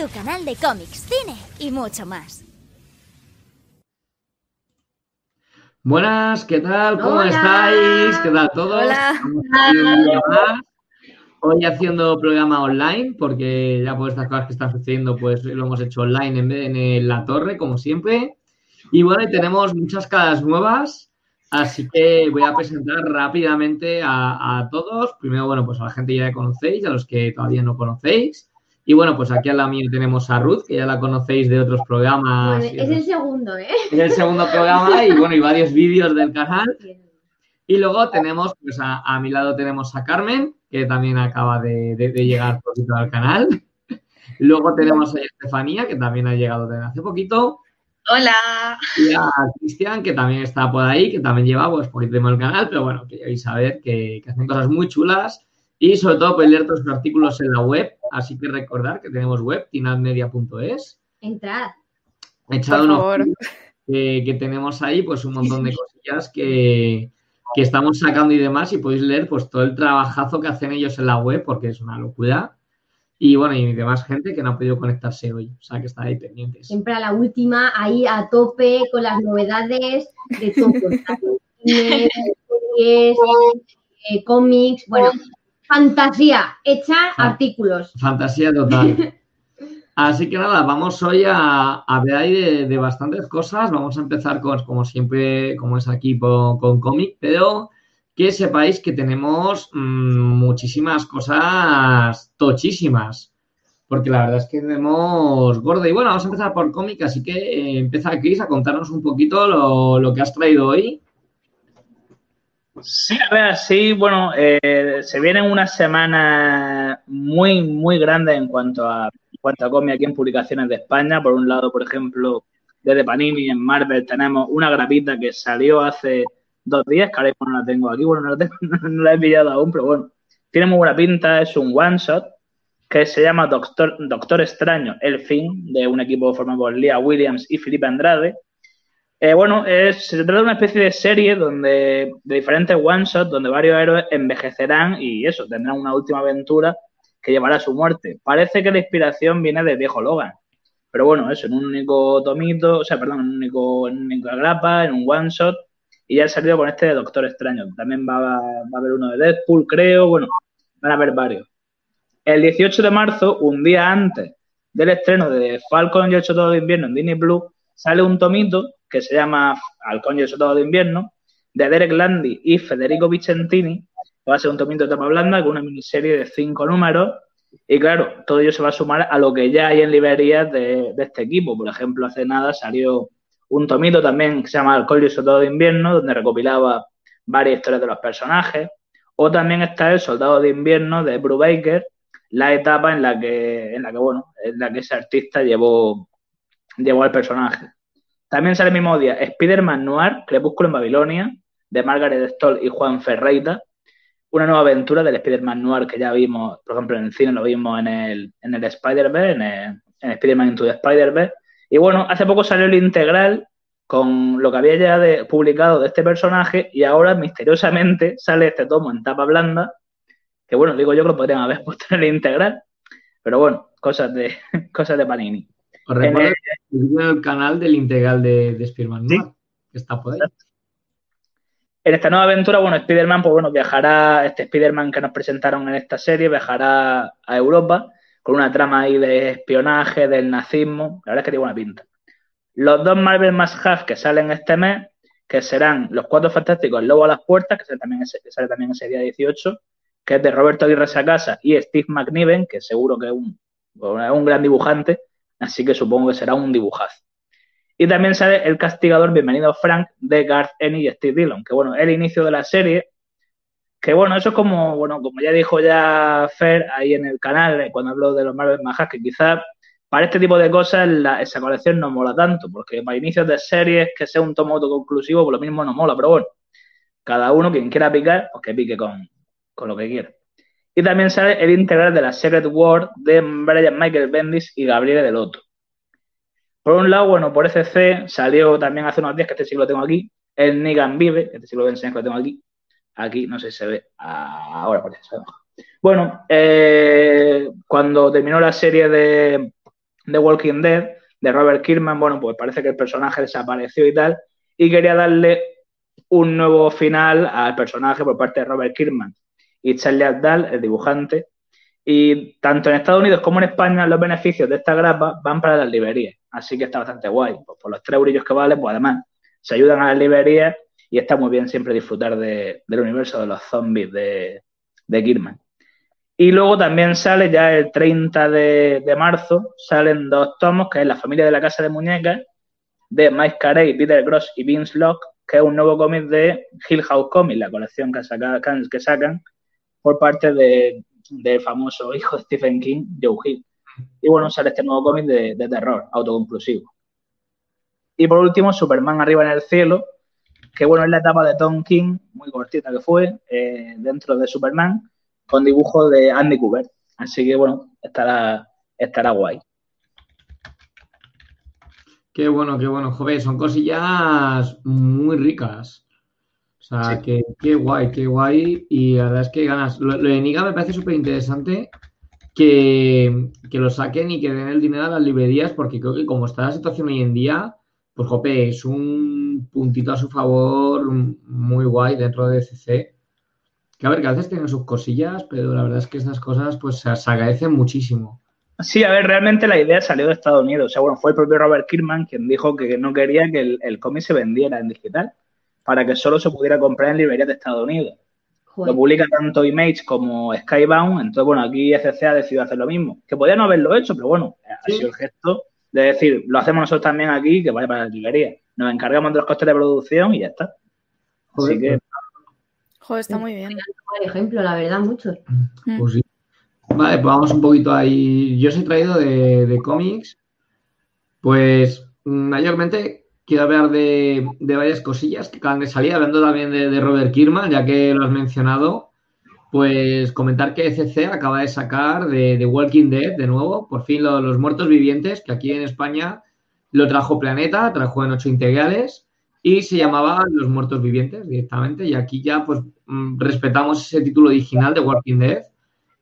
Tu canal de cómics, cine y mucho más. Buenas, ¿qué tal? ¿Cómo estáis? ¿Qué tal todos? Hola. Hoy haciendo programa online, porque ya por estas cosas que están sucediendo, pues lo hemos hecho online en vez de en la torre, como siempre. Y bueno, y tenemos muchas caras nuevas, así que voy a presentar rápidamente a, a todos. Primero, bueno, pues a la gente ya que conocéis, a los que todavía no conocéis. Y bueno, pues aquí al lado mío tenemos a Ruth, que ya la conocéis de otros programas. Bueno, es el segundo, ¿eh? Es el segundo programa y bueno, y varios vídeos del canal. Y luego tenemos, pues a, a mi lado tenemos a Carmen, que también acaba de, de- de llegar poquito al canal. Luego tenemos a Estefanía, que también ha llegado desde hace poquito. Hola. Y a Cristian, que también está por ahí, que también lleva pues poquito el canal, pero bueno, que ya vais a ver que, que hacen cosas muy chulas. Y sobre todo, pues leer todos los artículos en la web. Así que recordar que tenemos web, tinadmedia.es. Entrad. Echad Por un ojo favor. que, que tenemos ahí pues un montón de cosillas que, que estamos sacando y demás y podéis leer pues todo el trabajazo que hacen ellos en la web porque es una locura y bueno y demás gente que no ha podido conectarse hoy o sea que está ahí pendientes Siempre a la última, ahí a tope con las novedades de todo. cómics, bueno, fantasía, hecha artículos. fantasía total así que nada vamos hoy a, a hablar ahí de, de bastantes cosas vamos a empezar con como siempre como es aquí con cómic pero que sepáis que tenemos mm, muchísimas cosas tochísimas. Porque la verdad es que tenemos gordo. Y bueno, vamos a empezar por cómic, así que eh, empieza Chris a contarnos un poquito lo, lo que has traído hoy. Sí, a ver, sí, bueno, eh, se vienen unas semanas muy, muy grandes en cuanto a, en cuanto a aquí en publicaciones de España. Por un lado, por ejemplo, desde Panini en Marvel tenemos una grapita que salió hace dos días, que ahora mismo no la tengo aquí, bueno, no la, tengo- no la he pillado aún, pero bueno, tiene muy buena pinta, es un one shot que se llama Doctor, Doctor Extraño, el fin, de un equipo formado por Leah Williams y Felipe Andrade. Eh, bueno, es- se trata de una especie de serie donde de diferentes one-shots donde varios héroes envejecerán y eso, tendrán una última aventura que llevará a su muerte. Parece que la inspiración viene del viejo Logan. Pero bueno, eso, en un único tomito, o sea, perdón, en un único, en única grapa, en un one-shot, y ya ha salido con este de Doctor Extraño. También va, a haber uno de Deadpool, creo, bueno, van a haber varios. El 18 de marzo, un día antes del estreno de Falcon y el Soldado de Invierno en Disney Plus, sale un tomito que se llama Halcón y Soldado de Invierno, de Derek Landy y Federico Vicentini, va a ser un tomito de tapa blanda con una miniserie de cinco números. Y claro, todo ello se va a sumar a lo que ya hay en librerías de, de este equipo. Por ejemplo, hace nada salió un tomito también que se llama Alcohol y Soldado de Invierno, donde recopilaba varias historias de los personajes. O también está El Soldado de Invierno de Brubaker, la etapa en la que, en la que bueno, en la que ese artista llevó, llevó al personaje. También sale el mismo día Spider-Man Noir, Crepúsculo en Babilonia, de Margaret Stoll y Juan Ferreita. Una nueva aventura del Spider-Man Noir que ya vimos, por ejemplo, en el cine lo vimos en el, en el Spider-Verse, en, el- en Spider-Man Into the Spider-Verse. Y bueno, hace poco salió el integral con lo que había ya publicado de este personaje y ahora misteriosamente sale este tomo en tapa blanda, que bueno, digo yo que lo podrían haber puesto en el integral, pero bueno, cosas de, cosas de Panini. Os En recuerdo el- canal del integral de, de Spearman, Sí. está por ahí. En esta nueva aventura, bueno, Spider-Man, pues bueno, viajará, este Spider-Man que nos presentaron en esta serie, viajará a Europa con una trama ahí de espionaje, del nazismo. La verdad es que tiene buena pinta. Los dos Marvel Must Have que salen este mes, que serán Los Cuatro Fantásticos, El Lobo a las Puertas, que sale también ese, que sale también ese día 18, que es de Roberto Aguirre Sacasa y Steve McNiven, que seguro que es un, bueno, es un gran dibujante, así que supongo que será un dibujazo. Y también sale El Castigador, Bienvenido Frank, de Garth Ennis y Steve Dillon, que bueno, el inicio de la serie, que bueno, eso es como, bueno, como ya dijo ya Fer ahí en el canal, eh, cuando habló de los Marvel Majas, que quizás para este tipo de cosas la- esa colección no mola tanto, porque para inicios de series que sea un tomo autoconclusivo, por lo mismo no mola, pero bueno, cada uno quien quiera picar, pues que pique con, con lo que quiera. Y también sale el integral de la Secret War de Brian Michael Bendis y Gabriele Delotto. Por un lado, bueno, por SC salió también hace unos días, que este sí lo tengo aquí, el Negan Vive, este sí lo voy que lo tengo aquí. Aquí, no sé si se ve. Ahora, por eso. Bueno, eh, cuando terminó la serie de, de Walking Dead, de Robert Kirkman, bueno, pues parece que el personaje desapareció y tal, y quería darle un nuevo final al personaje por parte de Robert Kirkman y Charlie Abdal, el dibujante. Y tanto en Estados Unidos como en España los beneficios de esta grapa van para las librerías. Así que está bastante guay. Pues por los tres brillos que vale, pues además se ayudan a las librerías y está muy bien siempre disfrutar del universo de los zombies de, de Kirman. Y luego también sale ya el 30 de, marzo, salen dos tomos, que es La familia de la casa de muñecas, de Mike Carey, Peter Gross y Vince Locke, que es un nuevo cómic de Hill House Comics, la colección que, que sacan por parte del famoso hijo de Stephen King, Joe Hill. Y bueno, sale este nuevo cómic de, terror, autoconclusivo. Y por último, Superman arriba en el cielo, que bueno, es la etapa de Tom King, muy cortita que fue, eh, dentro de Superman, con dibujos de Andy Cooper. Así que bueno, estará, estará guay. Qué bueno, qué bueno, joven. Son cosillas muy ricas. O sea, que, qué guay, qué guay. Y la verdad es que ganas. Lo, de Niga me parece súper interesante que, que, lo saquen y que den el dinero a las librerías, porque creo que como está la situación hoy en día, pues jope, es un puntito a su favor muy guay dentro de CC. Que a ver, que a veces tienen sus cosillas, pero la verdad es que estas cosas pues se, agradecen muchísimo. Sí, a ver, realmente la idea salió de Estados Unidos. O sea, bueno, fue el propio Robert Kirkman quien dijo que no quería que el, cómic se vendiera en digital, para que solo se pudiera comprar en librerías de Estados Unidos. Lo publica tanto Image como Skybound, entonces, bueno, aquí FCC ha decidido hacer lo mismo. Que podía no haberlo hecho, pero bueno, ha sido el gesto de decir, lo hacemos nosotros también aquí, que vaya para la librería. Nos encargamos de los costes de producción y ya está. Así que está muy bien. Por ejemplo, la verdad, mucho. Mm. Pues sí. Vale, pues vamos un poquito ahí. Yo os he traído de, cómics. Pues mayormente quiero hablar de, varias cosillas que acaban de salir, hablando también de, Robert Kirkman, ya que lo has mencionado. Pues comentar que ECC acaba de sacar de, Walking Dead de nuevo, por fin los muertos vivientes, que aquí en España lo trajo Planeta, trajo en ocho integrales y se llamaba Los Muertos Vivientes directamente. Y aquí ya pues mm, respetamos ese título original de Walking Dead.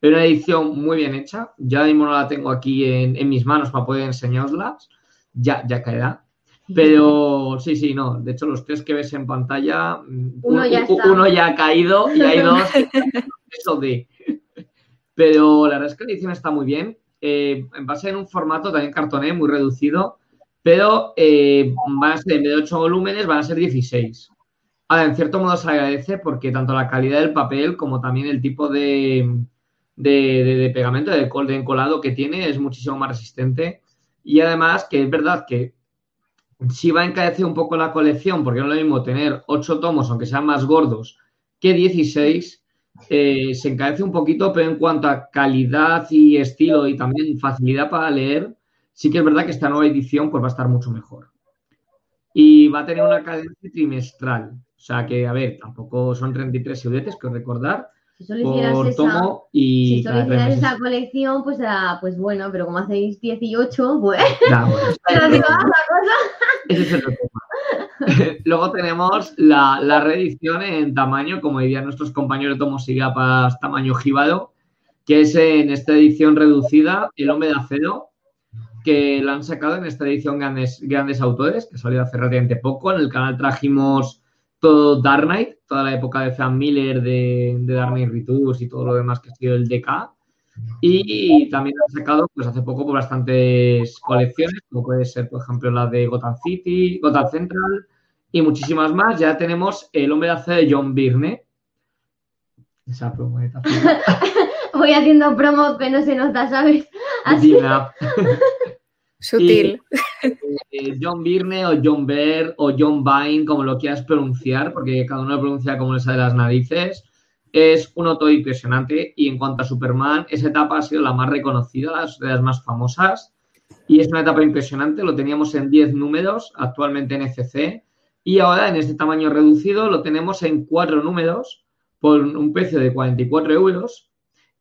Es una edición muy bien hecha. Ya mismo no la tengo aquí en, mis manos para poder enseñaroslas. Ya, ya caerá. Pero sí, sí, no. De hecho, los tres que ves en pantalla, mm, uno, ya, uno ya, ha caído y hay dos. eso de. Pero la verdad es que la edición está muy bien. Eh, va a ser en un formato también cartoné muy reducido pero eh, van a ser, en vez de 8 volúmenes, van a ser 16. Ahora, en cierto modo se agradece porque tanto la calidad del papel como también el tipo de, de, pegamento, de, de encolado que tiene es muchísimo más resistente. Y además que es verdad que si va a encarecer un poco la colección, porque no es lo mismo tener 8 tomos, aunque sean más gordos, que 16, eh, se encarece un poquito, pero en cuanto a calidad y estilo y también facilidad para leer, sí que es verdad que esta nueva edición pues, va a estar mucho mejor. Y va a tener una cadencia trimestral. O sea que, a ver, tampoco son 33 siluetes, que recordar. Si solo hicieras esa, y si solo hicieras esa colección, pues, ah, pues bueno, pero como hacéis 18, pues. Ya, bueno, Ese es el tema. Luego tenemos la, la, reedición en tamaño, como dirían nuestros compañeros de Tomosigapas, tamaño jíbaro, que es en esta edición reducida, el hombre de acero, que la han sacado en esta edición grandes, grandes autores, que salió hace relativamente poco. En el canal trajimos todo Dark Knight, toda la época de Frank Miller, de, de Dark Knight Returns y todo lo demás que ha sido el DK. Y también han sacado, pues hace poco, pues, bastantes colecciones, como puede ser, por ejemplo, la de Gotham City, Gotham Central y muchísimas más. Ya tenemos El hombre de acero de John Byrne. Esa promo Voy haciendo promo que no se nota, ¿sabes? Así. Sutil. Eh, John Byrne o John Bear o John Vine, como lo quieras pronunciar, porque cada uno lo pronuncia como le sale las narices, es un autor impresionante. Y en cuanto a Superman, esa etapa ha sido la más reconocida, de las más famosas. Y es una etapa impresionante, lo teníamos en 10 números, actualmente en ECC y ahora en este tamaño reducido lo tenemos en 4 números por un precio de 44 euros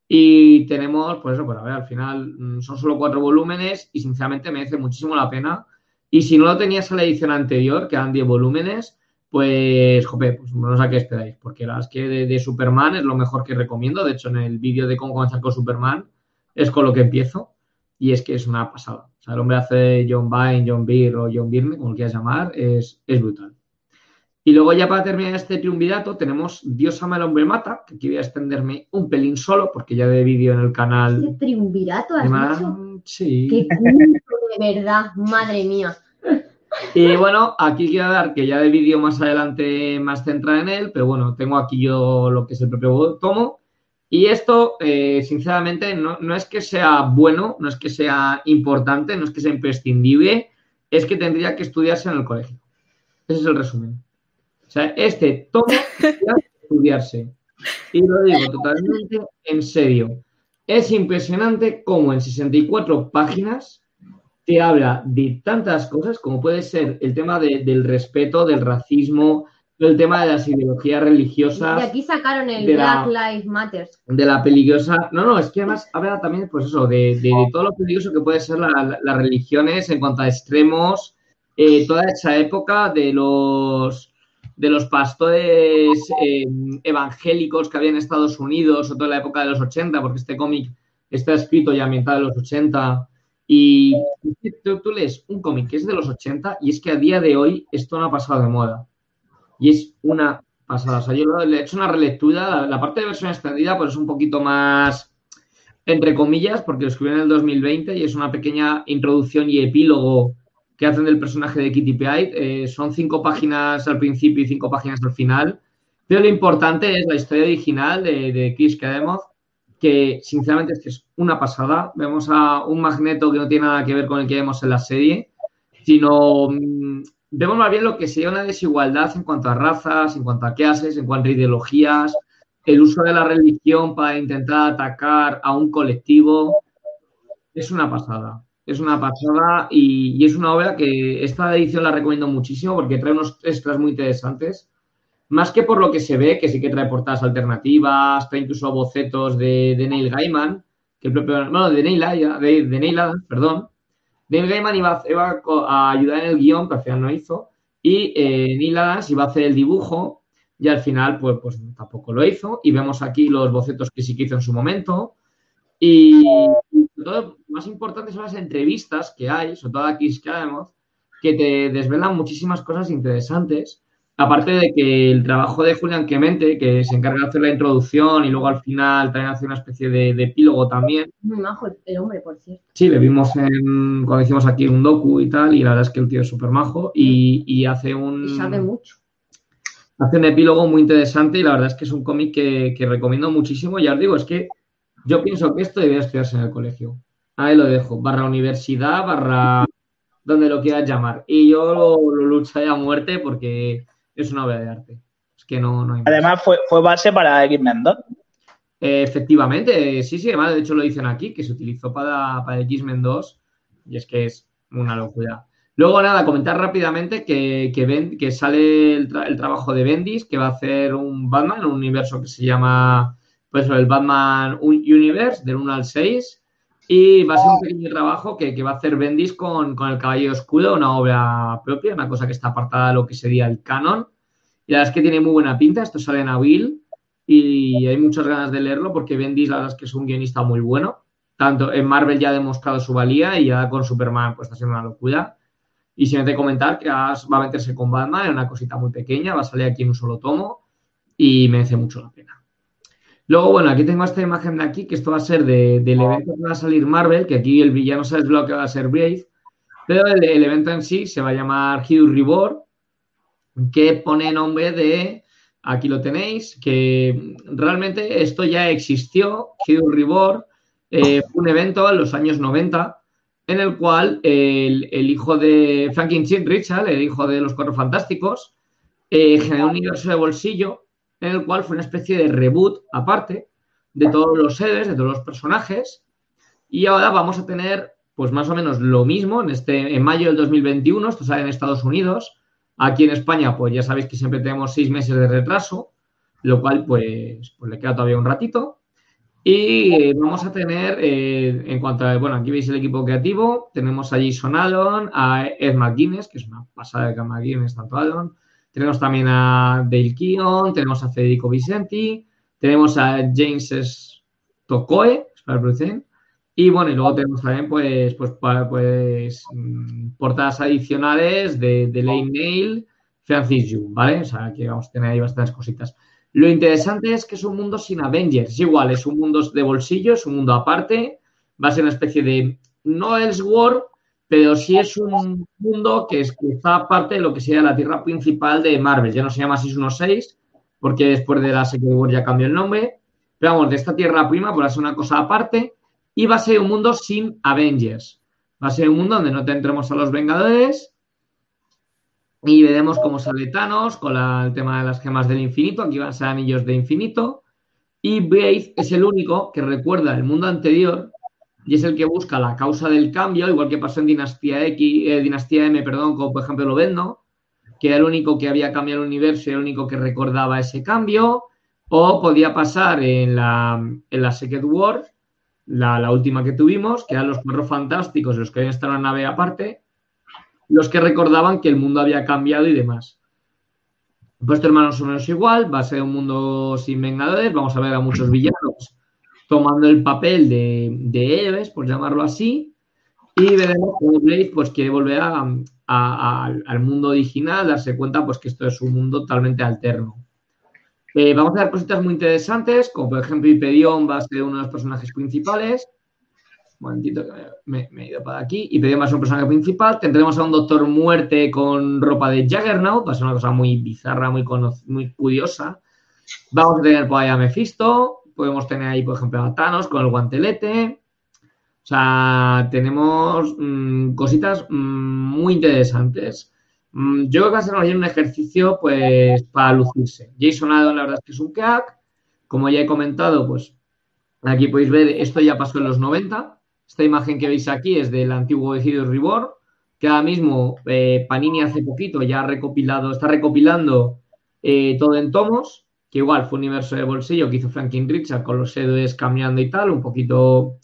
y tenemos, pues eso, pues a ver, al final mm, son solo cuatro volúmenes y sinceramente merece muchísimo la pena. Y si no lo tenías en la edición anterior, que eran 10 volúmenes, pues, jope, pues no sé qué esperáis, porque la verdad es que de, Superman es lo mejor que recomiendo. De hecho, en el vídeo de cómo comenzar con Superman es con lo que empiezo y es que es una pasada. O sea, el hombre hace John Byrne, John Beer o John Byrne, como lo quieras llamar, es, es brutal. Y luego ya para terminar este triunvirato tenemos Dios ama al hombre mata, que aquí voy a extenderme un pelín solo porque ya de vídeo en el canal. ¿Este triunvirato has dicho? Sí. Qué de verdad, madre mía. Y bueno, aquí quiero dar que ya de vídeo más adelante más centrada en él, pero bueno, tengo aquí yo lo que es el propio tomo. Y esto, eh, sinceramente, no, no, es que sea bueno, no es que sea importante, no es que sea imprescindible, es que tendría que estudiarse en el colegio. Ese es el resumen. O sea, este que estudiarse. Y lo digo totalmente en serio. Es impresionante cómo en 64 páginas te habla de tantas cosas como puede ser el tema del respeto, del racismo, el tema de las ideologías religiosas. Y aquí sacaron el Black Lives Matter. De la peligrosa. No, no, es que además habla también, pues eso, de, todo lo peligroso que puede ser las religiones en cuanto a extremos, eh, toda esa época de los de los pastores eh, evangélicos que había en Estados Unidos, o toda la época de los 80, porque este cómic está escrito ya a mitad de los 80. Y tú, lees un cómic que es de los 80 y es que a día de hoy esto no ha pasado de moda. Y es una pasada. O sea, yo le he hecho una relectura. La, parte de versión extendida pues es un poquito más, entre comillas, porque lo escribí en el 2020 y es una pequeña introducción y epílogo que hacen del personaje de Kitty Pryde. Eh, son cinco páginas al principio y cinco páginas al final. Pero lo importante es la historia original de, de Chris Kademoth que sinceramente es que es una pasada. Vemos a un magneto que no tiene nada que ver con el que vemos en la serie, sino mm, vemos más bien lo que sería una desigualdad en cuanto a razas, en cuanto a clases, en cuanto a ideologías, el uso de la religión para intentar atacar a un colectivo. Es una pasada. Es una pasada y, y es una obra que esta edición la recomiendo muchísimo porque trae unos extras muy interesantes. Más que por lo que se ve, que sí que trae portadas alternativas, trae incluso bocetos de, Neil Gaiman, que el propio, bueno, de Neil, de, de Neil Adams, perdón. Neil Gaiman iba, a ayudar en el guion, pero al final no hizo, y eh, Neil Adams iba a hacer el dibujo, y al final, pues, pues tampoco lo hizo, y vemos aquí los bocetos que sí que hizo en su momento, y, todo, más importante son las entrevistas que hay, sobre todo aquí que que te desvelan muchísimas cosas interesantes, Aparte de que el trabajo de Julián Clemente, que se encarga de hacer la introducción y luego al final también hace una especie de, epílogo también. Muy majo el hombre, por cierto. Sí, le vimos en, cuando hicimos aquí un docu y tal, y la verdad es que el tío es súper majo y, hace un... Y sabe mucho. Hace un epílogo muy interesante y la verdad es que es un cómic que, recomiendo muchísimo. Ya os digo, es que yo pienso que esto debería estudiarse en el colegio. Ahí lo dejo, barra universidad, barra donde lo quieras llamar. Y yo lo, lo lucharé a muerte porque es una obra de arte. Es que no, no hay Además, fue, fue base para X-Men 2. efectivamente, sí, sí, además, de hecho lo dicen aquí, que se utilizó para, para X-Men 2 y es que es una locura. Luego, nada, comentar rápidamente que, que, que sale el, trabajo de Bendis, que va a hacer un Batman, un universo que se llama, pues, el Batman Universe, del 1 al 6. Y va a ser un pequeño trabajo que, va a hacer Bendis con, el Caballo Oscuro, una obra propia, una cosa que está apartada de lo que sería el canon. Y la verdad es que tiene muy buena pinta, esto sale en abril y hay muchas ganas de leerlo porque Bendis la verdad es que es un guionista muy bueno. Tanto en Marvel ya ha demostrado su valía y ya con Superman pues está siendo una locura. Y sin de comentar que va a meterse con Batman en una cosita muy pequeña, va a salir aquí en un solo tomo y merece mucho la pena. Luego, bueno, aquí tengo esta imagen de aquí, que esto va a ser del evento que va a salir Marvel, que aquí el villano se que va a ser Brave, pero el, evento en sí se va a llamar Hugh Reborn, que pone nombre de, aquí lo tenéis, que realmente esto ya existió, Hugh Reborn, eh, fue un evento en los años 90 en el cual el, hijo de Franklin Richard, el hijo de los Cuatro Fantásticos, eh, generó un universo de bolsillo en el cual fue una especie de reboot aparte de todos los seres, de todos los personajes. Y ahora vamos a tener, pues más o menos lo mismo en, este, mayo del 2021, esto sale en Estados Unidos. Aquí en España, pues ya sabéis que siempre tenemos seis meses de retraso, lo cual pues, pues le queda todavía un ratito. Y vamos a tener, eh, en cuanto a, bueno, aquí veis el equipo creativo, tenemos a Jason Allen, a Ed McGuinness, que es una pasada de que McGuinness, tanto Allen, Tenemos también a Dale Keon, tenemos a Federico Vicenti, tenemos a James pronunciar, y bueno, y luego tenemos también pues, pues, pues mm, portadas adicionales de, Lane Nail, Francis Yu, ¿vale? O sea, que vamos a tener ahí bastantes cositas. Lo interesante es que es un mundo sin Avengers. Igual, es un mundo de bolsillo, es un mundo aparte. Va a ser una especie de, no War, pero sí es un mundo que, es, que está parte de lo que sería la tierra principal de Marvel. Ya no se llama 616, porque después de la Secret War ya cambió el nombre. Pero vamos, de esta tierra prima, por ser una cosa aparte. Y va a ser un mundo sin Avengers. Va a ser un mundo donde no tendremos a los Vengadores, y veremos cómo sale Thanos con el tema de las gemas del infinito. Aquí van a ser anillos de infinito. Y Brave es el único que recuerda el mundo anterior y es el que busca la causa del cambio, igual que pasó en Dinastía X, eh, Dinastía M, perdón, como por ejemplo lo vendo, que era el único que había cambiado el universo y el único que recordaba ese cambio. O podía pasar en la, en Secret War, la, última que tuvimos, que eran los cuatro fantásticos, los que habían estado en la nave aparte, los que recordaban que el mundo había cambiado y demás. Pues este hermano o menos igual, va a ser un mundo sin vengadores, vamos a ver a muchos villanos tomando el papel de, de héroes, por llamarlo así, y veremos cómo Blade pues, quiere volver al mundo original, darse cuenta pues, que esto es un mundo totalmente alterno. Eh, vamos a ver cositas muy interesantes, como por ejemplo Hyperion va a ser uno de los personajes principales, un momentito que me, he ido para aquí. Y pedimos a un personaje principal. Tendremos a un Doctor Muerte con ropa de Juggernaut. Va a ser una cosa muy bizarra, muy, muy curiosa. Vamos a tener por ahí a Mephisto. Podemos tener ahí, por ejemplo, a Thanos con el guantelete. O sea, tenemos mm, cositas mm, muy interesantes. Mm, yo creo que va a ser un ejercicio, pues, para lucirse. Jason Aaron, la verdad es que es un crack. Como ya he comentado, pues, aquí podéis ver, esto ya pasó en los 90. Esta imagen que veis aquí es del antiguo Ejido Ribor, que ahora mismo eh, Panini hace poquito ya ha recopilado, está recopilando eh, todo en tomos, que igual fue un universo de bolsillo que hizo Franklin Richard con los héroes cambiando y tal, un poquito,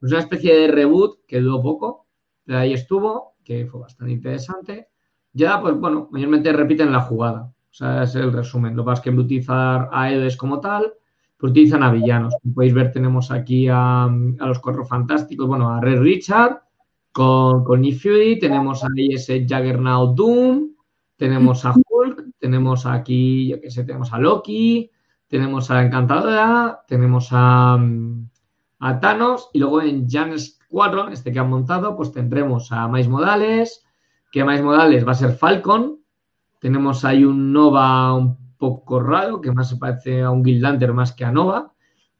pues una especie de reboot que duró poco, pero ahí estuvo, que fue bastante interesante. Ya, pues bueno, mayormente repiten la jugada, o sea, es el resumen. Lo que pasa es que utilizar a héroes como tal, pues utilizan a villanos. Como podéis ver, tenemos aquí a, los cuatro fantásticos, bueno, a Red Richard con, con Nick Fury, tenemos ahí ese Juggernaut Doom, tenemos a Hulk, tenemos aquí, yo qué sé, tenemos a Loki, tenemos a la Encantadora, tenemos a, a Thanos y luego en Janes 4, este que han montado, pues tendremos a Mais Modales, que Mais Modales va a ser Falcon, tenemos ahí un Nova, un poco raro, que más se parece a un Guild más que a Nova,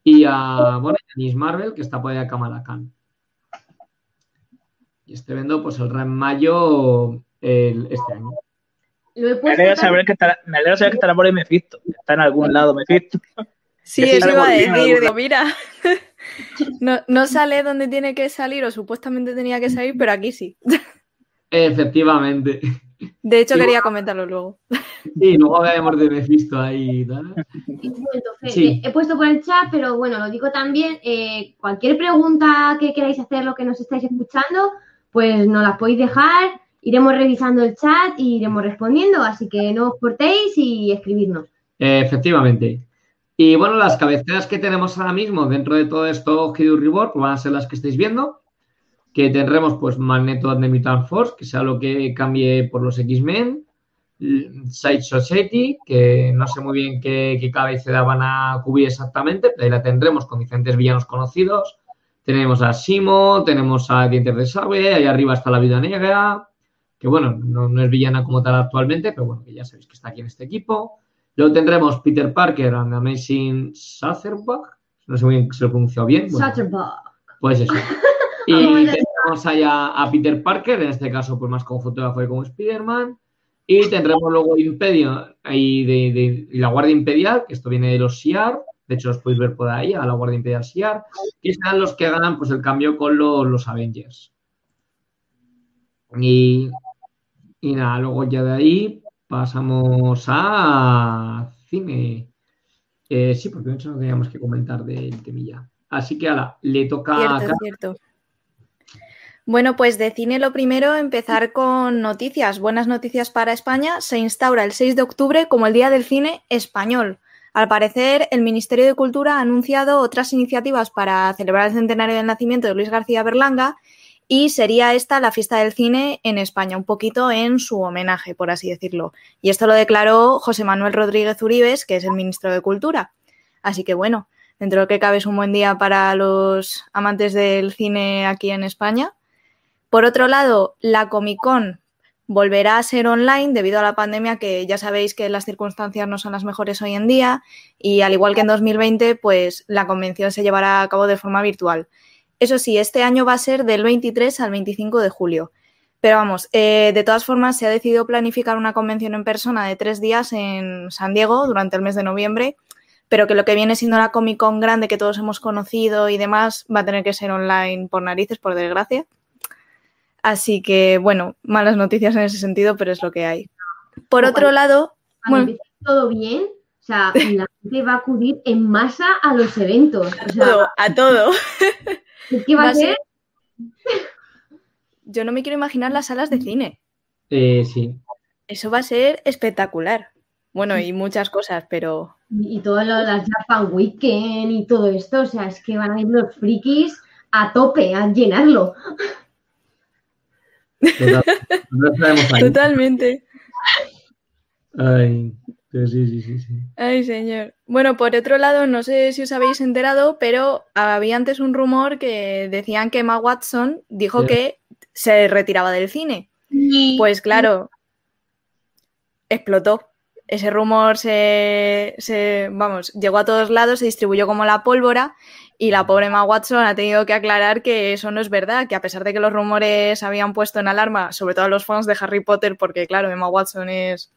y a, bueno, Miss Marvel, que está por ahí a Kamala Khan. Y este vendo, pues el en mayo este año. Me alegra saber que estará, me alegra saber que estará por ahí Mephisto, está en algún lado Mephisto. Sí, eso iba a decir, mira, no, no sale donde tiene que salir o supuestamente tenía que salir, pero aquí sí. Efectivamente. De hecho, quería comentarlo luego. Sí, luego hablaremos de Mephisto ahí y tal. He puesto por el chat, pero bueno, lo digo también. Eh, cualquier pregunta que queráis hacer, lo que nos estáis escuchando, pues nos las podéis dejar. Iremos revisando el chat y iremos respondiendo. Así que no os cortéis y escribidnos. efectivamente. Y bueno, las cabeceras que tenemos ahora mismo dentro de todo esto, Hidden Reward, pues van a ser las que estáis viendo que tendremos pues Magneto de Mutant Force, que sea lo que cambie por los X-Men, Side Society, que no sé muy bien qué, qué cabecera van a cubrir exactamente, pero ahí la tendremos con diferentes villanos conocidos. Tenemos a Simo, tenemos a Dientes de Sabe, ahí arriba está la Vida Negra, que bueno, no, es villana como tal actualmente, pero bueno, que ya sabéis que está aquí en este equipo. Luego tendremos Peter Parker and Amazing Sutherland, no sé muy bien si lo pronunció bien. Bueno, pues eso. Y tenemos allá a Peter Parker, en este caso pues más como fotógrafo y como Spider-Man. Y tendremos luego Imperio y, de, la Guardia Imperial, que esto viene de los SIAR, de hecho los podéis ver por ahí, a la Guardia Imperial SIAR, que serán los que ganan pues el cambio con los, Avengers. Y, y, nada, luego ya de ahí pasamos a cine. Eh, sí, porque de hecho no teníamos que comentar del temilla. Así que ahora le toca cierto, cierto. Bueno, pues de cine lo primero, empezar con noticias. Buenas noticias para España. Se instaura el 6 de octubre como el Día del Cine Español. Al parecer, el Ministerio de Cultura ha anunciado otras iniciativas para celebrar el centenario del nacimiento de Luis García Berlanga y sería esta la fiesta del cine en España, un poquito en su homenaje, por así decirlo. Y esto lo declaró José Manuel Rodríguez Uribes, que es el ministro de Cultura. Así que bueno, dentro de que cabe es un buen día para los amantes del cine aquí en España. Por otro lado, la Comic Con volverá a ser online debido a la pandemia, que ya sabéis que las circunstancias no son las mejores hoy en día y al igual que en 2020, pues la convención se llevará a cabo de forma virtual. Eso sí, este año va a ser del 23 al 25 de julio. Pero vamos, eh, de todas formas se ha decidido planificar una convención en persona de tres días en San Diego durante el mes de noviembre, pero que lo que viene siendo la Comic Con grande que todos hemos conocido y demás va a tener que ser online por narices, por desgracia. Así que, bueno, malas noticias en ese sentido, pero es lo que hay. Por otro lado, bueno, todo bien, o sea, la gente va a acudir en masa a los eventos. A todo, a todo. ¿Qué va, a ser? Yo no me quiero imaginar las salas de cine. Eh, sí. Eso va a ser espectacular. Bueno, y muchas cosas, pero. Y, todo lo las Japan Weekend y todo esto, o sea, es que van a ir los frikis a tope, a llenarlo. Totalmente. Ay, sí, sí, sí, sí. Ay, señor. Bueno, por otro lado, no sé si os habéis enterado, pero había antes un rumor que decían que Emma Watson dijo que se retiraba del cine. Pues claro, explotó. Ese rumor se, se, vamos, llegó a todos lados, se distribuyó como la pólvora y la pobre Emma Watson ha tenido que aclarar que eso no es verdad, que a pesar de que los rumores habían puesto en alarma, sobre todo a los fans de Harry Potter, porque claro, Emma Watson es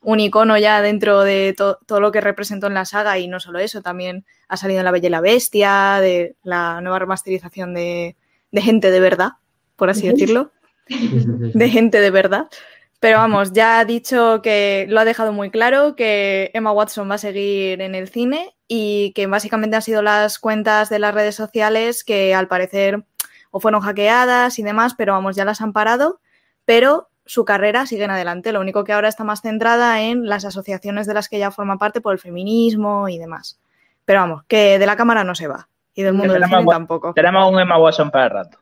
un icono ya dentro de todo lo que representó en la saga y no solo eso, también ha salido en La Bella y la Bestia, de la nueva remasterización de, de gente de verdad, por así decirlo, de gente de verdad. Pero vamos, ya ha dicho que lo ha dejado muy claro, que Emma Watson va a seguir en el cine y que básicamente han sido las cuentas de las redes sociales que al parecer o fueron hackeadas y demás, pero vamos, ya las han parado, pero su carrera sigue en adelante. Lo único que ahora está más centrada en las asociaciones de las que ella forma parte por el feminismo y demás. Pero vamos, que de la cámara no se va y del mundo del cine tampoco. Tenemos un Emma Watson para el rato.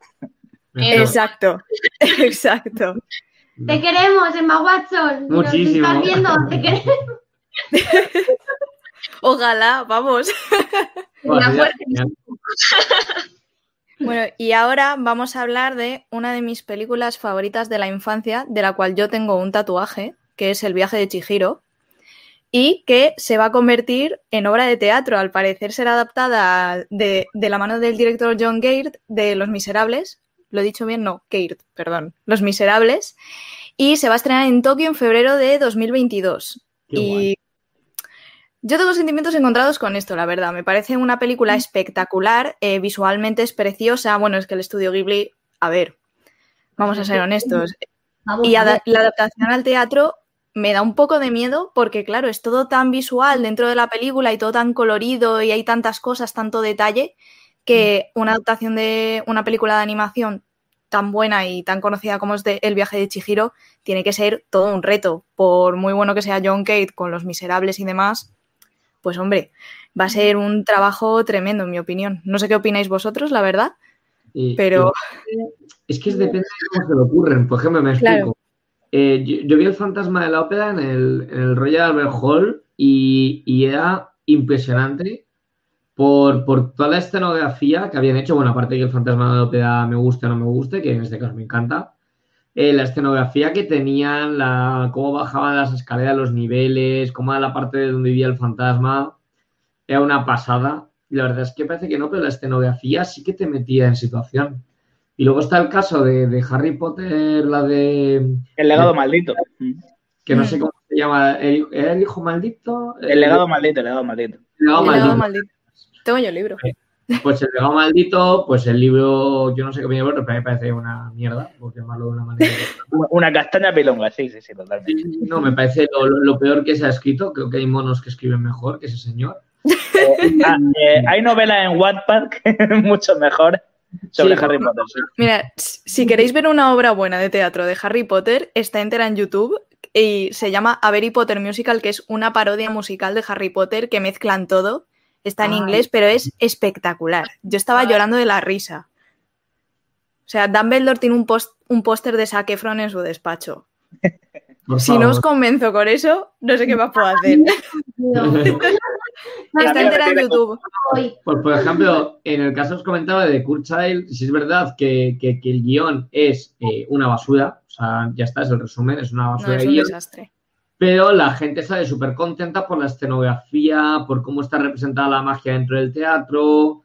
Exacto, exacto. Te queremos, Emma Watson. Muchísimo. estás viendo, te queremos. Ojalá, vamos. bueno, y ahora vamos a hablar de una de mis películas favoritas de la infancia, de la cual yo tengo un tatuaje, que es El viaje de Chihiro, y que se va a convertir en obra de teatro. Al parecer será adaptada de, de la mano del director John Gate de Los Miserables, ¿Lo he dicho bien? No, Kate, perdón. Los Miserables. Y se va a estrenar en Tokio en febrero de 2022. y yo tengo sentimientos encontrados con esto, la verdad. Me parece una película mm. espectacular, eh, visualmente es preciosa. Bueno, es que el estudio Ghibli, a ver, vamos a ser honestos. y la adaptación al teatro me da un poco de miedo porque, claro, es todo tan visual dentro de la película y todo tan colorido y hay tantas cosas, tanto detalle, que una adaptación de una película de animación tan buena y tan conocida como es de El viaje de Chihiro tiene que ser todo un reto. Por muy bueno que sea John Kate con Los Miserables y demás, pues hombre, va a ser un trabajo tremendo, en mi opinión. No sé qué opináis vosotros, la verdad, pero... Es que depende de cómo se le ocurren. Por ejemplo, me explico. Eh, yo, vi el fantasma de la ópera en el, Royal Albert Hall y, y era impresionante por, toda la escenografía que habían hecho, bueno, aparte de que el fantasma de la ópera me guste o no me guste, que en este caso me encanta, eh, la escenografía que tenían, la, cómo bajaban las escaleras, los niveles, cómo era la parte de donde vivía el fantasma, era una pasada. Y la verdad es que parece que no, pero la escenografía sí que te metía en situación. Y luego está el caso de, Harry Potter, la de... El legado maldito. Que no sé cómo se llama. ¿El, el hijo maldito? El legado maldito, el legado maldito. El legado, maldito. Tengo yo el libro. Pues el legado maldito, pues el libro, yo no sé qué viene pero me parece una mierda, porque llamarlo de una manera. una castaña pilonga, sí, sí, sí, totalmente. No, me parece lo, peor que se ha escrito. Creo que hay monos que escriben mejor que ese señor. Eh, ah, eh, hay novelas en Wattpad que mucho mejor. sobre Harry Potter. Mira, si queréis ver una obra buena de teatro de Harry Potter, está entera en YouTube y se llama A Harry Potter Musical, que es una parodia musical de Harry Potter que mezclan todo. Está en inglés, pero es espectacular. Yo estaba llorando de la risa. O sea, Dumbledore tiene un, post, un póster de Zac Efron en su despacho. si no os convenzo con eso, no sé qué más puedo hacer. Está entera en YouTube. Pues, por ejemplo, en el caso os comentaba de Kurt Child, si es verdad que, el guion es eh, una basura, o sea, ya está, es el resumen, es una basura. No, es un desastre. Pero la gente sale súper contenta por la escenografía, por cómo está representada la magia dentro del teatro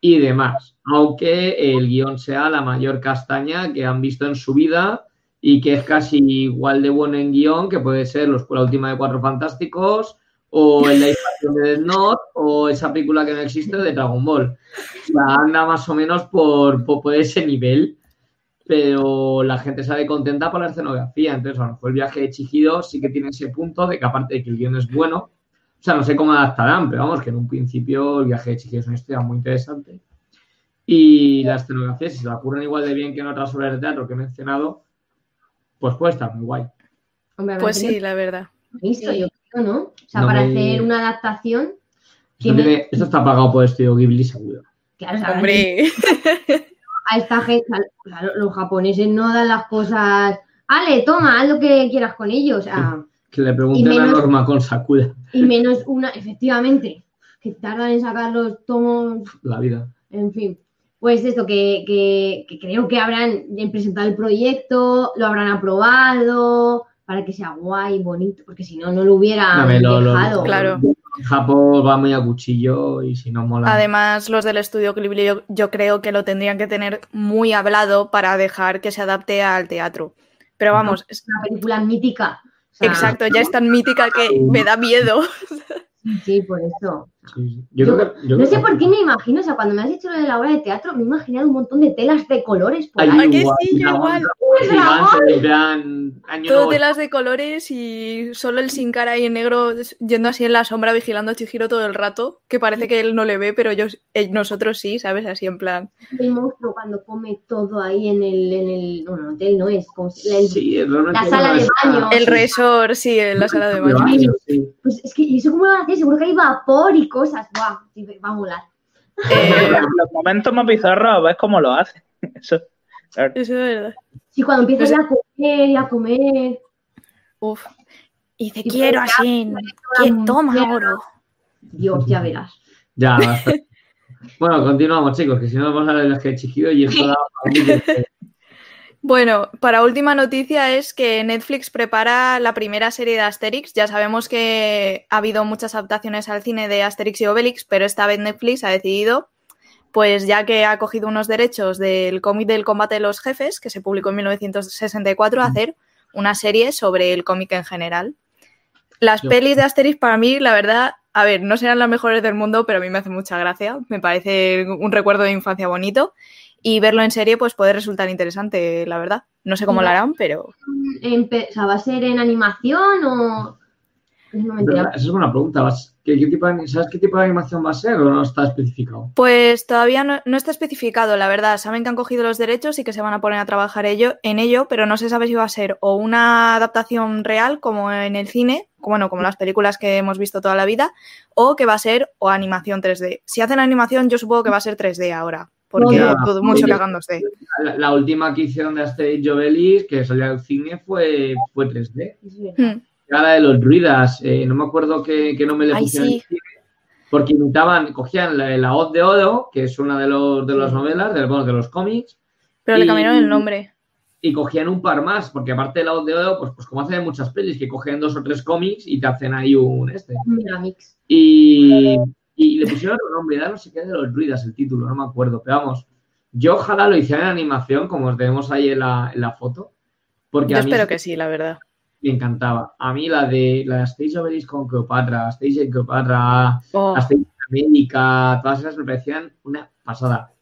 y demás. Aunque el guion sea la mayor castaña que han visto en su vida y que es casi igual de bueno en guion que puede ser los, la última de Cuatro Fantásticos o el la de Not o esa película que no existe de Dragon Ball. O anda más o menos por, por, ese nivel, pero la gente sale contenta por la escenografía. Entonces, a lo mejor el viaje de Chijido sí que tiene ese punto de que aparte de que el guion es bueno, o sea, no sé cómo adaptarán, pero vamos, que en un principio el viaje de Chijido es una historia muy interesante. Y la escenografía, si se la ocurren igual de bien que en otras obras de teatro que he mencionado, pues puede estar muy guay. pues sí, la verdad. Visto, yo ¿no? O sea, para hacer una adaptación. Esto, está pagado por Estudio Ghibli, seguro. Claro, Hombre. A esta gente, los japoneses no dan las cosas. Ale, toma, haz lo que quieras con ellos. Sea, que le pregunten a Norma con Sakura. Y menos una, efectivamente, que tardan en sacar los tomos. La vida. En fin. Pues esto, que, que, que creo que habrán presentado el proyecto, lo habrán aprobado, para que sea guay, bonito, porque si no, no lo hubiera dejado. claro. Japón va muy a cuchillo y si no mola. Además, los del estudio Ghibli yo, creo que lo tendrían que tener muy hablado para dejar que se adapte al teatro. Pero vamos. Es una película mítica. Exacto, ya es tan mítica que me da miedo. Sí, por eso. No sé por qué me imagino, o sea, cuando me has dicho lo de la obra de teatro, me he imaginado un montón de telas de colores por ahí. que sí, yo igual. Todo telas de colores y solo el sin cara ahí en negro yendo así en la sombra vigilando a Chihiro todo el rato, que parece que él no le ve, pero yo, eh, nosotros sí, ¿sabes? Así en plan. El monstruo cuando come todo ahí en el, en el no, hotel no es, como la, sala de baño. El resort, sí, en la sala de baño. Pues es que eso como lo hace, seguro que hay vapor y cosas, guau, va a molar. Eh, los momentos más bizarros, ves cómo lo hace. Eso, Eso es verdad. Sí, cuando empiezas a comer y a comer. Uf. Y te quiero así. Toma oro. Dios, ya verás. Ya, Bueno, continuamos, chicos, que si no vamos a ver el que chiquillo y esto da Bueno, para última noticia es que Netflix prepara la primera serie de Asterix. Ya sabemos que ha habido muchas adaptaciones al cine de Asterix y Obelix, pero esta vez Netflix ha decidido, pues ya que ha cogido unos derechos del cómic del combate de los jefes, que se publicó en 1964, hacer una serie sobre el cómic en general. Las pelis de Asterix para mí, la verdad, a ver, no serán las mejores del mundo, pero a mí me hace mucha gracia. Me parece un recuerdo de infancia bonito y verlo en serie pues puede resultar interesante, la verdad. No sé cómo lo harán, pero... ¿va a ser en animación o...? esa es una pregunta. ¿Sabes qué tipo de animación va a ser o no está especificado? Pues todavía no, está especificado, la verdad. Saben que han cogido los derechos y que se van a poner a trabajar ello, en ello, pero no se sabe si va a ser o una adaptación real, como en el cine, bueno, como las películas que hemos visto toda la vida, o que va a ser o animación 3D. Si hacen animación, yo supongo que va a ser 3D ahora porque todo mucho cagándose. La, la, última que hicieron de Asterix Jovelis, que salió al cine, fue, fue 3D. Hmm. Era la de los druidas, eh, no me acuerdo qué, qué nombre le pusieron. Sí. Porque imitaban, cogían la, la Oz de Odo, que es una de, los, de las novelas, de, bueno, de los cómics. Pero le cambiaron el nombre. Y cogían un par más, porque aparte de la Oz de Odo, pues, pues como hacen muchas pelis, que cogen dos o tres cómics y te hacen ahí un este. mix. Y, y le pusieron otro nombre, no sé qué de los druidas el título, no me acuerdo. Pero vamos, yo ojalá lo hiciera en animación, como os tenemos ahí en la, en la foto. Porque yo espero que sí, la verdad. Me encantaba. A mí la de la de Stage Obelis con Cleopatra, Stage en Cleopatra, oh. Stage América, todas esas me parecían una pasada.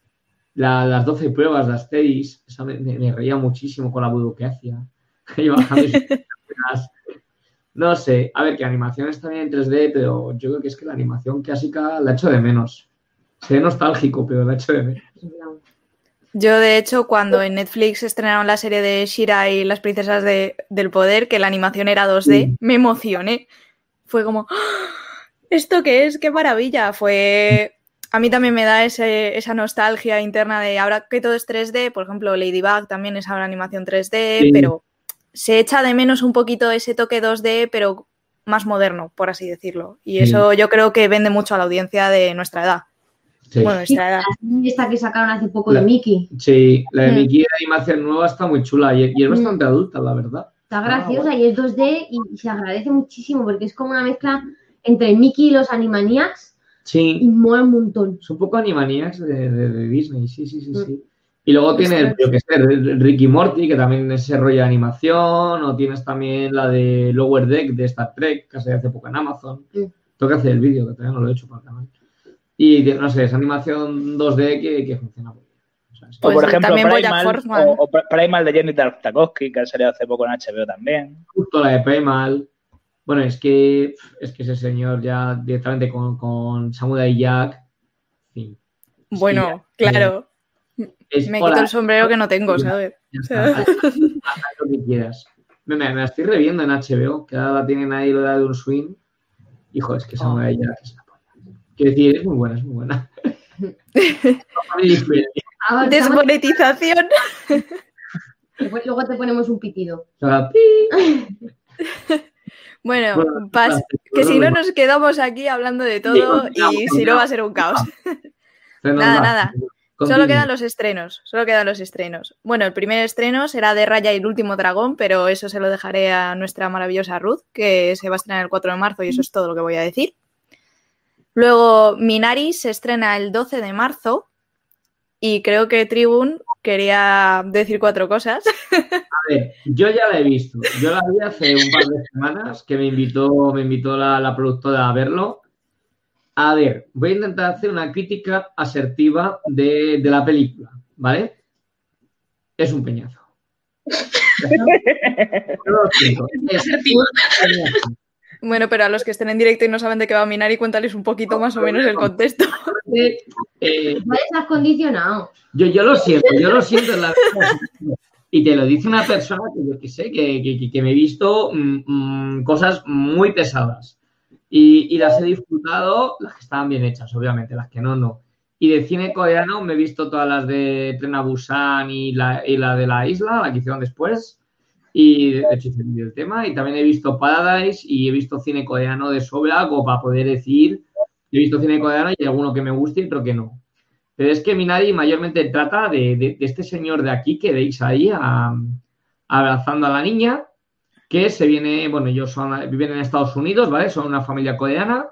las 12 pruebas de Asterix, me, reía muchísimo con la vudu que hacía. No sé, a ver, que animación está bien en 3D, pero yo creo que es que la animación clásica la echo de menos. Sé nostálgico, pero la echo de menos. Yo, de hecho, cuando en Netflix estrenaron la serie de Shira y las princesas del poder, que la animación era 2D, me emocioné. Fue como, ¡Ah! ¿esto qué es? ¡Qué maravilla! Fue... A mí también me da esa nostalgia interna de ahora que todo es 3D, por ejemplo, Ladybug también es ahora animación 3D, pero se echa de menos un poquito ese toque 2D, pero más moderno, por así decirlo. Y eso yo creo que vende mucho a la audiencia de nuestra edad. Bueno, nuestra edad. Esta que sacaron hace poco de Mickey. Sí, la de mm. Mickey, la animación nueva está muy chula y, es mm. bastante adulta, la verdad. Está graciosa y es 2D y se agradece muchísimo porque es como una mezcla entre Mickey y los Animaniacs. Sí. Y mola un montón. Es un poco Animaniacs de, Disney, sí, sí, sí, mm. sí. Y luego tienes, yo que sé, Ricky Morty, que también es ese rollo de animación, o tienes también la de Lower Deck de Star Trek, que se hace poco en Amazon. Tengo que hacer el vídeo, que todavía no lo he hecho para el canal. Y no sé, es animación 2D que, funciona muy bien. O, por pues ejemplo, Primal, o, Primal de Jenny Tartakovsky, que ha salido hace poco en HBO también. Justo la de Primal. Bueno, es que es que ese señor ya directamente con, con Samurai Jack. bueno, claro. Me quito el sombrero que no tengo, ¿sabes? haz, lo que quieras. Me, me, estoy reviendo en HBO, que ahora la tienen ahí lo de un swing. Hijo, es que Samurai oh. Jack es la polla. Quiero decir, es muy buena, es muy buena. Desmonetización. Luego te ponemos un pitido. Bueno, que si no nos quedamos aquí hablando de todo y si no va a ser un caos. nada, nada. Solo quedan los estrenos, solo quedan los estrenos. Bueno, el primer estreno será de Raya y el último dragón, pero eso se lo dejaré a nuestra maravillosa Ruth, que se va a estrenar el 4 de marzo y eso es todo lo que voy a decir. Luego, Minari se estrena el 12 de marzo y creo que Tribune quería decir cuatro cosas. A ver, yo ya la he visto. Yo la vi hace un par de semanas que me invitó, me invitó la, productora a verlo. A ver, voy a intentar hacer una crítica asertiva de, la película, ¿vale? Es un peñazo. Bueno, pero a los que estén en directo y no saben de qué va a minar y cuéntales un poquito más o menos el contexto. Eh, has condicionado. Yo, yo lo siento, yo lo siento en la Y te lo dice una persona que yo que sé, que, me he visto mm, mm, cosas muy pesadas. Y, las he disfrutado, las que estaban bien hechas, obviamente, las que no, no. Y de cine coreano me he visto todas las de Tren Busan y la, y la de la isla, la que hicieron después. Y de hecho hice el tema. Y también he visto Paradise y he visto cine coreano de sobra, como para poder decir, he visto cine coreano y hay alguno que me guste y otro que no. Pero es que Minari mayormente trata de, este señor de aquí que veis ahí abrazando a la niña, que se viene, bueno, ellos son, viven en Estados Unidos, ¿vale? Son una familia coreana,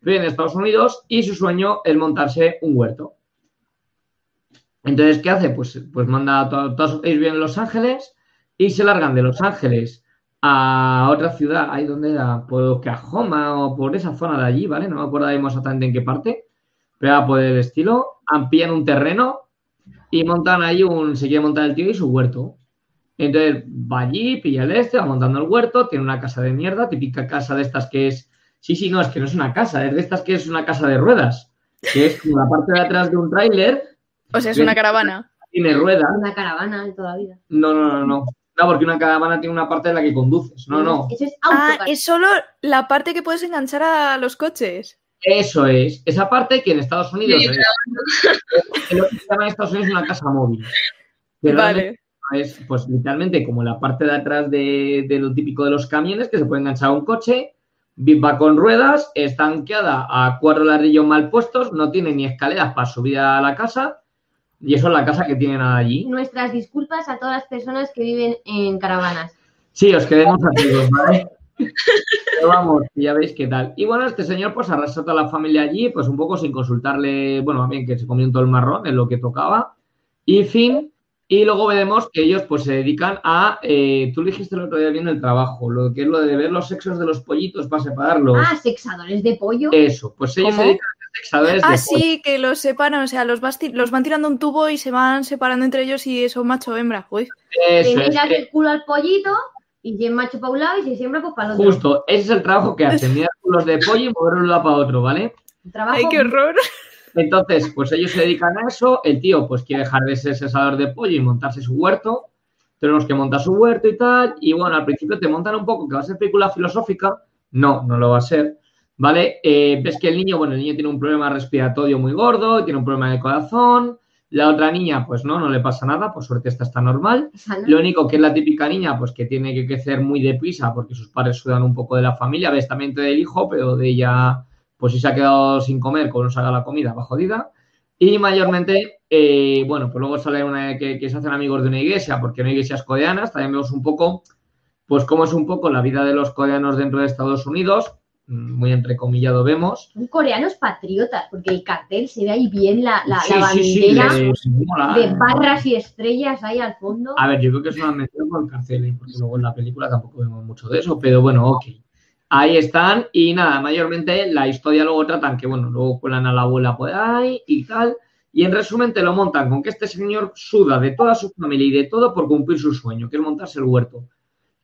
viven en Estados Unidos y su sueño es montarse un huerto. Entonces, ¿qué hace? Pues, pues manda a todos, ellos viven en Los Ángeles y se largan de Los Ángeles a otra ciudad, ahí donde era, por Oklahoma o por esa zona de allí, ¿vale? No me acuerdo exactamente en qué parte, pero por el estilo, amplían un terreno y montan ahí un, se quiere montar el tío y su huerto. Entonces va allí, pilla el este, va montando el huerto, tiene una casa de mierda, típica casa de estas que es, sí, sí, no, es que no es una casa, es de estas que es una casa de ruedas, que es como la parte de atrás de un tráiler. O sea, es una caravana. Tiene ruedas. Una caravana de toda vida. No, no, no, no. No, porque una caravana tiene una parte en la que conduces. No, no. Eso es ah, es solo la parte que puedes enganchar a los coches. Eso es. Esa parte que en Estados Unidos. es, en Estados Unidos es una casa móvil. vale. Es, pues literalmente como la parte de atrás de, lo típico de los camiones que se puede enganchar a un coche. Va con ruedas, estanqueada a cuatro ladrillos mal puestos, no tiene ni escaleras para subir a la casa y eso es la casa que tienen allí. Nuestras disculpas a todas las personas que viven en caravanas. Sí, os queremos a todos, ¿vale? Pero vamos, ya veis qué tal. Y bueno, este señor pues arrasó toda la familia allí, pues un poco sin consultarle, bueno, bien que se comió todo el marrón en lo que tocaba. Y fin, y luego veremos que ellos pues se dedican a, eh, tú dijiste el otro día bien el trabajo, lo que es lo de ver los sexos de los pollitos para separarlos. Ah, sexadores de pollo. Eso, pues ellos se dedican Ah, sí, que los separan, o sea, los, los van tirando un tubo y se van separando entre ellos y son macho o hembra. Uy. Eso, Le miras el culo al pollito y si es macho para un lado y si siembra pues para el otro. Justo, ese es el trabajo que hacen, mirar culos de pollo y moverlo de un lado para otro, ¿vale? Trabajo... Ay, qué horror. Entonces, pues ellos se dedican a eso, el tío pues quiere dejar de ser cesador de pollo y montarse su huerto, tenemos que montar su huerto y tal, y bueno, al principio te montan un poco que va a ser película filosófica, no, no lo va a ser, ¿vale? Eh, ves que el niño, bueno, el niño tiene un problema respiratorio muy gordo, tiene un problema de corazón, la otra niña, pues no, no le pasa nada, por suerte esta está normal. Lo único que es la típica niña, pues que tiene que crecer muy deprisa porque sus padres sudan un poco de la familia, ves también del hijo, pero de ella, pues si se ha quedado sin comer, cuando se haga la comida, va jodida. Y mayormente, eh, bueno, pues luego sale una que, que, se hacen amigos de una iglesia, porque no hay iglesias coreanas, también vemos un poco, pues cómo es un poco la vida de los coreanos dentro de Estados Unidos, muy entrecomillado vemos. Son coreanos patriotas, porque el cartel se ve ahí bien la, la, bandera de barras y estrellas ahí al fondo. A ver, yo creo que es una mención por el cartel, ¿eh? porque luego en la película tampoco vemos mucho de eso, pero bueno, ok. Ahí están, y nada, mayormente la historia luego tratan que, bueno, luego cuelan a la abuela por ahí y tal. Y en resumen te lo montan con que este señor suda de toda su familia y de todo por cumplir su sueño, que es montarse el huerto.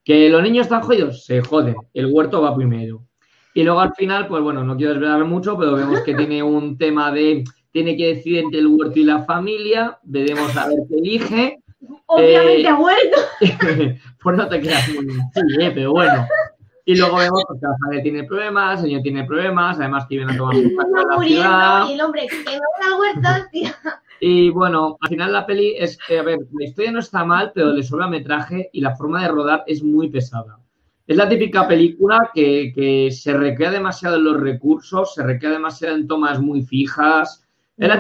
Que los niños están jodidos, se joden, el huerto va primero. Y luego al final, pues bueno, no quiero desvelar mucho, pero vemos que tiene un tema de, tiene que decidir entre el huerto y la familia, veremos a ver qué elige. Obviamente eh, huerto. pues no te quedas muy sí, eh, pero bueno. Y luego vemos que la familia tiene problemas, el señor tiene problemas, además que viene a tomar la ciudad. Y el hombre que no la huerta, Y bueno, al final la peli es, a ver, la historia no está mal, pero le sobra metraje y la forma de rodar es muy pesada. Es la típica película que, se recrea demasiado en los recursos, se recrea demasiado en tomas muy fijas. Es la,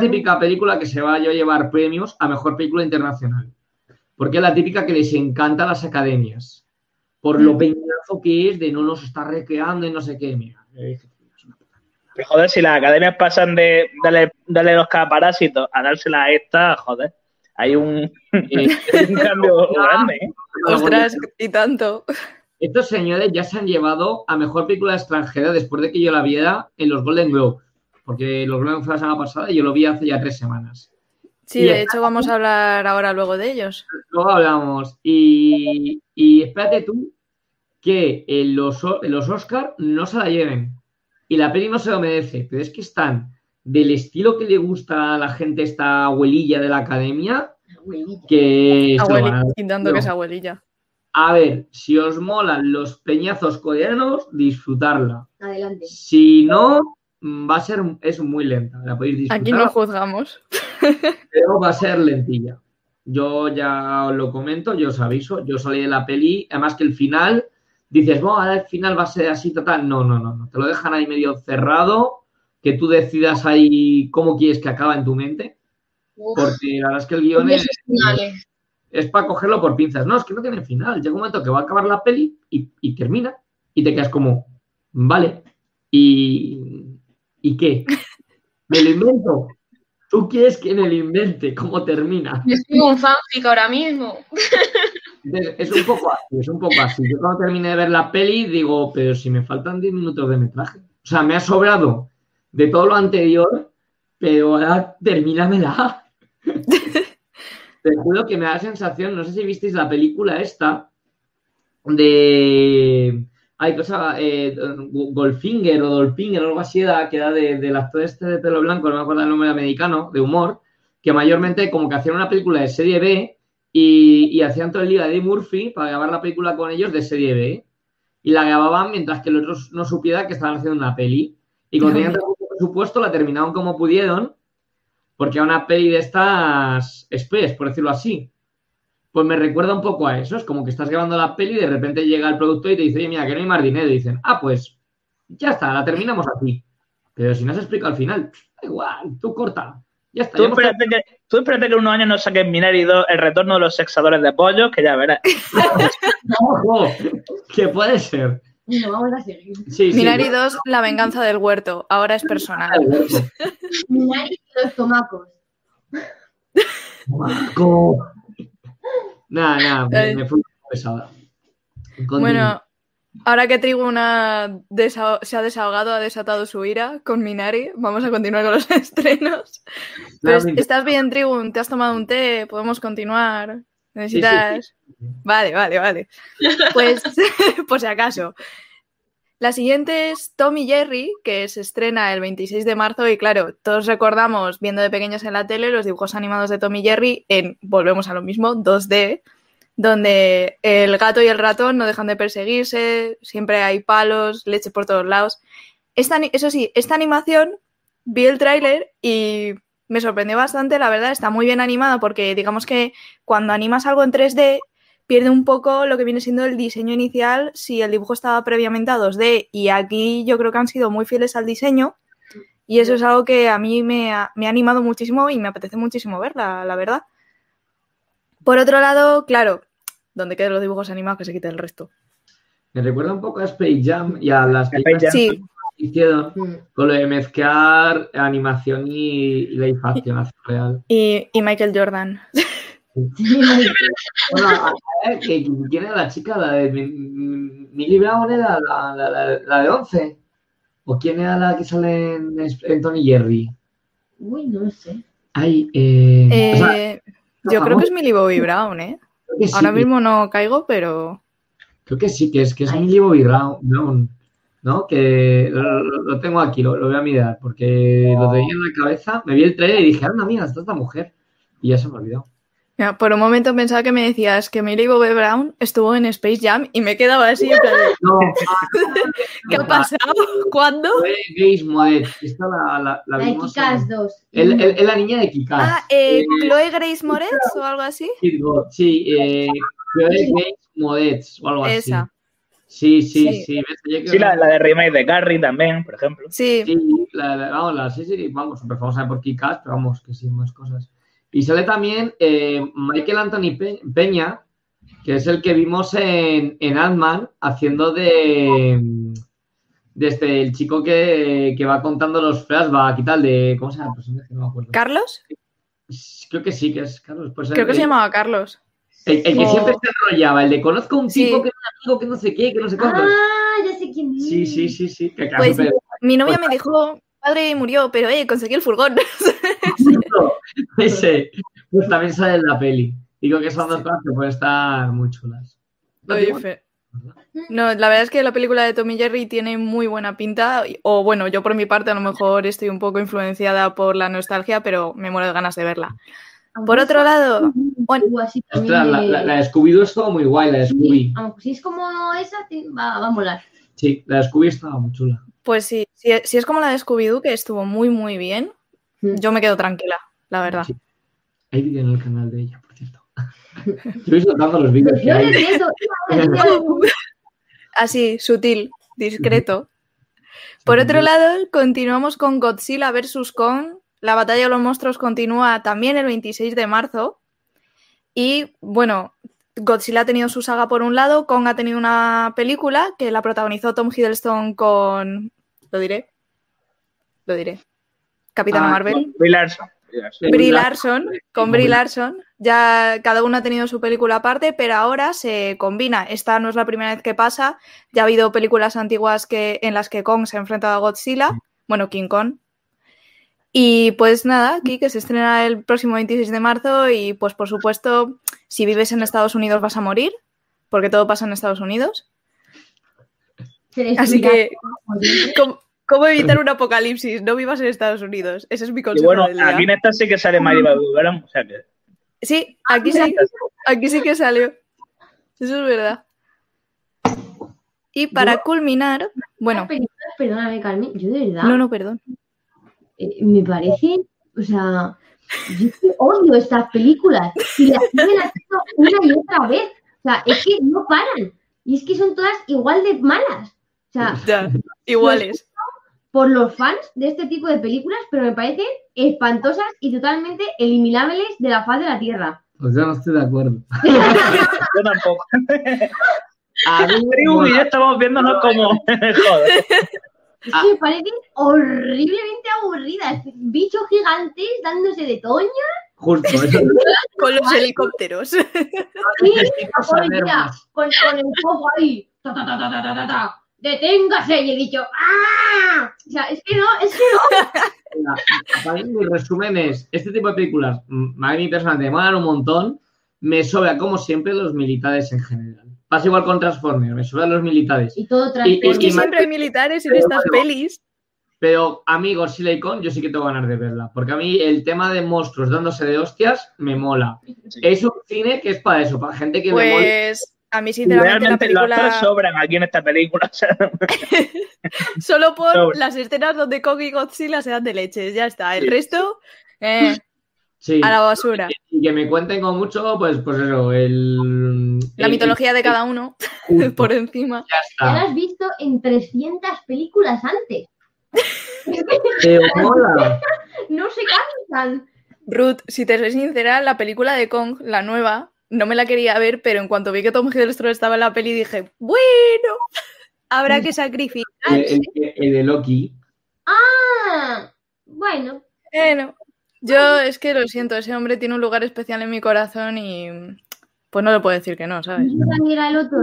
típica, película que se va a llevar premios a mejor película internacional. Porque es la típica que les encanta a las academias. Por lo mm. peñazo que es de no nos está recreando y no sé qué. Mira, joder, si las academias pasan de darle, los caparásitos a dársela a esta, joder hay un, cambio grande. ¿eh? Ostras, y tanto. Estos señores ya se han llevado a mejor película extranjera después de que yo la viera en los Golden Globe. Porque los Golden fue la semana pasada y yo lo vi hace ya tres semanas. Sí, de hecho vamos a hablar ahora luego de ellos. Luego hablamos. Y, y espérate tú que en los, en los Oscar no se la lleven. Y la peli no se lo merece. Pero es que están del estilo que le gusta a la gente esta abuelilla de la academia. Que que es abuelilla. A ver, si os molan los peñazos coreanos, disfrutarla. Adelante. Si no, va a ser, es muy lenta. La podéis disfrutar. Aquí no juzgamos. Pero va a ser lentilla. Yo ya os lo comento, yo os aviso. Yo salí de la peli, además que el final, dices, bueno, ahora el final va a ser así total. No, no, no, no. Te lo dejan ahí medio cerrado que tú decidas ahí cómo quieres que acabe en tu mente. porque la verdad es que el guion es, es, para cogerlo por pinzas. No, es que no tiene final. Llega un momento que va a acabar la peli y, termina. Y te quedas como, vale, ¿y, ¿y qué? Me lo invento. ¿Tú quieres que me lo invente? ¿Cómo termina? Yo estoy un fanfic ahora mismo. Es un poco así, es un poco así. Yo cuando terminé de ver la peli digo, pero si me faltan 10 minutos de metraje. O sea, me ha sobrado de todo lo anterior, pero ahora termínamela. Te juro que me da la sensación, no sé si visteis la película esta de. Hay cosa, eh, Goldfinger o algo así, que era de, del actor este de pelo blanco, no me acuerdo el nombre americano, de humor, que mayormente como que hacían una película de serie B y, hacían todo el día de Eddie Murphy para grabar la película con ellos de serie B. Y la grababan mientras que los otros no supieran que estaban haciendo una peli. Y cuando tenían supuesto, la terminaron como pudieron, porque era una peli de estas express, por decirlo así. Pues me recuerda un poco a eso. Es como que estás grabando la peli y de repente llega el productor y te dice, oye, mira, que no hay más dinero. Y dicen, ah, pues ya está, la terminamos así. Pero si no se explica al final, da igual, tú corta. Ya está. Tú espérate, que, tú espérate que unos años no saquen Minari 2 el retorno de los sexadores de pollo, que ya verás. Ojo, que puede ser. No, vamos a seguir. Minari 2, la venganza del huerto. Ahora es personal. Minari y los tomacos. Tomaco. Nada, nada, me, me fui pesada. Bueno, ahora que Trigo una se ha desahogado, ha desatado su ira con Minari, vamos a continuar con los estrenos. Pues, ¿Estás bien, Trigun? ¿Te has tomado un té? ¿Podemos continuar? ¿Necesitas...? Vale, vale, vale. Pues, por si acaso. La siguiente es Tom y Jerry, que se estrena el 26 de marzo y claro, todos recordamos viendo de pequeños en la tele los dibujos animados de Tom y Jerry en, volvemos a lo mismo, 2D, donde el gato y el ratón no dejan de perseguirse, siempre hay palos, leche por todos lados. eso sí, esta animación, vi el tráiler y me sorprendió bastante, la verdad, está muy bien animado porque digamos que cuando animas algo en 3D pierde un poco lo que viene siendo el diseño inicial si el dibujo estaba previamente a 2D. Y aquí yo creo que han sido muy fieles al diseño. Y eso es algo que a mí me ha, animado muchísimo y me apetece muchísimo verla, la verdad. Por otro lado, claro, donde queden los dibujos animados que se quite el resto. Me recuerda un poco a Space Jam y a las películas sí. que hicieron con lo de mezclar animación y, la infancia real. Y, y Michael Jordan. bueno, a ver, ¿quién era la chica? ¿La de Millie Brown era la, la, la, de 11? ¿O quién era la que sale en, en Tony Jerry? Uy, no lo sé. Ay, eh, eh yo creo que es Millie Bobby Brown, ¿eh? Ahora mismo no caigo, pero. Creo que sí, que es, que es Millie Bobby Brown, ¿no? Que lo, tengo aquí, lo, voy a mirar, porque lo tenía en la cabeza, me vi el trailer y dije, anda, mira, está esta mujer. Y ya se me olvidó por un momento pensaba que me decías que Millie Bobby Brown estuvo en Space Jam y me quedaba así. ¿Qué ha pasado? ¿Cuándo? Grace Modet. Esta la, la, la, de Kikas 2. Es la niña de Kikas. Ah, eh, ¿Chloe Grace Moretz o algo así? Sí, eh, Chloe Grace Moretz o algo así. Esa. Sí, sí, sí. Sí, la, la, de remake de Carrie también, por ejemplo. Sí. Sí, la, vamos, la, sí, sí, vamos, súper famosa por Kikas, pero vamos, que sí, más cosas. Y sale también eh, Michael Anthony Peña, que es el que vimos en, en Ant-Man haciendo de desde este, el chico que, va contando los flashbacks y tal, de. ¿Cómo se llama No me acuerdo. ¿Carlos? Creo que sí, que es Carlos. Pues Creo que se llamaba Carlos. El, que siempre se enrollaba, el de conozco a un tipo que es un amigo que no sé qué, que no sé cuánto. Ah, ya sé quién es. Sí, sí, sí, sí. pues, mi novia me dijo, padre murió, pero eh, conseguí el furgón. Ese, pues también sale en la peli. Digo que son dos cosas que pueden estar muy chulas. No, la verdad es que la película de Tommy Jerry tiene muy buena pinta. O bueno, yo por mi parte a lo mejor estoy un poco influenciada por la nostalgia, pero me muero de ganas de verla. Por otro lado, bueno, la, la, de Scooby-Doo estaba muy guay, la de Scooby. si es como esa, va, va a molar. Sí, la de Scooby estaba muy chula. Pues sí, si, es como la de Scooby-Doo, que estuvo muy, muy bien, yo me quedo tranquila, la verdad. Hay vídeo en el canal de ella, por cierto. Estoy soltando los vídeos que hay. Así, sutil, discreto. Por otro lado, continuamos con Godzilla vs. Kong. La batalla de los monstruos continúa también el 26 de marzo. Y bueno, Godzilla ha tenido su saga por un lado, Kong ha tenido una película que la protagonizó Tom Hiddleston con. Lo diré. Lo diré. Capitana ah, Marvel. Brie Larson. Brie Larson, con Brie Larson. Ya cada uno ha tenido su película aparte, pero ahora se combina. Esta no es la primera vez que pasa. Ya ha habido películas antiguas que, en las que Kong se ha enfrentado a Godzilla. Bueno, King Kong. Y pues nada, aquí que se estrena el próximo 26 de marzo y pues por supuesto si vives en Estados Unidos vas a morir, porque todo pasa en Estados Unidos. Así que, ¿cómo, evitar un apocalipsis? No vivas en Estados Unidos. Ese es mi consejo. bueno, aquí en esta sí que sale Mari ¿verdad? O sea que... Sí, aquí sí, aquí sí que salió. Eso es verdad. Y para culminar, bueno. Perdóname, Carmen, yo de verdad. No, no, perdón. Eh, me parece, o sea, yo odio estas películas y las siguen haciendo una y otra vez. O sea, es que no paran. Y es que son todas igual de malas. O sea, iguales. Por los fans de este tipo de películas, pero me parecen espantosas y totalmente eliminables de la faz de la Tierra. Pues yo no estoy de acuerdo. yo tampoco. A mí, ya estamos viéndonos como. Joder. Es que me parecen horriblemente aburridas. Bichos gigantes dándose de toña. Justo, eso. con los helicópteros. Sí, con, con, el fuego ahí. Ta, ta, ta, Deténgase. Y he dicho, ¡ah! O sea, es que no, es que no. Para mí, mi resumen es: este tipo de películas, a mí personalmente me molan un montón. Me sobra, como siempre, los militares en general. Pasa igual con Transformers, me suenan los militares. Y todo Es Transformers. que siempre hay militares en estas pelis. Pero a mí Godzilla y Kong yo sí que tengo ganas de verla, porque a mí el tema de monstruos dándose de hostias me mola. Sí. Es un cine que es para eso, para gente que le mola. Pues a mí sinceramente la Realmente los actores película sobran aquí en esta película. solo por Sobre. las escenas donde Kong y Godzilla se dan de leches, ya está. El resto eh, Sí. a la basura. Y que me cuenten con mucho, pues, pues eso, el... La el- mitología de cada uno justo, por encima. ya está. has visto en 300 películas antes. Pero mola. No se cansan. Ruth, si te soy sincera, la película de Kong, la nueva, no me la quería ver, pero en cuanto vi que Tom Hiddleston estaba en la peli dije, bueno, habrá que sacrificar. El, el- el de Loki. Ah, bueno. Bueno, yo es que lo siento, ese hombre tiene un lugar especial en mi corazón y pues no le puedo decir que no, ¿sabes? También era el otro.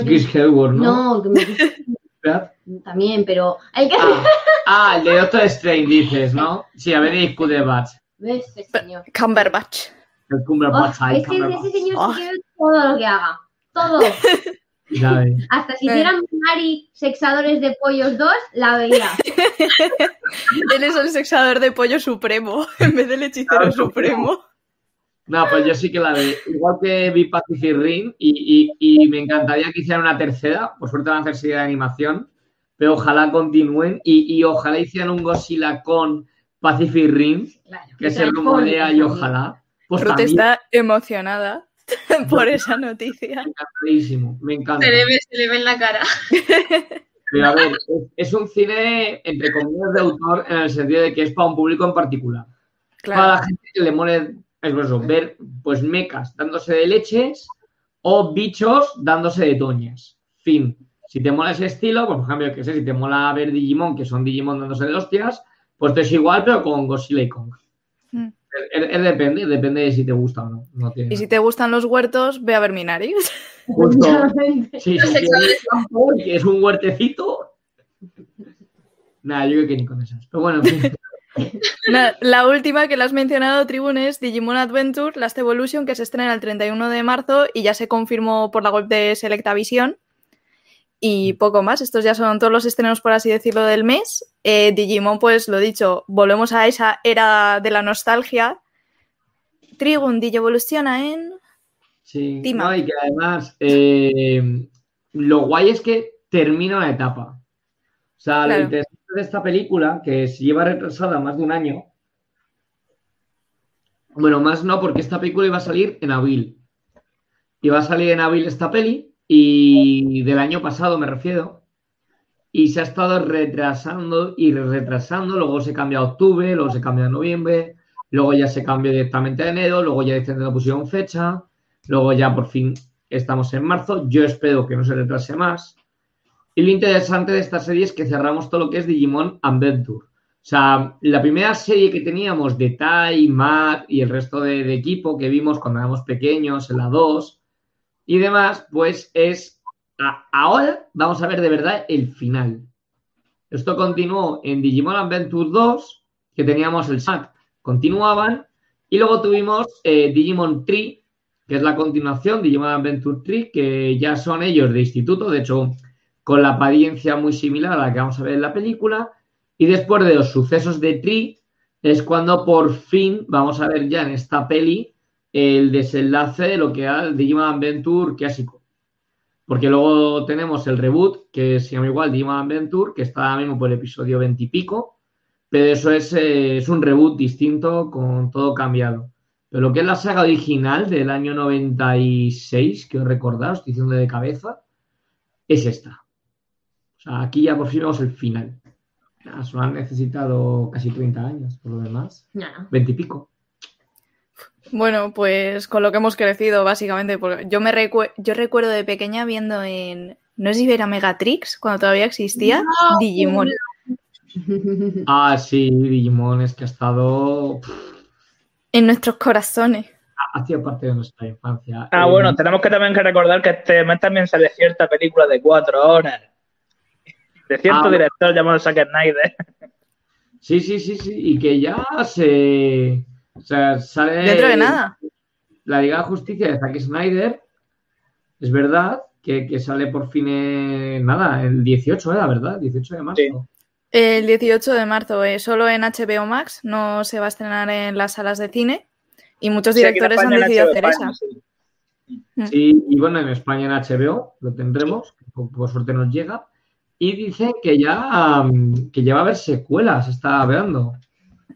Chris Hemsworth, ¿no? No, que me- también, pero hay que Ah, ah, el de Doctor Strange dices, ¿no? Sí, a ver, Cumberbatch. ¿Ves, ese señor? Cumberbatch. El Oh, Cumberbatch, ay, es que de ese señor Oh. sí que veo todo lo que haga. Todo. Hasta si Eh. hicieran Mari sexadores de pollos 2, la veía. Él es el sexador de pollo supremo en vez del hechicero Claro. supremo. No, pues yo sí que la de. Igual que vi Pacific Rim y, y- y me encantaría que hicieran una tercera. Por suerte van a hacer serie de animación. Pero ojalá continúen y, y ojalá hicieran un Godzilla con Pacific Rim, Claro, que se Transformers rumorea y ojalá. Pues Ruth está emocionada por esa noticia. encantadísimo, me encanta. Se le ve, se le ve en la cara. Pero a ver, es, es un cine, entre comillas, de autor en el sentido de que es para un público en particular. Para la gente que le mole, es ver pues mecas dándose de leches o bichos dándose de toñas. Fin. Si te mola ese estilo, pues por ejemplo, que sé, si te mola ver Digimon, que son Digimon dándose de hostias, pues esto es igual, pero con Godzilla y Kong. Mm. Depende, depende de si te gusta o no. no tiene Y si te gustan los huertos, ve a ver Minari. Justo. Efectivamente. Sí, Los sí, sexuales. sí, que es un huertecito. Nada, yo creo que ni con esas. Pero bueno, en fin. La, la última que la has mencionado, Tribune, es Digimon Adventure Last Evolution, que se estrena el 31 de marzo y ya se confirmó por la web de Selectavision. Y poco más, estos ya son todos los estrenos, por así decirlo, del mes. Eh, Digimon, pues lo dicho, volvemos a esa era de la nostalgia. Trigun Digievoluciona en... Sí, no, y que además eh, lo guay es que termina una etapa. O sea, lo Claro. interesante de esta película, que se lleva retrasada más de un año, bueno, más no, porque esta película iba a salir en abril. Iba a salir en abril esta peli, y del año pasado me refiero, y se ha estado retrasando y retrasando, luego se cambia a octubre, luego se cambia a noviembre, luego ya se cambia directamente a enero, luego ya dicen que no pusieron fecha, luego ya por fin estamos en marzo, yo espero que no se retrase más. Y lo interesante de esta serie es que cerramos todo lo que es Digimon Adventure. O sea, la primera serie que teníamos de Tai, Matt y el resto de, equipo que vimos cuando éramos pequeños, en la 2 y demás, pues es ahora vamos a ver de verdad el final. Esto continuó en Digimon Adventure 2, que teníamos el SAT, continuaban, y luego tuvimos eh, Digimon Tree, que es la continuación, Digimon Adventure Tree, que ya son ellos de instituto, de hecho, con la apariencia muy similar a la que vamos a ver en la película. Y después de los sucesos de Tree, es cuando por fin vamos a ver ya en esta peli el desenlace de lo que era el Digimon Adventure clásico. Porque luego tenemos el reboot, que se llama igual Digimon Adventure, que está ahora mismo por el episodio 20 y pico. Pero eso es, eh, es un reboot distinto con todo cambiado. Pero lo que es la saga original del año 96, que os recordad, os estoy diciendo de cabeza, es esta. O sea, aquí ya por fin vemos el final. Nada, Solo han necesitado casi 30 años, por lo demás. No. 20 y pico. Bueno, pues con lo que hemos crecido, básicamente. Porque yo, me recue- yo recuerdo de pequeña viendo en... No sé si era Megatrix, cuando todavía existía, Digimon. Ah, sí, Digimon es que ha estado. En nuestros corazones. ha sido parte de nuestra infancia. Ah, Eh, bueno, tenemos que también que recordar que este mes también sale cierta película de cuatro horas. De cierto Ah, director llamado Zack Snyder. Sí, sí, sí, sí. Y que ya se. O sea, sale. Dentro de nada. La Liga de Justicia de Zack Snyder. es verdad que, sale por fin, nada, el 18 era, ¿verdad? 18 de marzo. El 18 de marzo, eh, solo en HBO Max, no se va a estrenar en las salas de cine y muchos directores han decidido hacer esa. Mm. Sí. y bueno, en España en HBO lo tendremos, por, suerte nos llega. Y dicen que ya, que ya va a haber secuelas, está hablando.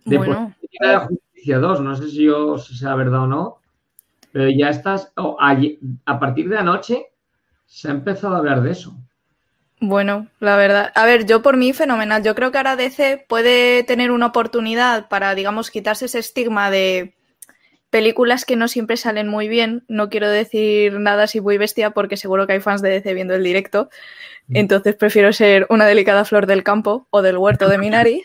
Bueno. de Justicia 2, no sé si, yo, si sea verdad o no, pero ya estás, a partir de anoche se ha empezado a hablar de eso. Bueno, la verdad. A ver, yo por mí fenomenal. Yo creo que ahora DC puede tener una oportunidad para, digamos, quitarse ese estigma de películas que no siempre salen muy bien. No quiero decir nada si voy bestia porque seguro que hay fans de DC viendo el directo. Mm. Entonces prefiero ser una delicada flor del campo o del huerto de Minari.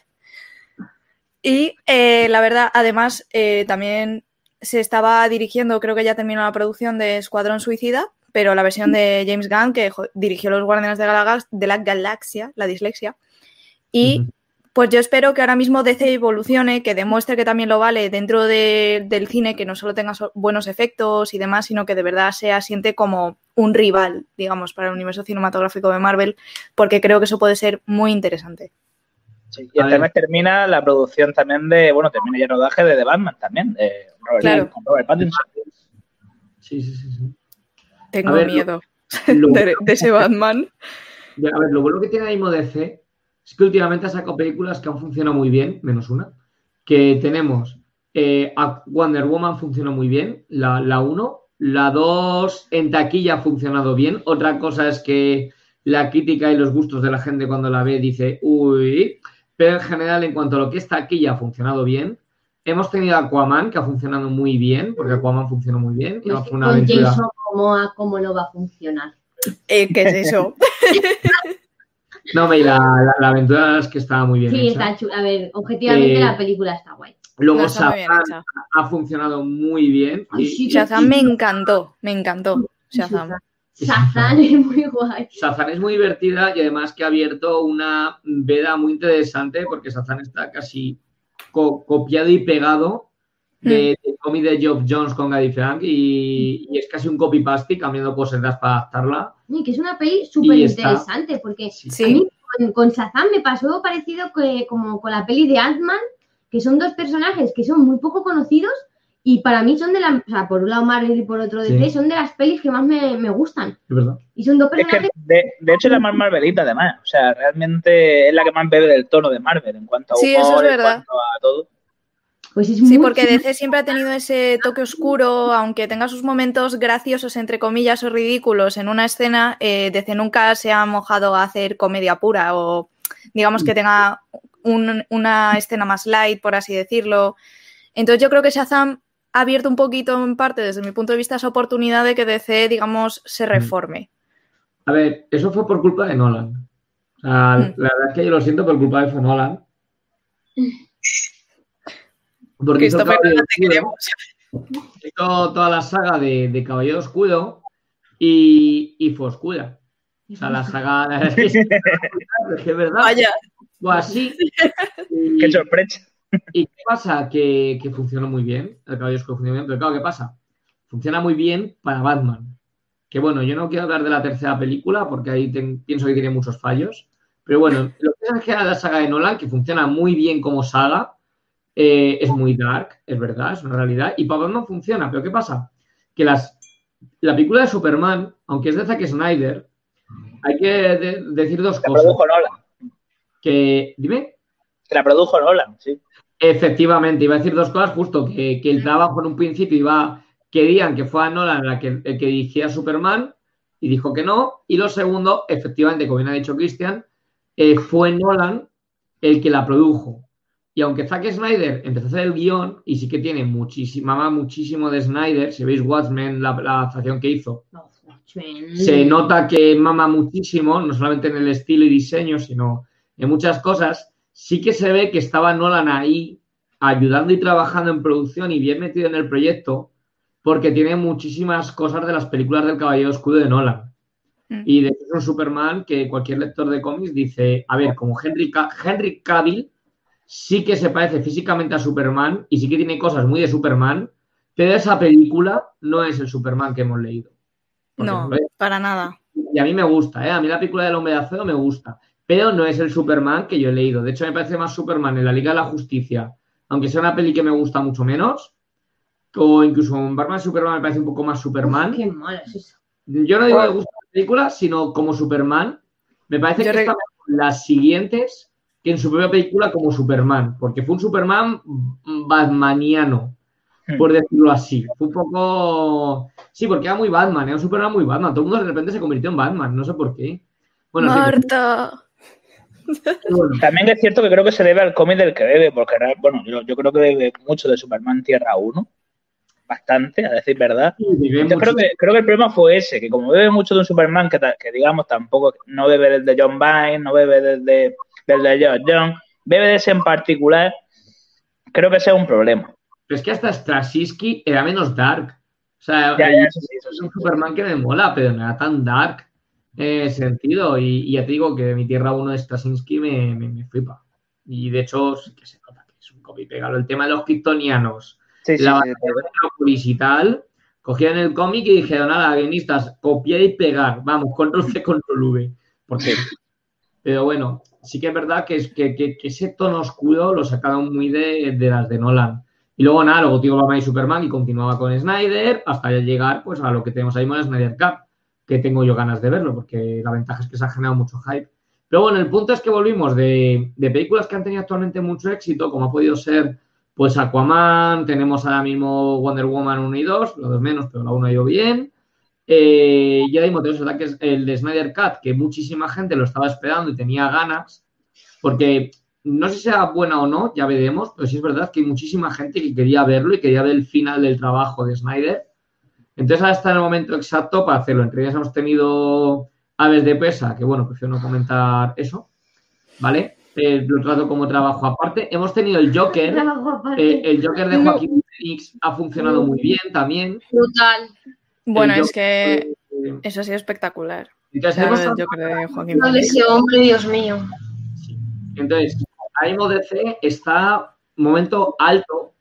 Y eh, la verdad, además, eh, también se estaba dirigiendo, creo que ya terminó la producción de Escuadrón Suicida, pero la versión de James Gunn, que dirigió Los Guardianes de, de la Galaxia, la dislexia. Y pues yo espero que ahora mismo DC evolucione, que demuestre que también lo vale dentro del cine, que no solo tenga buenos efectos y demás, sino que de verdad se asiente como un rival, digamos, para el universo cinematográfico de Marvel, porque creo que eso puede ser muy interesante. Sí, y mes termina la producción también de, bueno, termina ya el rodaje de The Batman también, de Robert, Pattinson. Sí, sí, sí, sí. Tengo miedo de, ese Batman. A ver, lo bueno que tiene ahí DC es que últimamente ha sacado películas que han funcionado muy bien, menos una. Que tenemos eh, Wonder Woman funcionó muy bien, la 1. La 2 en taquilla ha funcionado bien. Otra cosa es que la crítica y los gustos de la gente cuando la ve dice, uy, pero en general en cuanto a lo que es taquilla ha funcionado bien. Hemos tenido Aquaman, que ha funcionado muy bien, porque Aquaman funcionó muy bien. Pues una con Jason ¿cómo, no va a funcionar? Eh, ¿Qué es eso? no, me la, la, aventura es que estaba muy bien. Sí, está chula. A ver, objetivamente eh, la película está guay. Luego Shazam ha funcionado muy bien. Shazam me encantó, me encantó. Shazam. Shazam es muy guay. Shazam es muy divertida y además que ha abierto una veda muy interesante porque Shazam está casi copiado y pegado de, mm. cómic de Geoff Jones con Gary Frank y, es casi un copy-paste cambiando cosas para adaptarla. Y que es una peli súper interesante porque a mí con, Shazam me pasó parecido que, como con la peli de Ant-Man, que son dos personajes que son muy poco conocidos y para mí son de la, o sea, por un lado Marvel y por otro DC, son de las pelis que más me, me gustan. Es verdad. Y son dos personajes. de, de, hecho, es la más Marvelita, además. O sea, realmente es la que más bebe del tono de Marvel en cuanto a humor, sí, eso es verdad. en cuanto a todo. Pues es sí, porque DC siempre ha tenido ese toque oscuro, aunque tenga sus momentos graciosos, entre comillas, o ridículos en una escena, eh, DC nunca se ha mojado a hacer comedia pura o digamos que tenga una escena más light, por así decirlo. Entonces yo creo que Shazam ha abierto un poquito en parte, desde mi punto de vista, esa oportunidad de que DC, digamos, se mm. reforme. A ver, eso fue por culpa de Nolan. Mm. La verdad es que yo lo siento por culpa de Nolan. Porque hizo, toda la saga de, de Caballero Escudo y, y fue oscura. O sea, la saga. es que es verdad. Vaya. O así. Qué sorpresa. ¿Y qué pasa? Que, funcionó muy bien. El caballo funciona bien, pero claro, ¿qué pasa? Funciona muy bien para Batman. Que bueno, yo no quiero hablar de la tercera película porque ahí pienso que tiene muchos fallos. Pero bueno, lo que es que la saga de Nolan, que funciona muy bien como saga, eh, es muy dark, es verdad, es una realidad. Y para Batman funciona, pero ¿qué pasa? Que las, la película de Superman, aunque es de Zack Snyder, hay que decir dos cosas. La produjo Nolan. Que, dime. Que la produjo Nolan, sí. Efectivamente, iba a decir dos cosas, justo que, el trabajo en un principio iba, querían que fuera Nolan la que, el que dirigía Superman y dijo que no. Y lo segundo, efectivamente, como bien ha dicho Christian, eh, fue Nolan el que la produjo. Y aunque Zack Snyder empezó a hacer el guion, y sí que tiene muchísima, muchísimo de Snyder, si veis Watchmen, la, la adaptación que hizo, se nota que mama muchísimo, no solamente en el estilo y diseño, sino en muchas cosas sí que se ve que estaba Nolan ahí ayudando y trabajando en producción y bien metido en el proyecto, porque tiene muchísimas cosas de las películas del Caballero Escudo de Nolan. Mm. Y de hecho es un Superman que cualquier lector de cómics dice, a ver, como Henry, Henry Cavill sí que se parece físicamente a Superman y sí que tiene cosas muy de Superman, pero esa película no es el Superman que hemos leído. No, para nada. Y a mí me gusta, ¿eh? A mí la película del hombre de acero me gusta. Pero no es el Superman que yo he leído. De hecho, me parece más Superman en la Liga de la Justicia, aunque sea una peli que me gusta mucho menos. O incluso en Batman Superman me parece un poco más Superman. qué mal es eso. Yo no digo que me gusta la película, sino como Superman. Me parece que está las siguientes que en su propia película como Superman, porque fue un Superman batmaniano, hmm. por decirlo así. Fue un poco... Sí, porque era muy Batman, era un Superman muy Batman. Todo el mundo de repente se convirtió en Batman, no sé por qué. Bueno, Marta. También es cierto que creo que se debe al cómic del que bebe, porque bueno, yo, creo que debe mucho de Superman Tierra 1 bastante, a decir verdad. creo que, creo que el problema fue ese, que como bebe mucho de un Superman que, que digamos tampoco no bebe desde John Byrne, no bebe desde del de George John, bebe de ese en particular, creo que sea un problema. Pero es que hasta Straczynski era menos dark. O sea, es un Superman que me mola, pero no era tan dark ese sentido. Y, ya te digo que de mi tierra uno de Straczynski me, me, flipa. Y de hecho, sí que se nota que es un copy pegado. El tema de los kryptonianos, la batalla y tal, cogían el cómic y dijeron, nada, guionistas, copiar y pegar. Vamos, control C, control V. Porque, pero bueno, sí que es verdad que, es, que, ese tono oscuro lo sacaron muy de, las de Nolan. Y luego nada, luego tío Batman y Superman y continuaba con Snyder hasta llegar pues a lo que tenemos ahí en Snyder Cup, que tengo yo ganas de verlo, porque la ventaja es que se ha generado mucho hype. Pero bueno, el punto es que volvimos de, películas que han tenido actualmente mucho éxito, como ha podido ser pues Aquaman, tenemos ahora mismo Wonder Woman 1 y 2, los dos menos, pero la 1 ha ido bien. Eh, ya dimos verdad que es el de Snyder Cut, que muchísima gente lo estaba esperando y tenía ganas, porque no sé si sea buena o no, ya veremos, pero sí es verdad que hay muchísima gente que quería verlo y quería ver el final del trabajo de Snyder. Entonces ahora está en el momento exacto para hacerlo. Entre ellas hemos tenido Aves de Pesa, que bueno, prefiero no comentar eso, ¿vale? Eh, lo trato como trabajo aparte. Hemos tenido el Joker. Eh, el Joker de Joaquín Phoenix ha funcionado muy bien también. Brutal. Bueno, es que eso ha sido espectacular. Entonces, yo creo Joaquín ese hombre, Dios mío. Entonces, Aimo DC está momento alto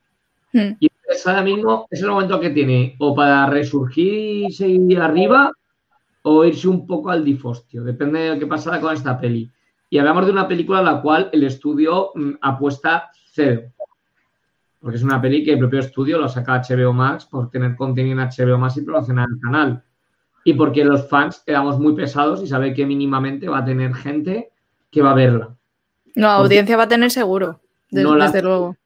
hmm. y ahora mismo es el momento que tiene o para resurgir y seguir arriba o irse un poco al difostio, depende de lo que pasará con esta peli. Y hablamos de una película a la cual el estudio mm, apuesta cero porque es una peli que el propio estudio lo saca HBO Max por tener contenido en HBO Max y promocionar el canal. Y porque los fans quedamos muy pesados y sabe que mínimamente va a tener gente que va a verla. No, audiencia va a tener seguro, desde, luego.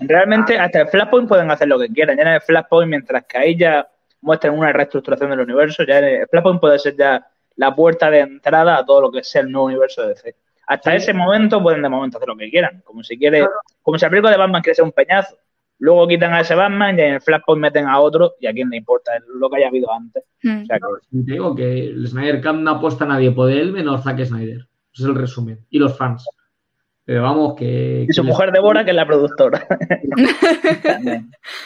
Realmente, hasta el Flashpoint pueden hacer lo que quieran. Ya en el Flashpoint, mientras que ahí ya muestran una reestructuración del universo, ya el Flashpoint puede ser ya la puerta de entrada a todo lo que sea el nuevo universo de DC. Hasta ese momento pueden de momento hacer lo que quieran. Como si quiere, como si el película de Batman quiere ser un peñazo. Luego quitan a ese Batman y en el Flashpoint meten a otro y a quién le importa lo que haya habido antes. Hmm. digo que el Snyder Camp no apuesta a nadie por él menos Zack Snyder. Ese es el resumen. Y los fans. Pero vamos, que. Y su mujer Débora, que es la productora.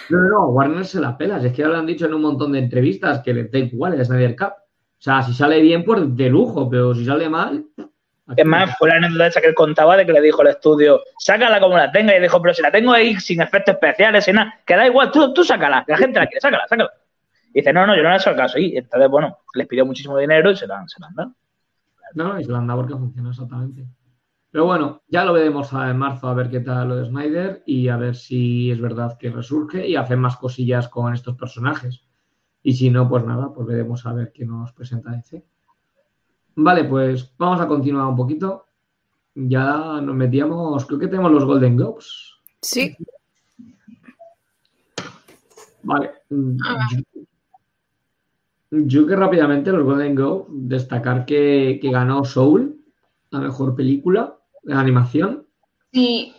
no, no, no, Warner se la pela. Es que ya lo han dicho en un montón de entrevistas que le da igual el Snyder Cup. O sea, si sale bien, pues de lujo, pero si sale mal, es más, fue la anécdota esa que él contaba de que le dijo al estudio, sácala como la tenga. Y dijo, pero si la tengo ahí sin efectos especiales, sin nada, que da igual, tú, tú sácala, la gente la quiere, sácala, sácala. Y dice, no, no, yo no le he hecho caso. Y entonces, bueno, les pidió muchísimo dinero y se la, se la han dado. No, y se la han dado porque funciona exactamente. Pero bueno, ya lo veremos en marzo a ver qué tal lo de Snyder y a ver si es verdad que resurge y hacer más cosillas con estos personajes. Y si no, pues nada, pues veremos a ver qué nos presenta DC. Vale, pues vamos a continuar un poquito. Ya nos metíamos, creo que tenemos los Golden Globes. Sí. Vale. Yo, que rápidamente los Golden Globes, destacar que, ganó Soul, la mejor película de animación. Sí,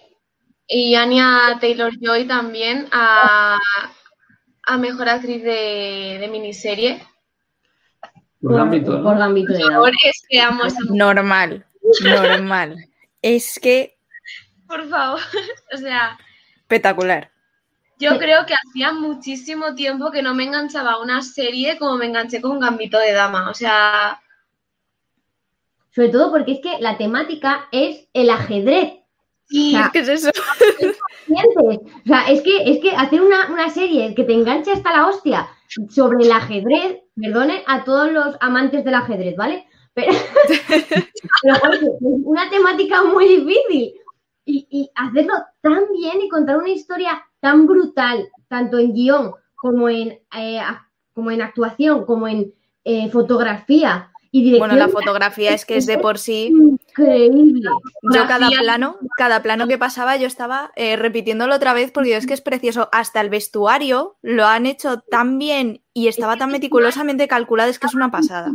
y Anya Taylor Joy también a, mejor actriz de miniserie. Por, Gambito, por Gambito Normal, normal. es que... Por favor, o sea... Espectacular. Yo creo que hacía muchísimo tiempo que no me enganchaba a una serie como me enganché con Gambito de Dama. O sea... Sobre todo porque es que la temática es el ajedrez. Sí, ¿qué es eso? o sea, es que, es que hacer una, una serie que te enganche hasta la hostia sobre el ajedrez perdone a todos los amantes del ajedrez, ¿vale? Pero, es una temática muy difícil. Y, hacerlo tan bien y contar una historia tan brutal, tanto en guion como en, eh, como en actuación, como en eh, fotografía y. Bueno, la fotografía es que es de por sí increíble. Yo cada plano, cada plano que pasaba, yo estaba eh, repitiéndolo otra vez porque es que es precioso. Hasta el vestuario lo han hecho tan bien y estaba tan meticulosamente calculado, es que es una pasada.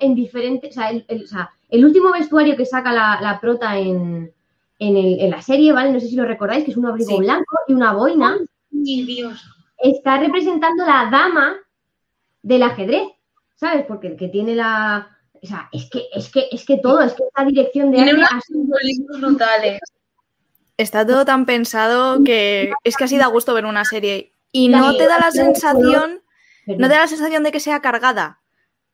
En diferentes, o sea, el, último vestuario que saca la, prota en, la serie, ¿vale? No sé si lo recordáis, que es un abrigo blanco y una boina. Dios. Está representando la dama del ajedrez, ¿sabes? Porque el que tiene la, o sea, es que, es que, es que todo, es que esta dirección de Tiene unos brutales. Está todo tan pensado que es que así da gusto ver una serie. Y no te da la sensación, no te da la sensación de que sea cargada.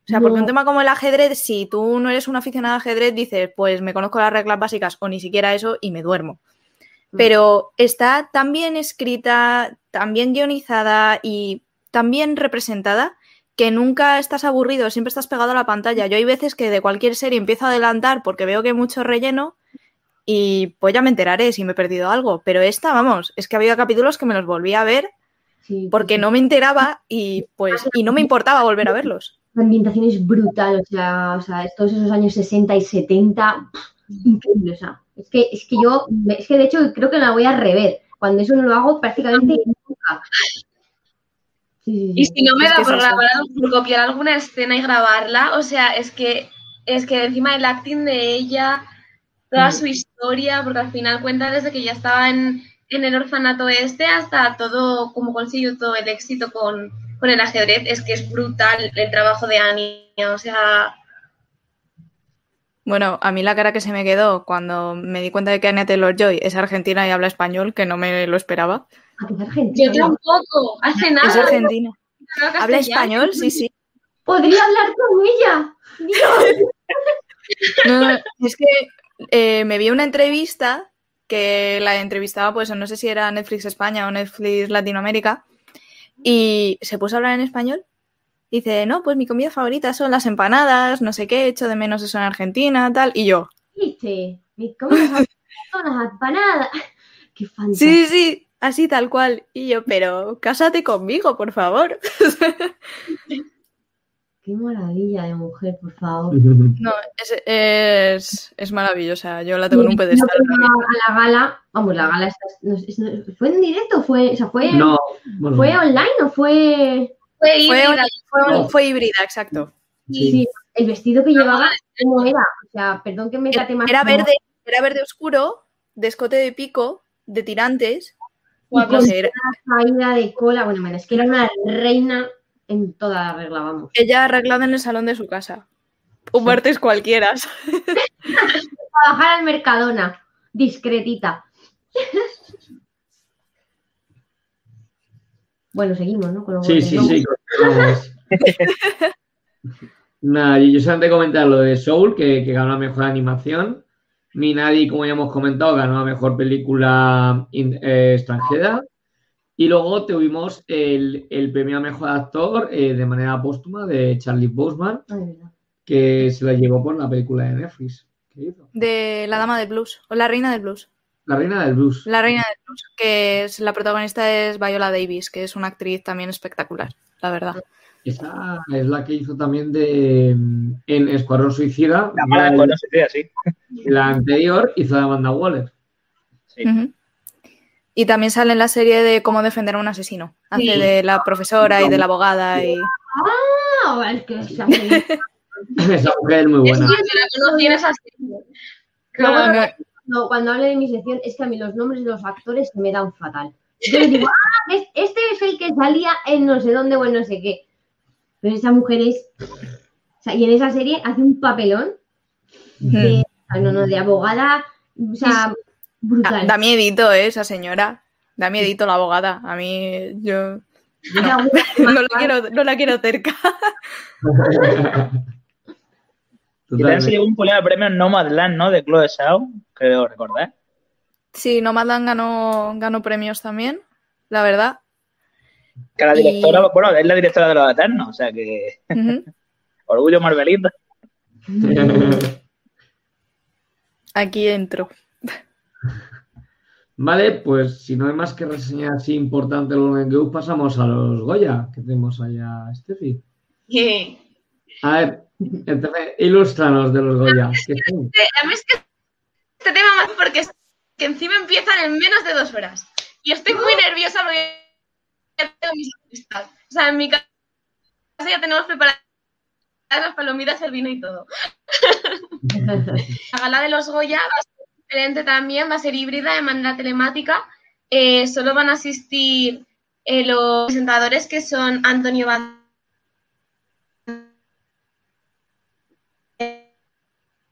O sea, porque un tema como el ajedrez, si tú no eres un aficionado al ajedrez, dices, pues me conozco las reglas básicas o ni siquiera eso y me duermo. Mm. Pero está tan bien escrita, tan bien guionizada y tan bien representada que nunca estás aburrido, siempre estás pegado a la pantalla. Yo hay veces que de cualquier serie empiezo a adelantar porque veo que hay mucho relleno y pues ya me enteraré si me he perdido algo. Pero esta, vamos, es que ha habido capítulos que me los volví a ver porque no me enteraba y pues y no me importaba volver a verlos. La ambientación es brutal, o sea, o sea todos esos años 60 y 70, increíble, o sea, es que, es que yo, es que de hecho creo que la voy a rever. Cuando eso no lo hago prácticamente nunca. Y si no me da por, grabar, por copiar alguna escena y grabarla, o sea, es que es que encima el acting de ella, toda su historia, porque al final cuenta desde que ya estaba en, el orfanato este hasta todo, como consiguió todo el éxito con, el ajedrez, es que es brutal el trabajo de Annie, o sea... Bueno, a mí la cara que se me quedó cuando me di cuenta de que Anya Taylor-Joy es argentina y habla español, que no me lo esperaba. Yo tampoco, hace nada. Es argentina. ¿Habla español? Sí, sí. Podría hablar con ella. No, es que eh, me vi una entrevista que la entrevistaba, pues no sé si era Netflix España o Netflix Latinoamérica, y se puso a hablar en español. Dice, no, pues mi comida favorita son las empanadas, no sé qué, echo de menos eso en Argentina, tal, y yo. ¿Viste? Mi comida favorita son las empanadas. Qué fantástico. Sí, sí, Así tal cual. Y yo, pero cásate conmigo, por favor. Qué maravilla de mujer, por favor. No, es, es, maravillosa. Yo la tengo en un pedestal. a la gala, vamos, la gala ¿fue en directo? ¿Fue, o sea, fue, no, ¿fue online o fue...? Fue híbrida. Fue, híbrida, exacto. Sí. el vestido que llevaba, ¿cómo era? O sea, perdón que me trate más. Era verde, era verde oscuro, de escote de pico, de tirantes, caída de cola, bueno, es que era una reina en toda la regla, vamos. Ella arreglada en el salón de su casa. Un martes cualquiera. Trabajar al Mercadona, discretita. bueno, seguimos, ¿no? sí, sí, sí, Nada, yo solamente comentar lo de Soul, que, que ganó la mejor animación. Minari, como ya hemos comentado, ganó la mejor película eh, extranjera. Y luego tuvimos el, premio a mejor actor eh, de manera póstuma de Charlie Boseman, que se la llevó por la película de Netflix. De La Dama del Blues, o La Reina del Blues. La Reina del Blues. La Reina del Blues, que es, la protagonista es Viola Davis, que es una actriz también espectacular, la verdad. Esa es la que hizo también de en Escuadrón Suicida. La mala Escuadrón Suicida, sí. La anterior hizo de Amanda Waller. Sí. Y también sale en la serie de cómo defender a un asesino. Hace de la profesora y de la abogada. Y... Ah, es que esa, esa mujer es muy buena. Es que no, cuando hablo de mi sección es que a mí los nombres de los actores se me dan fatal. Yo digo, ah, este es el que salía en no sé dónde o en no sé qué. Pero esa mujer es. O sea, y en esa serie hace un papelón de, no, no, de abogada. O sea, brutal. Da, miedito, ¿eh? Esa señora. Da miedito la abogada. A mí, yo. No, la, quiero, no la quiero cerca. Y también se llevó un premio Nomadland, ¿no? De Chloe Shaw, creo recordar. Sí, Nomadland ganó, ganó premios también, la verdad. Que la directora, bueno, es la directora de los Eternos, o sea que. Orgullo Marvelita. Aquí entro. Vale, pues si no hay más que reseñar así importante lo que pasamos a los Goya, que tenemos allá, Steffi. A ver, entonces, ilústranos de los Goya. Este, a mí es que este tema más porque es que encima empiezan en menos de dos horas. Y estoy muy nerviosa porque tengo mis O sea, en mi casa ya tenemos preparadas las palomitas, el vino y todo. La gala de los Goya va a ser diferente también, va a ser híbrida de manera telemática. Eh, solo van a asistir eh, los presentadores que son Antonio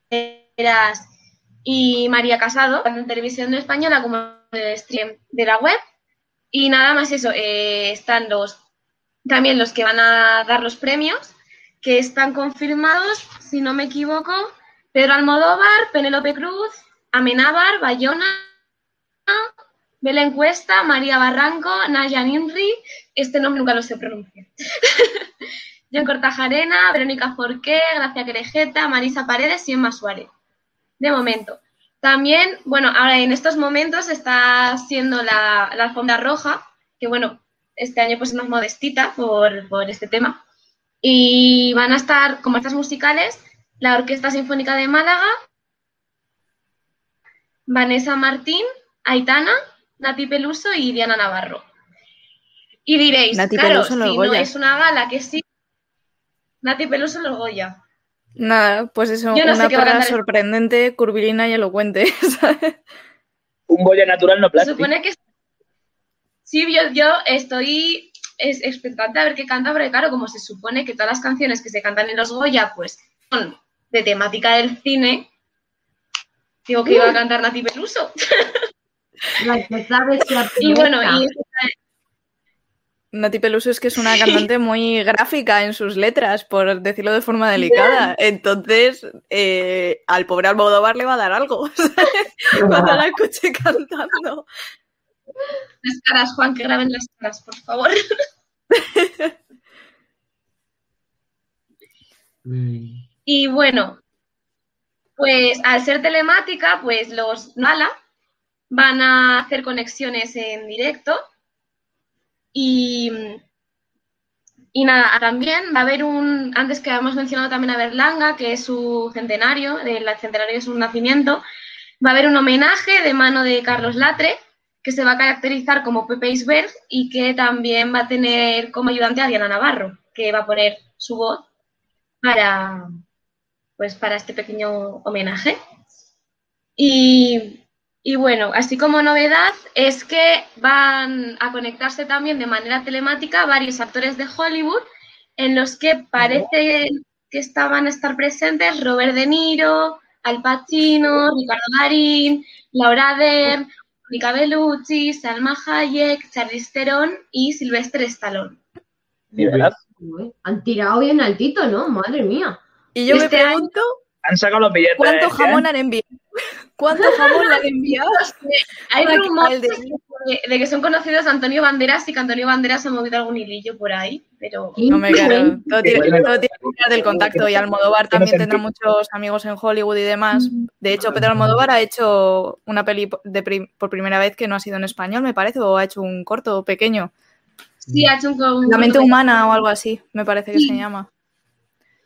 Banderas y María Casado, tanto en televisión española como en el stream de la web. Y nada más eso, eh, están los también los que van a dar los premios, que están confirmados, si no me equivoco, Pedro Almodóvar, Penélope Cruz, Amenábar, Bayona, Belén Cuesta, María Barranco, Naya Ninri, este nombre nunca lo sé pronunciar. John Cortajarena, Verónica Forqué, Gracia Querejeta, Marisa Paredes y Emma Suárez. De momento. También, bueno, ahora en estos momentos está siendo la, la alfombra roja, que bueno, este año pues es más modestita por, por este tema. Y van a estar como estas musicales la Orquesta Sinfónica de Málaga, Vanessa Martín, Aitana, Nati Peluso y Diana Navarro. Y diréis, claro, si no es una gala que sí, Nati Peluso los Goya. Nada, pues eso, una sé sorprendente, curvilínea y elocuente. Un Goya natural no plástico. Se supone que sí, yo, yo estoy expectante a ver qué canta, porque claro, como se supone que todas las canciones que se cantan en los Goya, pues son de temática del cine, digo que iba a cantar Nati Peluso. y bueno, y Nati Peluso es que es una cantante muy gráfica en sus letras, por decirlo de forma delicada. Entonces, eh, al pobre Almodóvar le va a dar algo. va a dar al coche cantando. Las caras, Juan, que graben las caras, por favor. y bueno, pues al ser telemática, pues los Nala van a hacer conexiones en directo y, y nada, también va a haber un, antes que hemos mencionado también a Berlanga, que es su centenario, el centenario de su nacimiento, va a haber un homenaje de mano de Carlos Latre, que se va a caracterizar como Pepe Isberg y que también va a tener como ayudante a Diana Navarro, que va a poner su voz para, pues, para este pequeño homenaje. Y y bueno, así como novedad es que van a conectarse también de manera telemática varios actores de Hollywood en los que parece que estaban a estar presentes Robert De Niro, Al Pacino, Ricardo Darín, Laura Dern, Mónica Bellucci, Salma Hayek, Charlize Theron y Sylvester Stallone. verdad? Han tirado bien altito, ¿no? Madre mía. Y yo me este pregunto... Han sacado los billetes. ¿Cuánto jamón han enviado? ¿Cuánto jamón le han enviado? Hay rumores de, que son conocidos Antonio Banderas y que Antonio Banderas ha movido algún hilillo por ahí, pero... No me quedo. Todo tiene, que ver del contacto y Almodóvar también tendrá muchos amigos en Hollywood y demás. De hecho, Pedro Almodóvar ha hecho una peli por primera vez que no ha sido en español, me parece, o ha hecho un corto pequeño. Sí, ha hecho un... La mente humana o algo así, me parece que se llama.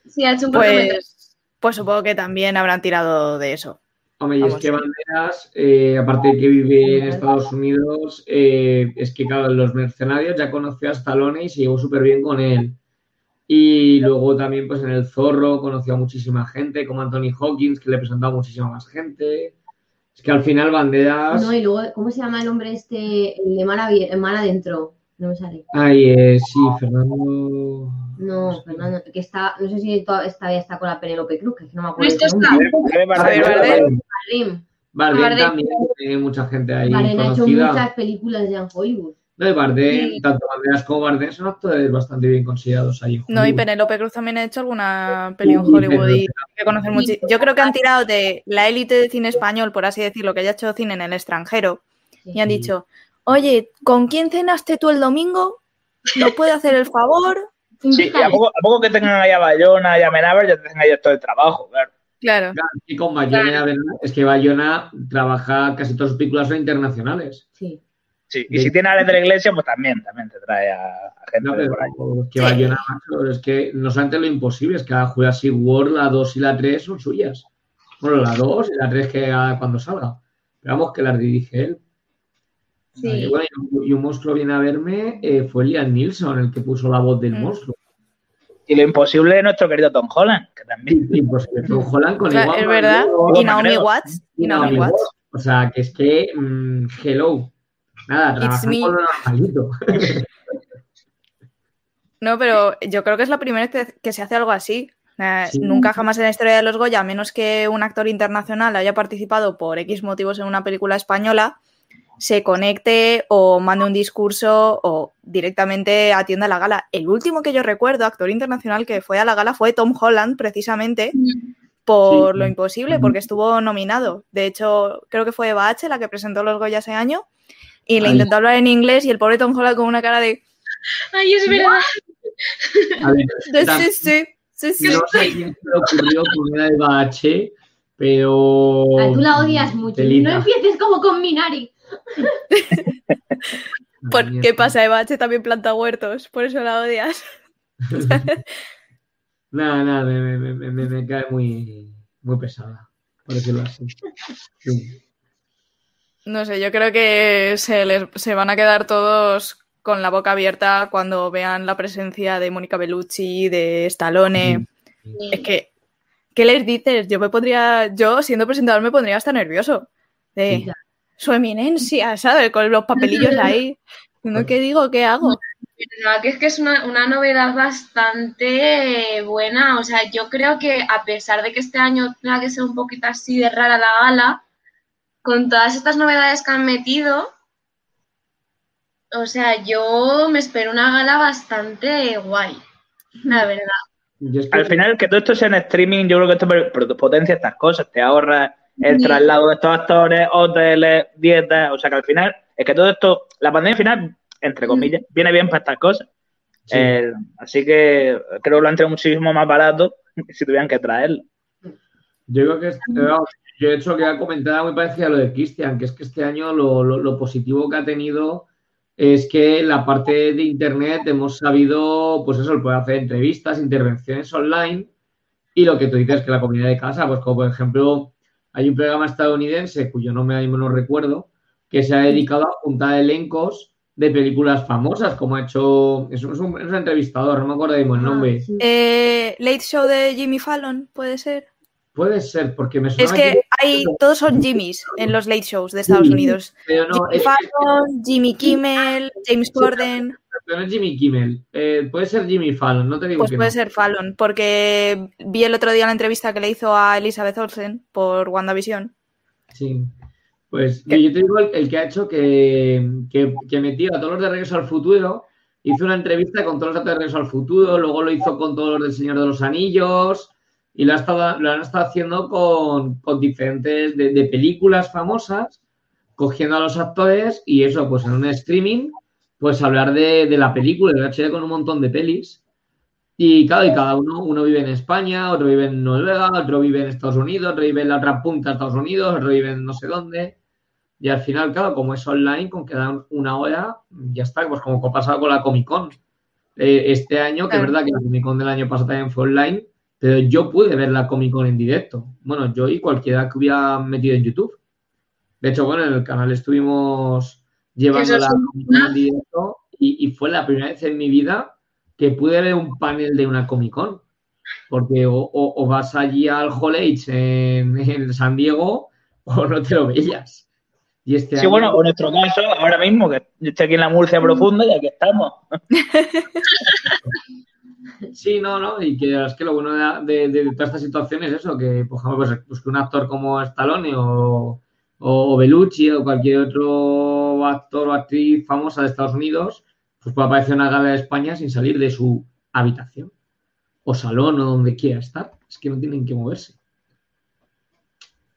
Sí, ha hecho un corto pues, pues supongo que también habrán tirado de eso. Hombre, y es que Banderas, eh, aparte de que vive en Estados Unidos, eh, es que, claro, los mercenarios ya conoció a Stallone y se llevó súper bien con él. Y luego también, pues en El Zorro conoció a muchísima gente, como Anthony Hawkins, que le presentó a muchísima más gente. Es que al final Banderas... No, y luego, ¿cómo se llama el hombre este, el de Mar, Adentro? No me sale. Ay, eh, sí, Fernando... No, Fernando, que está, no sé si todavía está con la Penélope Cruz, que no me acuerdo. Esto está. Bardem también tiene mucha gente ahí. Bardem ha hecho muchas películas ya en Hollywood. No, y Bardem, tanto Banderas como Bardem son actores bastante bien considerados ahí. No, y Penélope Cruz también ha hecho alguna peli en Hollywood y que conocer mucho. Yo creo que han tirado de la élite de cine español, por así decirlo, que haya hecho cine en el extranjero, y han dicho, oye, ¿con quién cenaste tú el domingo? no puede hacer el favor. Sí, a poco, que tengan ahí a Bayona y a Menaver, ya tengan ahí todo el trabajo, claro. Claro. y con Bayona es que Bayona trabaja casi todas sus películas son internacionales. Sí. Sí, y si tiene a de la iglesia, pues también, también te trae a, gente no, pero, por Que Bayona, es que no solamente lo imposible, es que a Jurassic World la 2 y la 3 son suyas. Bueno, la 2 y la 3 que cuando salga. Pero vamos, que las dirige él. Sí. Y, bueno, y, un monstruo viene a verme, eh, fue Liam Nilsson el que puso la voz del mm. monstruo. Y lo imposible es nuestro querido Tom Holland, que también. imposible. Tom Holland con igual. Es verdad. Y Naomi Watts. Y Naomi Watts. O sea, que es que, mm, hello. Nada, trabajar con lo normalito. No, pero yo creo que es la primera vez que se hace algo así. Nunca jamás en la historia de los Goya, a menos que un actor internacional haya participado por X motivos en una película española, se conecte o mande un discurso o directamente atienda la gala. El último que yo recuerdo, actor internacional que fue a la gala, fue Tom Holland, precisamente, por lo imposible, porque estuvo nominado. De hecho, creo que fue Eva H. la que presentó los Goya ese año y le intentó hablar en inglés y el pobre Tom Holland con una cara de... ¡Ay, es verdad! sí, sí, sí, sí. No sé quién se ocurrió poner Eva H., pero... tú la odias mucho. No empieces como con Minari. ¿Por qué pasa? Eva H. también planta huertos, por eso la odias. nada, nada, me, me, me, me, cae muy, muy pesada, por decirlo así. Sí. No sé, yo creo que se, les, se van a quedar todos con la boca abierta cuando vean la presencia de Mónica Bellucci, de Stallone. Es que, ¿qué les dices? Yo me pondría, yo siendo presentador me pondría hasta nervioso. De su eminencia, ¿sabes? Con los papelillos ahí. ¿Qué digo? ¿Qué hago? que es que es una, una, novedad bastante buena. O sea, yo creo que a pesar de que este año tenga que ser un poquito así de rara la gala, con todas estas novedades que han metido, o sea, yo me espero una gala bastante guay, la verdad. Al final, que todo esto sea en streaming, yo creo que esto potencia estas cosas, te ahorra el traslado de estos actores, hoteles, dietas, o sea que al final, es que todo esto, la pandemia final, entre comillas, viene bien para estas cosas. Eh, así que creo que lo han traído muchísimo más barato si tuvieran que traerlo. Yo creo que es, yo he hecho que ha comentado muy parecida a lo de Cristian, que es que este año lo, positivo que ha tenido es que la parte de Internet hemos sabido, pues eso, el poder hacer entrevistas, intervenciones online y lo que tú dices, que la comunidad de casa, pues como por ejemplo, hay un programa estadounidense cuyo nombre no recuerdo, que se ha dedicado a juntar elencos de películas famosas, como ha hecho, es un, entrevistador, no me acuerdo de el nombre. Ah, eh, Late Show de Jimmy Fallon, puede ser. Puede ser, porque me suena Es que hay, todos son Jimmys en los late shows de Estados Unidos. Jimmy Fallon, Jimmy Kimmel, James Corden. Pero no es Jimmy Kimmel, eh, puede ser Jimmy Fallon, no te digo Pues puede ser Fallon, porque vi el otro día la entrevista que le hizo a Elizabeth Olsen por WandaVision. Sí, pues yo te digo el, que ha hecho que, que, que metió a todos los de Regreso al Futuro, hizo una entrevista con todos los de Regreso al Futuro, luego lo hizo con todos los del Señor de los Anillos y lo, lo han estado haciendo con, diferentes de, películas famosas, cogiendo a los actores y eso, pues en un streaming, pues hablar de, la película, de HD con un montón de pelis. Y claro, y cada uno, uno vive en España, otro vive en Noruega, otro vive en Estados Unidos, otro vive en la otra punta de Estados Unidos, otro vive en no sé dónde. Y al final, claro, como es online, con que dan una hora, ya está, pues como ha pasado con la Comic Con. Eh, este año, que es verdad que la Comic Con del año pasado también fue online, pero yo pude ver la Comic Con en directo. Bueno, yo y cualquiera que hubiera metido en YouTube. De hecho, bueno, en el canal estuvimos llevando la Comic Con en directo y, fue la primera vez en mi vida que pude ver un panel de una Comic Con. Porque o, vas allí al Hall H en, San Diego o no te lo veías. Y este sí, bueno, en nuestro caso, ahora mismo, que estoy aquí en la Murcia profunda y aquí estamos. Sí, no, no, y que es que lo bueno de, de, toda esta situación es eso, que por ejemplo, pues, pues que un actor como Stallone o, o, Bellucci o cualquier otro actor o actriz famosa de Estados Unidos, pues puede aparecer en una gala de España sin salir de su habitación o salón o donde quiera estar. Es que no tienen que moverse.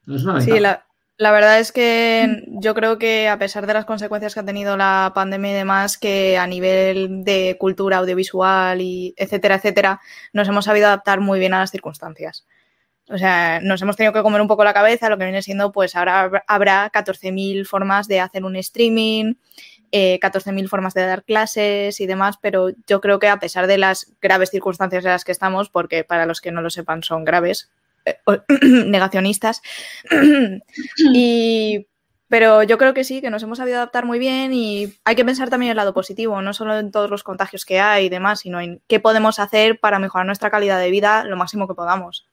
No es una sí, la, La verdad es que yo creo que a pesar de las consecuencias que ha tenido la pandemia y demás, que a nivel de cultura audiovisual y etcétera, etcétera, nos hemos sabido adaptar muy bien a las circunstancias. O sea, nos hemos tenido que comer un poco la cabeza, lo que viene siendo, pues ahora habrá 14.000 formas de hacer un streaming, eh, 14.000 formas de dar clases y demás, pero yo creo que a pesar de las graves circunstancias en las que estamos, porque para los que no lo sepan son graves, negacionistas. y, pero yo creo que sí, que nos hemos sabido adaptar muy bien y hay que pensar también en el lado positivo, no solo en todos los contagios que hay y demás, sino en qué podemos hacer para mejorar nuestra calidad de vida lo máximo que podamos.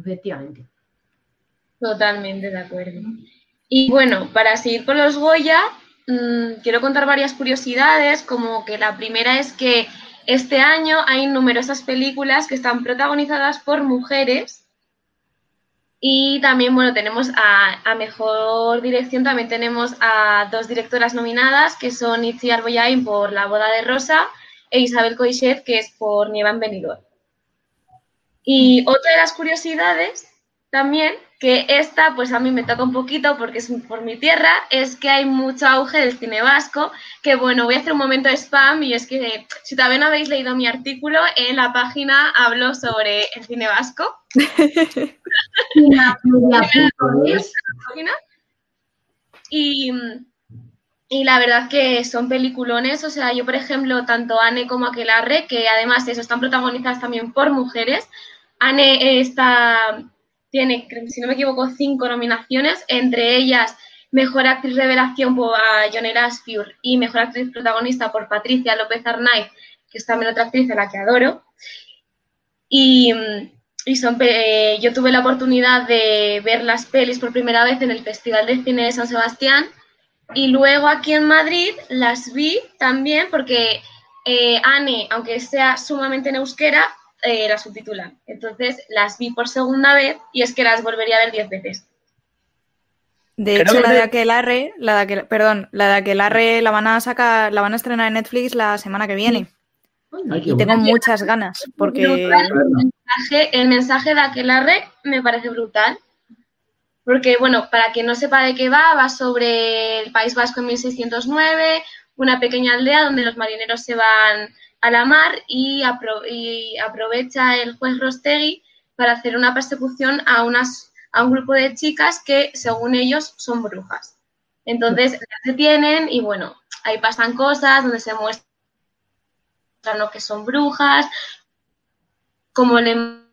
efectivamente. Totalmente de acuerdo. Y bueno, para seguir con los Goya, mm, quiero contar varias curiosidades, como que la primera es que este año hay numerosas películas que están protagonizadas por mujeres y también, bueno, tenemos a, Mejor Dirección, también tenemos a dos directoras nominadas, que son Itzi Arboyain por La boda de Rosa e Isabel Coixet, que es por Nievan Benidorm. Y otra de las curiosidades también que esta, pues a mí me toca un poquito porque es por mi tierra, es que hay mucho auge del cine vasco, que bueno, voy a hacer un momento de spam y es que si todavía no habéis leído mi artículo, en la página hablo sobre el cine vasco. y, y la verdad que son peliculones, o sea, yo por ejemplo, tanto Anne como Aquelarre, que además eso, están protagonizadas también por mujeres, Anne está tiene, si no me equivoco, cinco nominaciones, entre ellas Mejor Actriz Revelación por Johnny Aspure y Mejor Actriz Protagonista por Patricia López Arnaiz, que es también otra actriz a la que adoro. Y, son, yo tuve la oportunidad de ver las pelis por primera vez en el Festival de Cine de San Sebastián y luego aquí en Madrid las vi también porque eh, Anne, aunque sea sumamente en euskera, eh, la subtitulan. Entonces las vi por segunda vez y es que las volvería a ver diez veces. De hecho, la de Aquelarre, la de perdón, la de Aquelarre la van a sacar, la van a estrenar en Netflix la semana que viene. y tengo muchas ganas porque el mensaje, el mensaje de Aquelarre me parece brutal. Porque, bueno, para quien no sepa de qué va, va sobre el País Vasco en 1609, una pequeña aldea donde los marineros se van a la mar y, aprovecha el juez Rostegui para hacer una persecución a, unas, a un grupo de chicas que, según ellos, son brujas. Entonces, las detienen y, bueno, ahí pasan cosas donde se muestran lo que son brujas, cómo le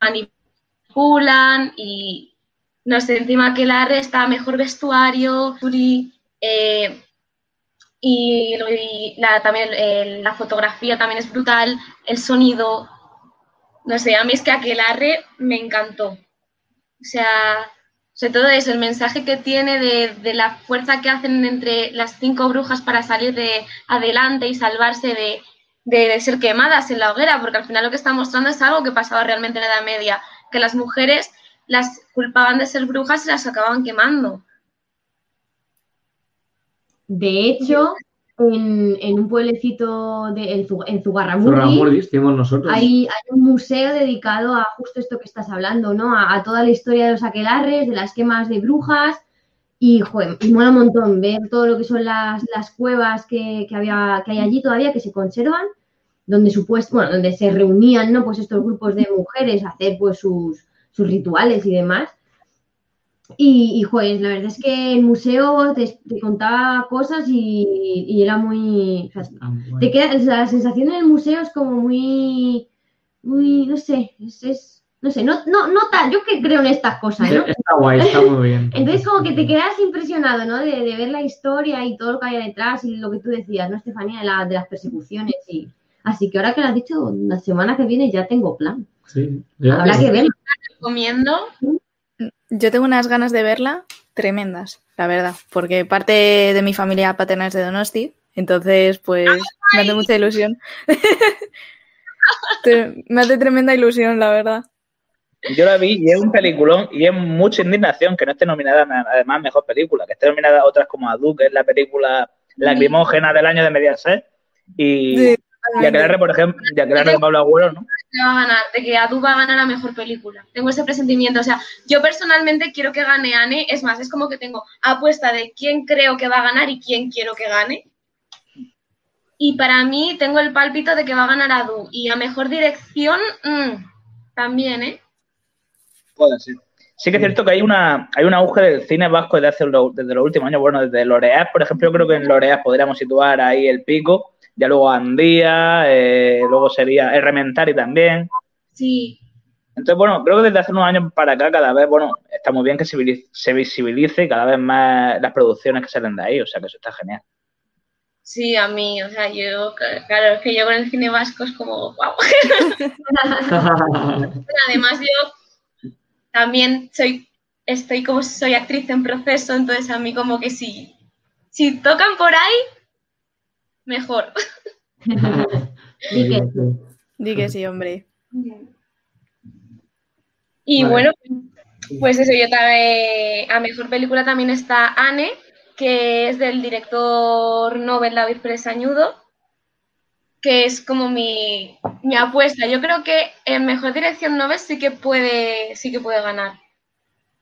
manipulan y, no sé, encima que la está mejor vestuario, eh, y, la, también la fotografía también es brutal, el sonido, no sé, a mí es que Aquelarre me encantó. O sea, sobre todo eso, el mensaje que tiene de, la fuerza que hacen entre las cinco brujas para salir de adelante y salvarse de, de, ser quemadas en la hoguera, porque al final lo que está mostrando es algo que pasaba realmente en la Edad Media, que las mujeres las culpaban de ser brujas y las acababan quemando. De hecho, en, un pueblecito de, en, en nosotros. Hay, hay, un museo dedicado a justo esto que estás hablando, ¿no? A, toda la historia de los aquelarres, de las quemas de brujas. Y, joder, y mola un montón ver todo lo que son las, cuevas que, había, que hay allí todavía, que se conservan, donde supuesto, bueno, donde se reunían, ¿no? Pues estos grupos de mujeres a hacer pues sus, sus rituales y demás. Y, y la verdad es que el museo te, contaba cosas y, era muy... Ah, te queda, la sensación en el museo es como muy... muy no sé, es, no sé, no, no, no tal, yo que creo en estas cosas, ¿no? Está guay, está muy bien. Entonces como que te quedas impresionado, ¿no? De, ver la historia y todo lo que hay detrás y lo que tú decías, ¿no, Estefanía? De, de las persecuciones y... Así que ahora que lo has dicho, la semana que viene ya tengo plan. Sí, Habrá que verlo. Recomiendo yo tengo unas ganas de verla tremendas, la verdad, porque parte de mi familia paterna es de Donosti, entonces pues me hace mucha ilusión. me hace tremenda ilusión, la verdad. Yo la vi y es un peliculón y es mucha indignación que no esté nominada además mejor película, que esté nominada otras como Adu, que es la película lacrimógena del año de Mediaset, y, y Aquelarre, por ejemplo, y Aquelarre de Pablo Agüero, ¿no? Va a ganar, de que Adu va a ganar la mejor película. Tengo ese presentimiento. O sea, yo personalmente quiero que gane Anne. Es más, es como que tengo apuesta de quién creo que va a ganar y quién quiero que gane. Y para mí tengo el pálpito de que va a ganar Adu. Y a mejor dirección, mm, también, ¿eh? Puede ser. Sí que es cierto que hay una hay un auge del cine vasco desde, hace desde los últimos años. Bueno, desde Loreas, por ejemplo, yo creo que en Loreas podríamos situar ahí el pico ya luego Andía, eh, luego sería Rementari también. Sí. Entonces, bueno, creo que desde hace unos años para acá cada vez, bueno, está muy bien que se visibilice cada vez más las producciones que salen de ahí, o sea que eso está genial. Sí, a mí, o sea, yo, claro, es que yo con el cine vasco es como, wow. Además, yo también soy, estoy como soy actriz en proceso, entonces a mí como que si, si tocan por ahí, mejor. Di que, sí, hombre. Y bueno, pues eso, yo también, a mejor película también está Anne, que es del director Nobel David Presañudo, que es como mi, mi, apuesta. Yo creo que en mejor dirección Nobel sí que puede, sí que puede ganar.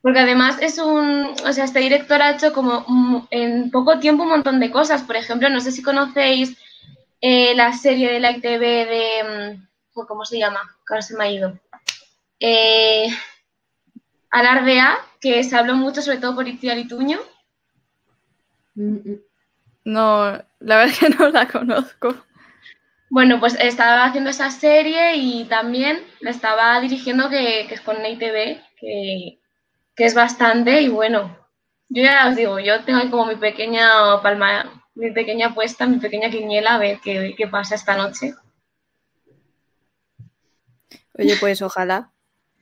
Porque además es un, o sea, este director ha hecho como en poco tiempo un montón de cosas. Por ejemplo, no sé si conocéis eh, la serie de la ITV de, mm, ¿cómo se llama? Ahora se me ha ido. Eh, Alardea, que se habló mucho sobre todo por Iciar Tuño. No, la verdad es que no la conozco. Bueno, pues estaba haciendo esa serie y también la estaba dirigiendo que, que es con ITV, que que es bastante y bueno, yo ya os digo, yo tengo como mi pequeña palma, mi pequeña apuesta, mi pequeña quiniela a ver qué, pasa esta noche. Oye, pues ojalá,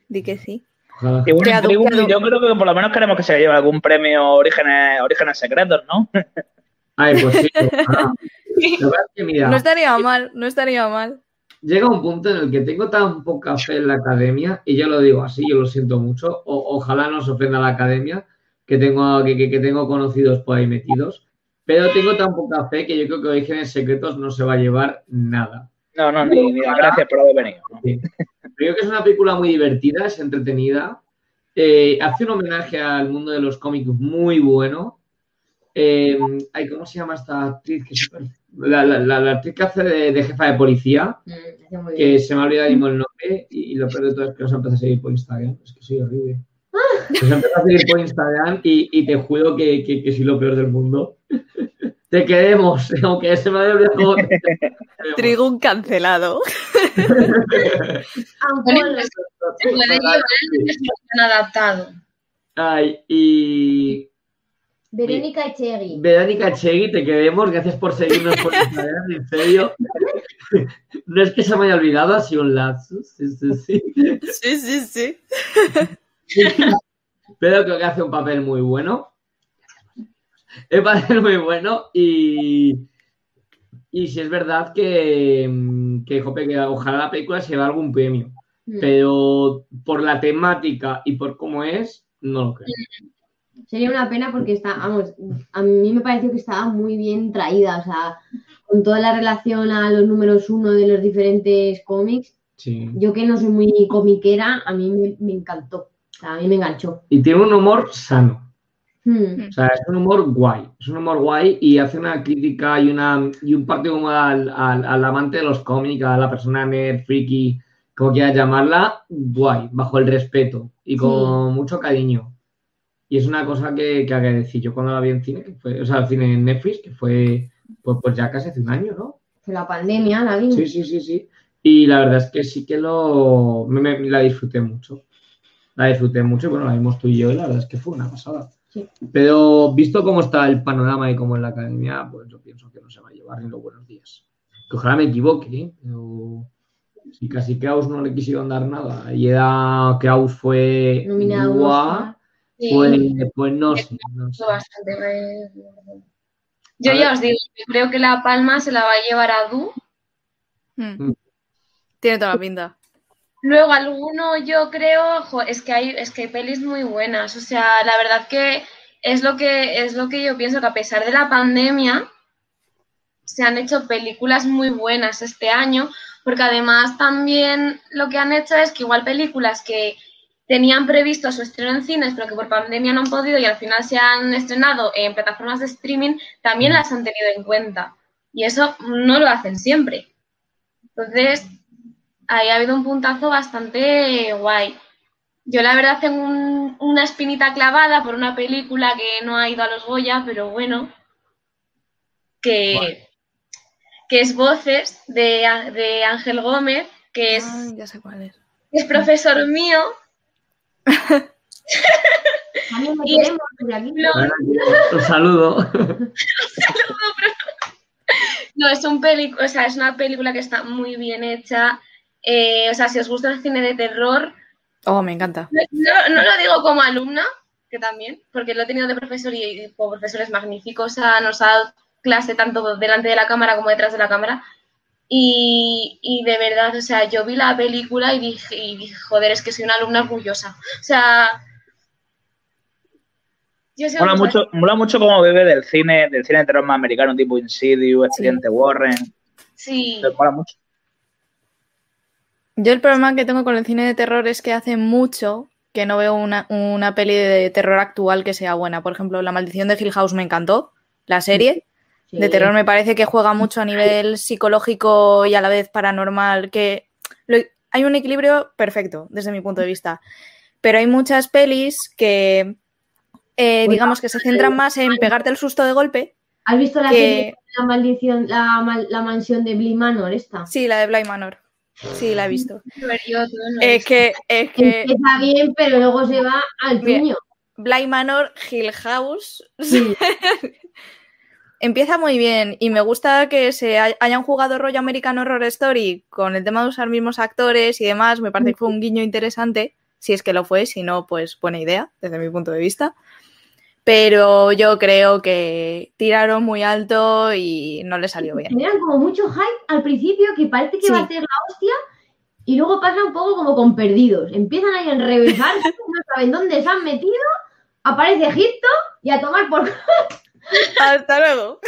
di que sí. Y bueno, yo creo que por lo menos queremos que se lleve algún premio Orígenes, Orígenes Secretos, ¿no? Ay, pues sí. no estaría mal, no estaría mal llega un punto en el que tengo tan poca fe en la academia, y yo lo digo así, yo lo siento mucho, ojalá no se ofenda la academia, que tengo, que, tengo conocidos por ahí metidos, pero tengo tan poca fe que yo creo que Orígenes Secretos no se va a llevar nada. No, no, ni, gracias por haber venido. Creo que es una película muy divertida, es entretenida, eh, hace un homenaje al mundo de los cómics muy bueno. Eh, ¿Cómo se llama esta actriz? Que es la, la, actriz que hace de, jefa de policía, mm, que se me ha olvidado el nombre y, lo peor de todo es que nos empezado a seguir por Instagram. Es que soy horrible. Nos empezado a seguir por Instagram y, y te juro que, que, que, soy lo peor del mundo. Te queremos, aunque se me haya olvidado. Trigun cancelado. Aunque se puede llevar adaptado. Ay, y Verónica Echegui. Verónica Echegui, te queremos. Gracias por seguirnos por Instagram, en serio. No es que se me haya olvidado, ha sido un lapsus. Sí, sí, sí. Sí, sí, sí. Pero creo que hace un papel muy bueno. Es un papel muy bueno y, y si es verdad que, que, que ojalá la película se lleve algún premio. Mm. Pero por la temática y por cómo es, no lo creo. Mm. Sería una pena porque está, vamos, a mí me pareció que estaba muy bien traída, o sea, con toda la relación a los números uno de los diferentes cómics. Yo que no soy muy comiquera, a mí me, encantó, o sea, a mí me enganchó. Y tiene un humor sano. Hmm. O sea, es un humor guay, es un humor guay y hace una crítica y, una, y un partido al, al, amante de los cómics, a la persona nerd, friki, como quieras llamarla, guay, bajo el respeto y con mucho cariño. Y es una cosa que, que decir Yo cuando la vi en cine, que fue, o sea, el cine en Netflix, que fue pues, pues ya casi hace un año, ¿no? La pandemia, la vi. Sí, sí, sí, sí. Y la verdad es que sí que lo me, la disfruté mucho. La disfruté mucho y bueno, la vimos tú y yo y la verdad es que fue una pasada. Sí. Pero visto cómo está el panorama y cómo es la academia, pues yo pienso que no se va a llevar ni los buenos días. Que ojalá me equivoque, ¿eh? pero si casi que Aus no le quisieron dar nada y era que Aus fue nominado pues, pues, no sé. Yo ya os digo, creo que La Palma se la va a llevar a Du. Hmm. Mm. Tiene toda la pinta. Luego alguno yo creo, es que hay, es que hay pelis muy buenas. O sea, la verdad que es lo que es lo que yo pienso que a pesar de la pandemia se han hecho películas muy buenas este año. porque además también lo que han hecho es que igual películas que tenían previsto su estreno en cines, pero que por pandemia no han podido y al final se han estrenado en plataformas de streaming, también las han tenido en cuenta. Y eso no lo hacen siempre. Entonces, ahí ha habido un puntazo bastante guay. Yo la verdad tengo una espinita clavada por una película que no ha ido a los Goya, pero bueno, que, que es Voces de, Ángel Gómez, que es, ya sé cuál es. es profesor mío. Y es, un saludo. No, es un o sea, es una película que está muy bien hecha. Eh, o sea, si os gusta el cine de terror. Oh, me encanta. No, lo digo como alumna, que también, porque lo he tenido de profesor y, como profesor es magnífico. O sea, nos ha dado clase tanto delante de la cámara como detrás de la cámara. Y, de verdad, o sea, yo vi la película y dije, y dije, joder, es que soy una alumna orgullosa. O sea, mola mucho, mola mucho como bebe del cine, del cine de terror más americano, tipo Insidious, Expediente Warren. Sí. mola mucho. Yo el problema que tengo con el cine de terror es que hace mucho que no veo una, una peli de terror actual que sea buena. Por ejemplo, La maldición de Hill House me encantó, la serie. De terror me parece que juega mucho a nivel psicológico y a la vez paranormal, que hay un equilibrio perfecto desde mi punto de vista. Pero hay muchas pelis que eh, digamos que se centran más en pegarte el susto de golpe. ¿Has visto la, la maldición, la, mansión de Bly Manor esta? Sí, la de Bly Manor. Sí, la he visto. es que, es que... Empieza bien, pero luego se va al puño. Bly Manor, Hill House. Empieza muy bien y me gusta que se hayan jugado rollo American Horror Story con el tema de usar mismos actores y demás. Me parece que fue un guiño interesante, si es que lo fue, si no, pues buena idea desde mi punto de vista pero yo creo que tiraron muy alto y no le salió bien. Tenían como mucho hype al principio que parece que va a ser la hostia y luego pasa un poco como con perdidos. Empiezan ahí a enrevesarse, no saben dónde se han metido, aparece Egipto y a tomar por... Hasta luego.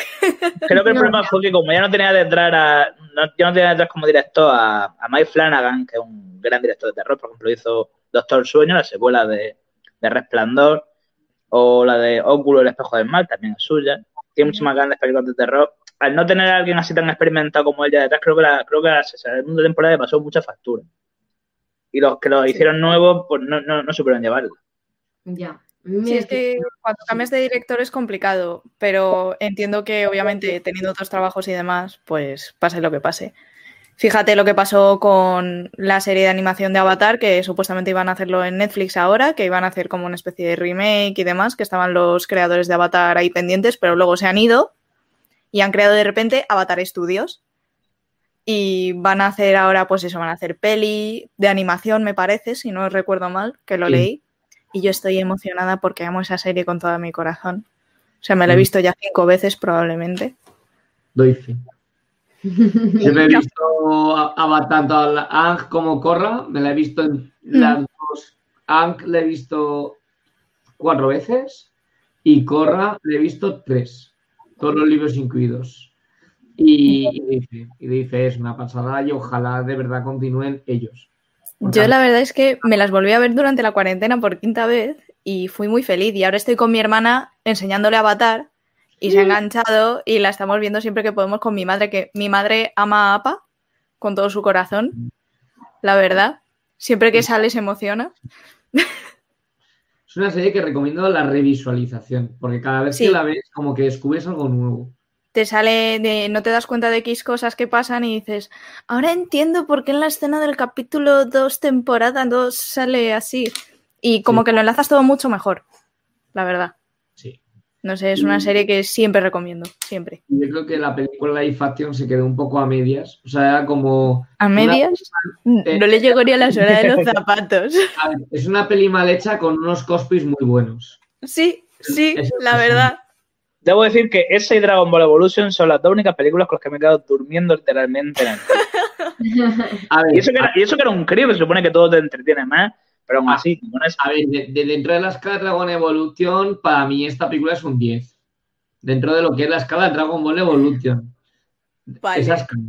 Creo que el problema fue que como ya no tenía detrás a, no, ya no tenía detrás como director a, a Mike Flanagan, que es un gran director de terror, por ejemplo, hizo Doctor Sueño, la secuela de, de Resplandor, o la de Óculo, el espejo del mal, también es suya. Tiene muchas más grandes películas de terror. Al no tener a alguien así tan experimentado como ella detrás, creo que la, creo que la segunda temporada le pasó mucha factura. Y los que lo hicieron nuevos, pues no, no, no supieron llevarlo. Ya. Sí, es que cuando cambias de director es complicado, pero entiendo que obviamente teniendo otros trabajos y demás, pues pase lo que pase. Fíjate lo que pasó con la serie de animación de Avatar, que supuestamente iban a hacerlo en Netflix ahora, que iban a hacer como una especie de remake y demás, que estaban los creadores de Avatar ahí pendientes, pero luego se han ido y han creado de repente Avatar Studios. Y van a hacer ahora, pues eso, van a hacer peli de animación, me parece, si no recuerdo mal, que lo leí. Y yo estoy emocionada porque amo esa serie con todo mi corazón. O sea, me la he mm. visto ya cinco veces probablemente. Doy fe. Yo me he visto a, tanto a Ang como Corra, me la he visto en las mm. dos. Ang la he visto cuatro veces y Corra la he visto tres, todos los libros incluidos. Y, dice, y dice, es una pasada y ojalá de verdad continúen ellos. Yo la verdad es que me las volví a ver durante la cuarentena por quinta vez y fui muy feliz. Y ahora estoy con mi hermana enseñándole a Avatar y se ha enganchado y la estamos viendo siempre que podemos con mi madre, que mi madre ama a APA con todo su corazón, la verdad. Siempre que sale se emociona. Es una serie que recomiendo la revisualización, porque cada vez que la ves como que descubres algo nuevo. Te sale de, no te das cuenta de X cosas que pasan y dices, ahora entiendo por qué en la escena del capítulo 2, temporada 2, sale así. Y como que lo enlazas todo mucho mejor, la verdad. No sé, es una serie que siempre recomiendo, siempre. Yo creo que la película Life Action se quedó un poco a medias. O sea, era como. ¿A medias? No le llegó ni a la suela de los zapatos. es una peli mal hecha con unos cosplays muy buenos. Sí, sí, la verdad. Debo decir que esa y Dragon Ball Evolution son las dos únicas películas con las que me he quedado durmiendo literalmente en el y, eso que era, y eso que era un crío, que se supone que todo te entretiene más. Pero aún ah, así, A ver, de, dentro de la escala Dragon Evolution, para mí esta película es un 10. Dentro de lo que es la escala Dragon Ball Evolution. Esa escala.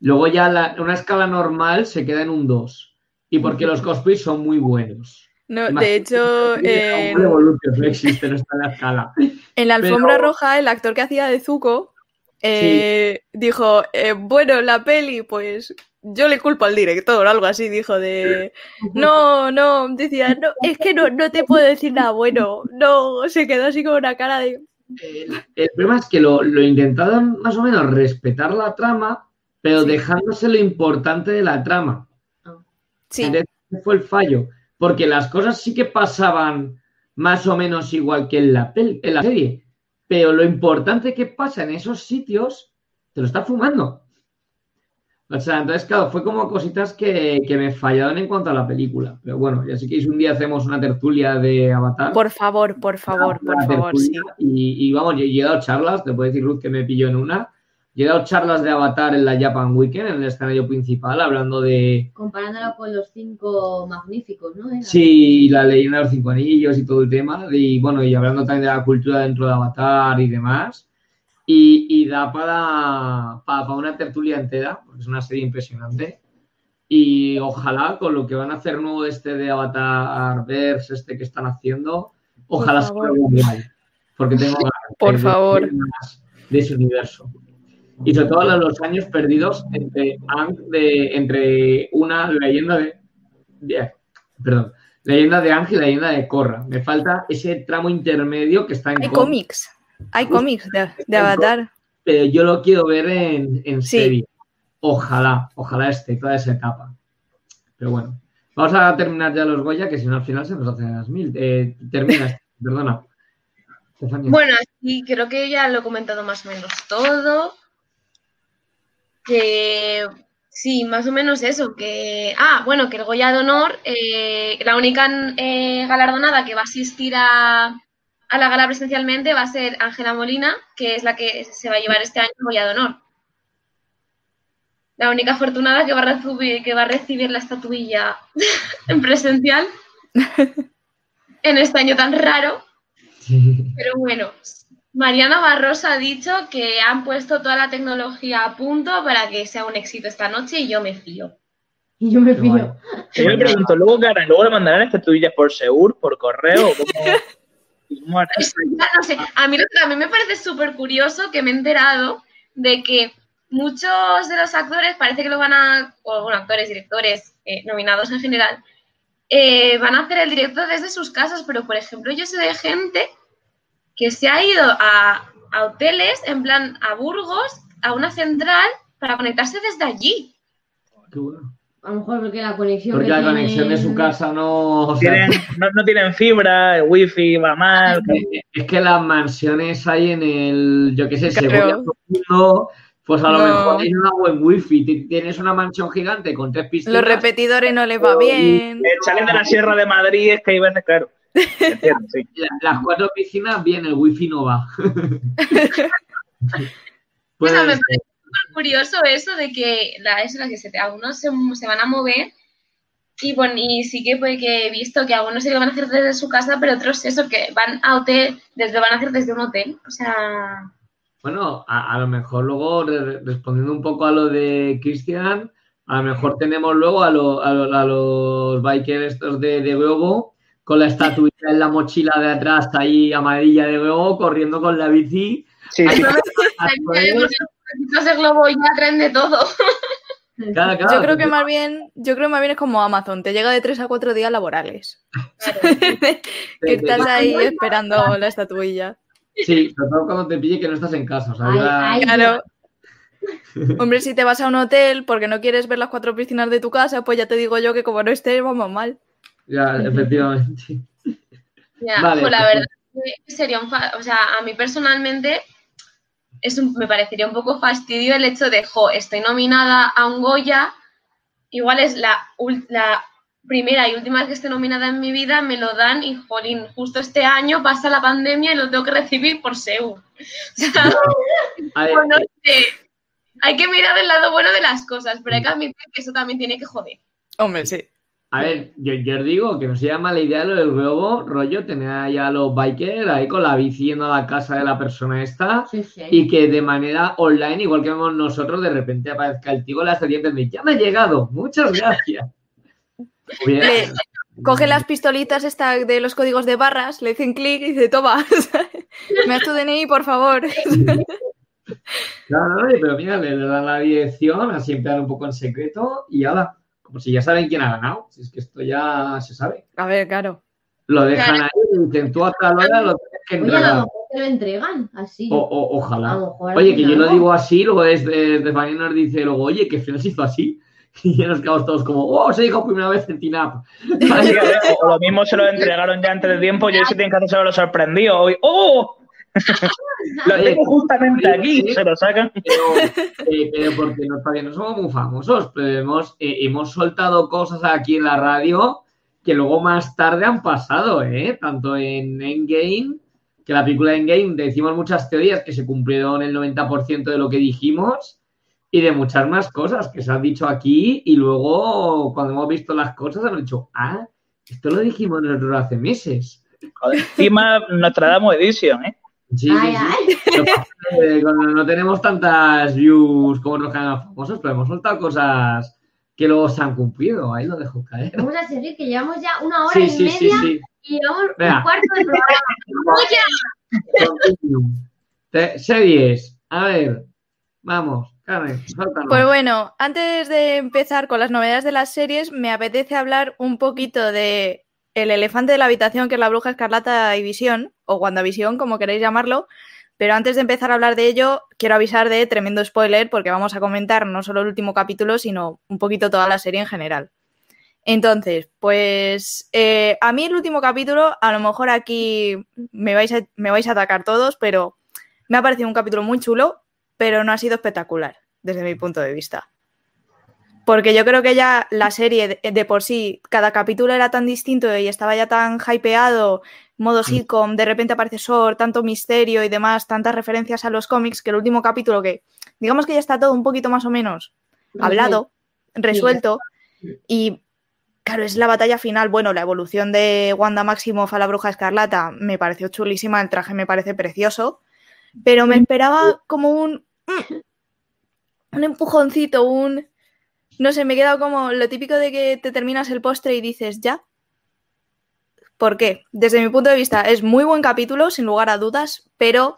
Luego ya una escala normal se queda en un 2. Y porque los cosplays son muy buenos. No, de hecho, en... no existe, no está en la escala. En la alfombra roja, el actor que hacía de Zuko eh, dijo, eh, bueno, la peli, pues yo le culpo al director, algo así, dijo de, no, no, decía, no, es que no, no te puedo decir nada bueno, no, se quedó así con una cara de... El, problema es que lo, lo, intentaron más o menos respetar la trama, pero dejándose lo importante de la trama. Sí. Entonces, fue el fallo, porque las cosas sí que pasaban más o menos igual que en la, en la serie, pero lo importante que pasa en esos sitios te lo está fumando. O sea, entonces, claro, fue como cositas que, me fallaron en cuanto a la película. Pero bueno, ya sé que un día hacemos una tertulia de Avatar. Por favor, por favor, por favor, sí. Y, vamos, yo he dado charlas, te puedo decir Ruth que me pilló en una. He dado charlas de Avatar en la Japan Weekend, en el escenario principal, hablando de... Comparándolo con los cinco magníficos, ¿no? Sí, la leyenda de los cinco anillos y todo el tema. Y bueno, y hablando también de la cultura dentro de Avatar y demás. Y, da para, para, una tertulia entera, porque es una serie impresionante. Y ojalá con lo que van a hacer nuevo este de Avatar Verse, este que están haciendo, ojalá se mundial. Porque tengo ganas Por de, favor. de ese universo. Y sobre todo los años perdidos entre, de, entre una leyenda de, Perdón. Leyenda de Ángel y leyenda de Korra. Me falta ese tramo intermedio que está en cómics. Hay cómics de, Avatar. Pero yo lo quiero ver en, serie. Ojalá, ojalá esté toda esa etapa. Pero bueno, vamos a terminar ya los Goya, que si no al final se nos hacen las mil. Eh, termina, perdona. Bueno, aquí creo que ya lo he comentado más o menos todo. Que sí, más o menos eso. Que ah, bueno, que el Goya de honor, eh, la única eh, galardonada que va a asistir a, a la gala presencialmente va a ser Ángela Molina, que es la que se va a llevar este año Goya de Honor. La única afortunada que va a recibir, que va a recibir la estatuilla en presencial en este año tan raro. Pero bueno, Mariana Barrosa ha dicho que han puesto toda la tecnología a punto para que sea un éxito esta noche y yo me fío. Y yo me fío. Yo me pregunto, ¿luego, ¿luego le mandarán estatuillas por Seur, por correo? A mí, a mí me parece súper curioso que me he enterado de que muchos de los actores, parece que lo van a, o bueno, actores, directores, eh, nominados en general, eh, van a hacer el directo desde sus casas, pero por ejemplo yo sé de gente que se ha ido a, a hoteles, en plan a Burgos, a una central, para conectarse desde allí. Qué bueno. A lo mejor porque la conexión. Porque la conexión de su casa no. tienen, no, tienen fibra, el wifi va mal. Es que las mansiones hay en el. Yo qué sé, según pues a lo mejor hay una buen wifi. Tienes una mansión gigante con tres piscinas. Los repetidores no les va bien. El chalet de la Sierra de Madrid es que hay veces, claro. Las cuatro piscinas, bien, el wifi no va. pues, curioso eso de que la, es la que se, algunos se, se, van a mover y bueno, y sí que, pues, que he visto que algunos sí lo van a hacer desde su casa, pero otros eso, que van a hotel, desde, lo van a hacer desde un hotel. O sea... Bueno, a, lo mejor luego, respondiendo un poco a lo de Cristian, a lo mejor tenemos luego a, a, los bikers estos de, de Globo con la estatuilla en la mochila de atrás ahí amarilla de Globo, corriendo con la bici. Sí. ese globo ya tren de todo. yo creo que más bien, yo creo más bien es como Amazon, te llega de tres a cuatro días laborales. que estás ahí esperando la estatuilla. Sí, sobre todo cuando te pille que no estás en casa. claro. Hombre, si te vas a un hotel porque no quieres ver las cuatro piscinas de tu casa, pues ya te digo yo que como no estés, vamos mal. Ya, efectivamente. Ya, pues la verdad sería un... O sea, a mí personalmente es me parecería un poco fastidio el hecho de, jo, estoy nominada a un Goya, igual es la, la primera y última vez que esté nominada en mi vida, me lo dan y, jolín, justo este año pasa la pandemia y lo tengo que recibir por SEU. hay que mirar el lado bueno de las cosas, pero hay que admitir que eso también tiene que joder. Hombre, sí. A ver, yo, os digo que no se llama la idea lo del globo, rollo, tener ahí a los bikers ahí con la bici yendo a la casa de la persona esta y que de manera online, igual que vemos nosotros, de repente aparezca el tío con las serpientes y ya me ha llegado, muchas gracias. coge las pistolitas esta de los códigos de barras, le dicen clic y dice, toma, me das tu DNI, por favor. Claro, pero mira, le dan la dirección, así emplear un poco en secreto y ahora como si ya saben quién ha ganado. Si es que esto ya se sabe. A ver, claro. Lo dejan ahí y dicen tú hasta la hora lo tienes que entregar. Oye, a lo mejor te lo entregan así. O, ojalá. oye, que yo lo digo así, luego desde, desde nos dice luego, oye, que Fren se hizo así. Y ya nos quedamos todos como, oh, se dijo primera vez en Tinap. o, lo mismo se lo entregaron ya antes de tiempo y hoy se tienen que hacer solo lo sorprendido. Hoy, ¡oh! Lo tengo justamente aquí, se lo sacan. Eh, pero, porque no, todavía no somos muy famosos, pero hemos, eh, hemos soltado cosas aquí en la radio que luego más tarde han pasado, ¿eh? Tanto en Endgame, que la película de Endgame decimos muchas teorías que se cumplieron el 90% de lo que dijimos y de muchas más cosas que se han dicho aquí y luego cuando hemos visto las cosas hemos dicho, ah, esto lo dijimos nosotros hace meses. encima Nostradamus Edition, ¿eh? Sí, no tenemos tantas views como los canales famosos, pero hemos soltado cosas que luego se han cumplido. Ahí lo dejo caer. Vamos a seguir, que llevamos ya una hora y media y llevamos un cuarto de programa. Series, a ver, vamos. Carmen, pues bueno, antes de empezar con las novedades de las series, me apetece hablar un poquito de el elefante de la habitación, que es la bruja escarlata y visión, o WandaVision, como queréis llamarlo. Pero antes de empezar a hablar de ello, quiero avisar de tremendo spoiler, porque vamos a comentar no solo el último capítulo, sino un poquito toda la serie en general. Entonces, pues eh, a mí el último capítulo, a lo mejor aquí me vais, me vais a atacar todos, pero me ha parecido un capítulo muy chulo, pero no ha sido espectacular, desde mi punto de vista. Porque yo creo que ya la serie de, por sí, cada capítulo era tan distinto y estaba ya tan hypeado, modo sitcom, de repente aparece Sor, tanto misterio y demás, tantas referencias a los cómics, que el último capítulo que, digamos que ya está todo un poquito más o menos hablado, resuelto, y claro, es la batalla final. Bueno, la evolución de Wanda Maximoff a la Bruja Escarlata me pareció chulísima, el traje me parece precioso, pero me esperaba como un... un empujoncito, un no sé, me he quedado como lo típico de que te terminas el postre y dices, ya. ¿Por qué? Desde mi punto de vista es muy buen capítulo, sin lugar a dudas, pero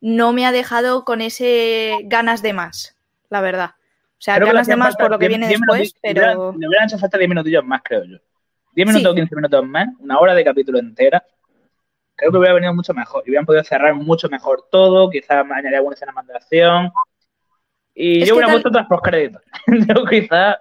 no me ha dejado con ese ganas de más, la verdad. O sea, ganas de más por lo que viene después, pero... Me hubieran hecho falta 10 minutillos más, creo yo. 10 minutos o 15 minutos más, una hora de capítulo entera. Creo que hubiera venido mucho mejor. Y hubieran podido cerrar mucho mejor todo, quizás añadir alguna escena más de acción y yo hubiera puesto otras créditos. yo quizá,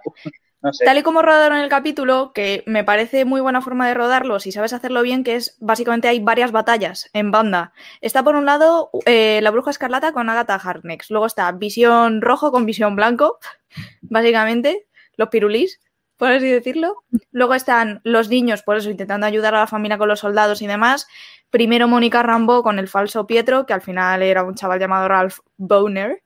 no sé. Tal y como rodaron el capítulo, que me parece muy buena forma de rodarlo, si sabes hacerlo bien, que es básicamente hay varias batallas en banda. Está por un lado eh, la bruja escarlata con Agatha Harkness, luego está visión rojo con visión blanco, básicamente, los pirulís, por así decirlo. Luego están los niños, por eso, intentando ayudar a la familia con los soldados y demás. Primero Mónica Rambo con el falso Pietro, que al final era un chaval llamado Ralph Boner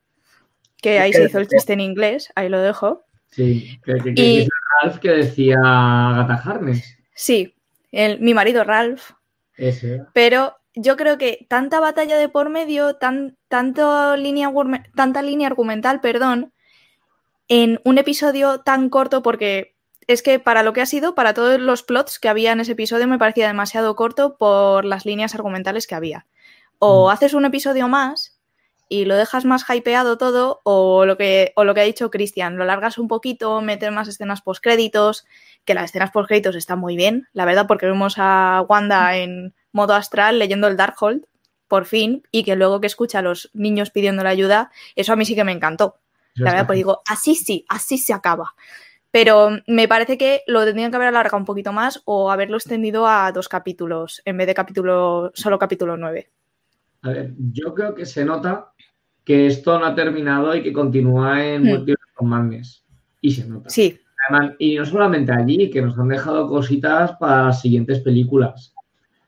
que ahí se hizo el chiste en inglés, ahí lo dejo. Sí, que, que, Ralph que decía Agatha Harness. Sí, el, mi marido Ralph. Ese. Pero yo creo que tanta batalla de por medio, tan, tanto línea, tanta línea argumental, perdón, en un episodio tan corto, porque es que para lo que ha sido, para todos los plots que había en ese episodio, me parecía demasiado corto por las líneas argumentales que había. O mm. haces un episodio más y lo dejas más hypeado todo o lo que, o lo que ha dicho Cristian, lo largas un poquito, metes más escenas post-créditos, que las escenas post-créditos están muy bien, la verdad, porque vemos a Wanda en modo astral leyendo el Darkhold, por fin, y que luego que escucha a los niños pidiendo la ayuda, eso a mí sí que me encantó. la verdad, pues digo, así sí, así se acaba. Pero me parece que lo tendrían que haber alargado un poquito más o haberlo extendido a dos capítulos en vez de capítulo, solo capítulo 9. A ver, yo creo que se nota que esto no ha terminado y que continúa en mm. Multiverse con Y se nota. Sí. y no solamente allí, que nos han dejado cositas para las siguientes películas.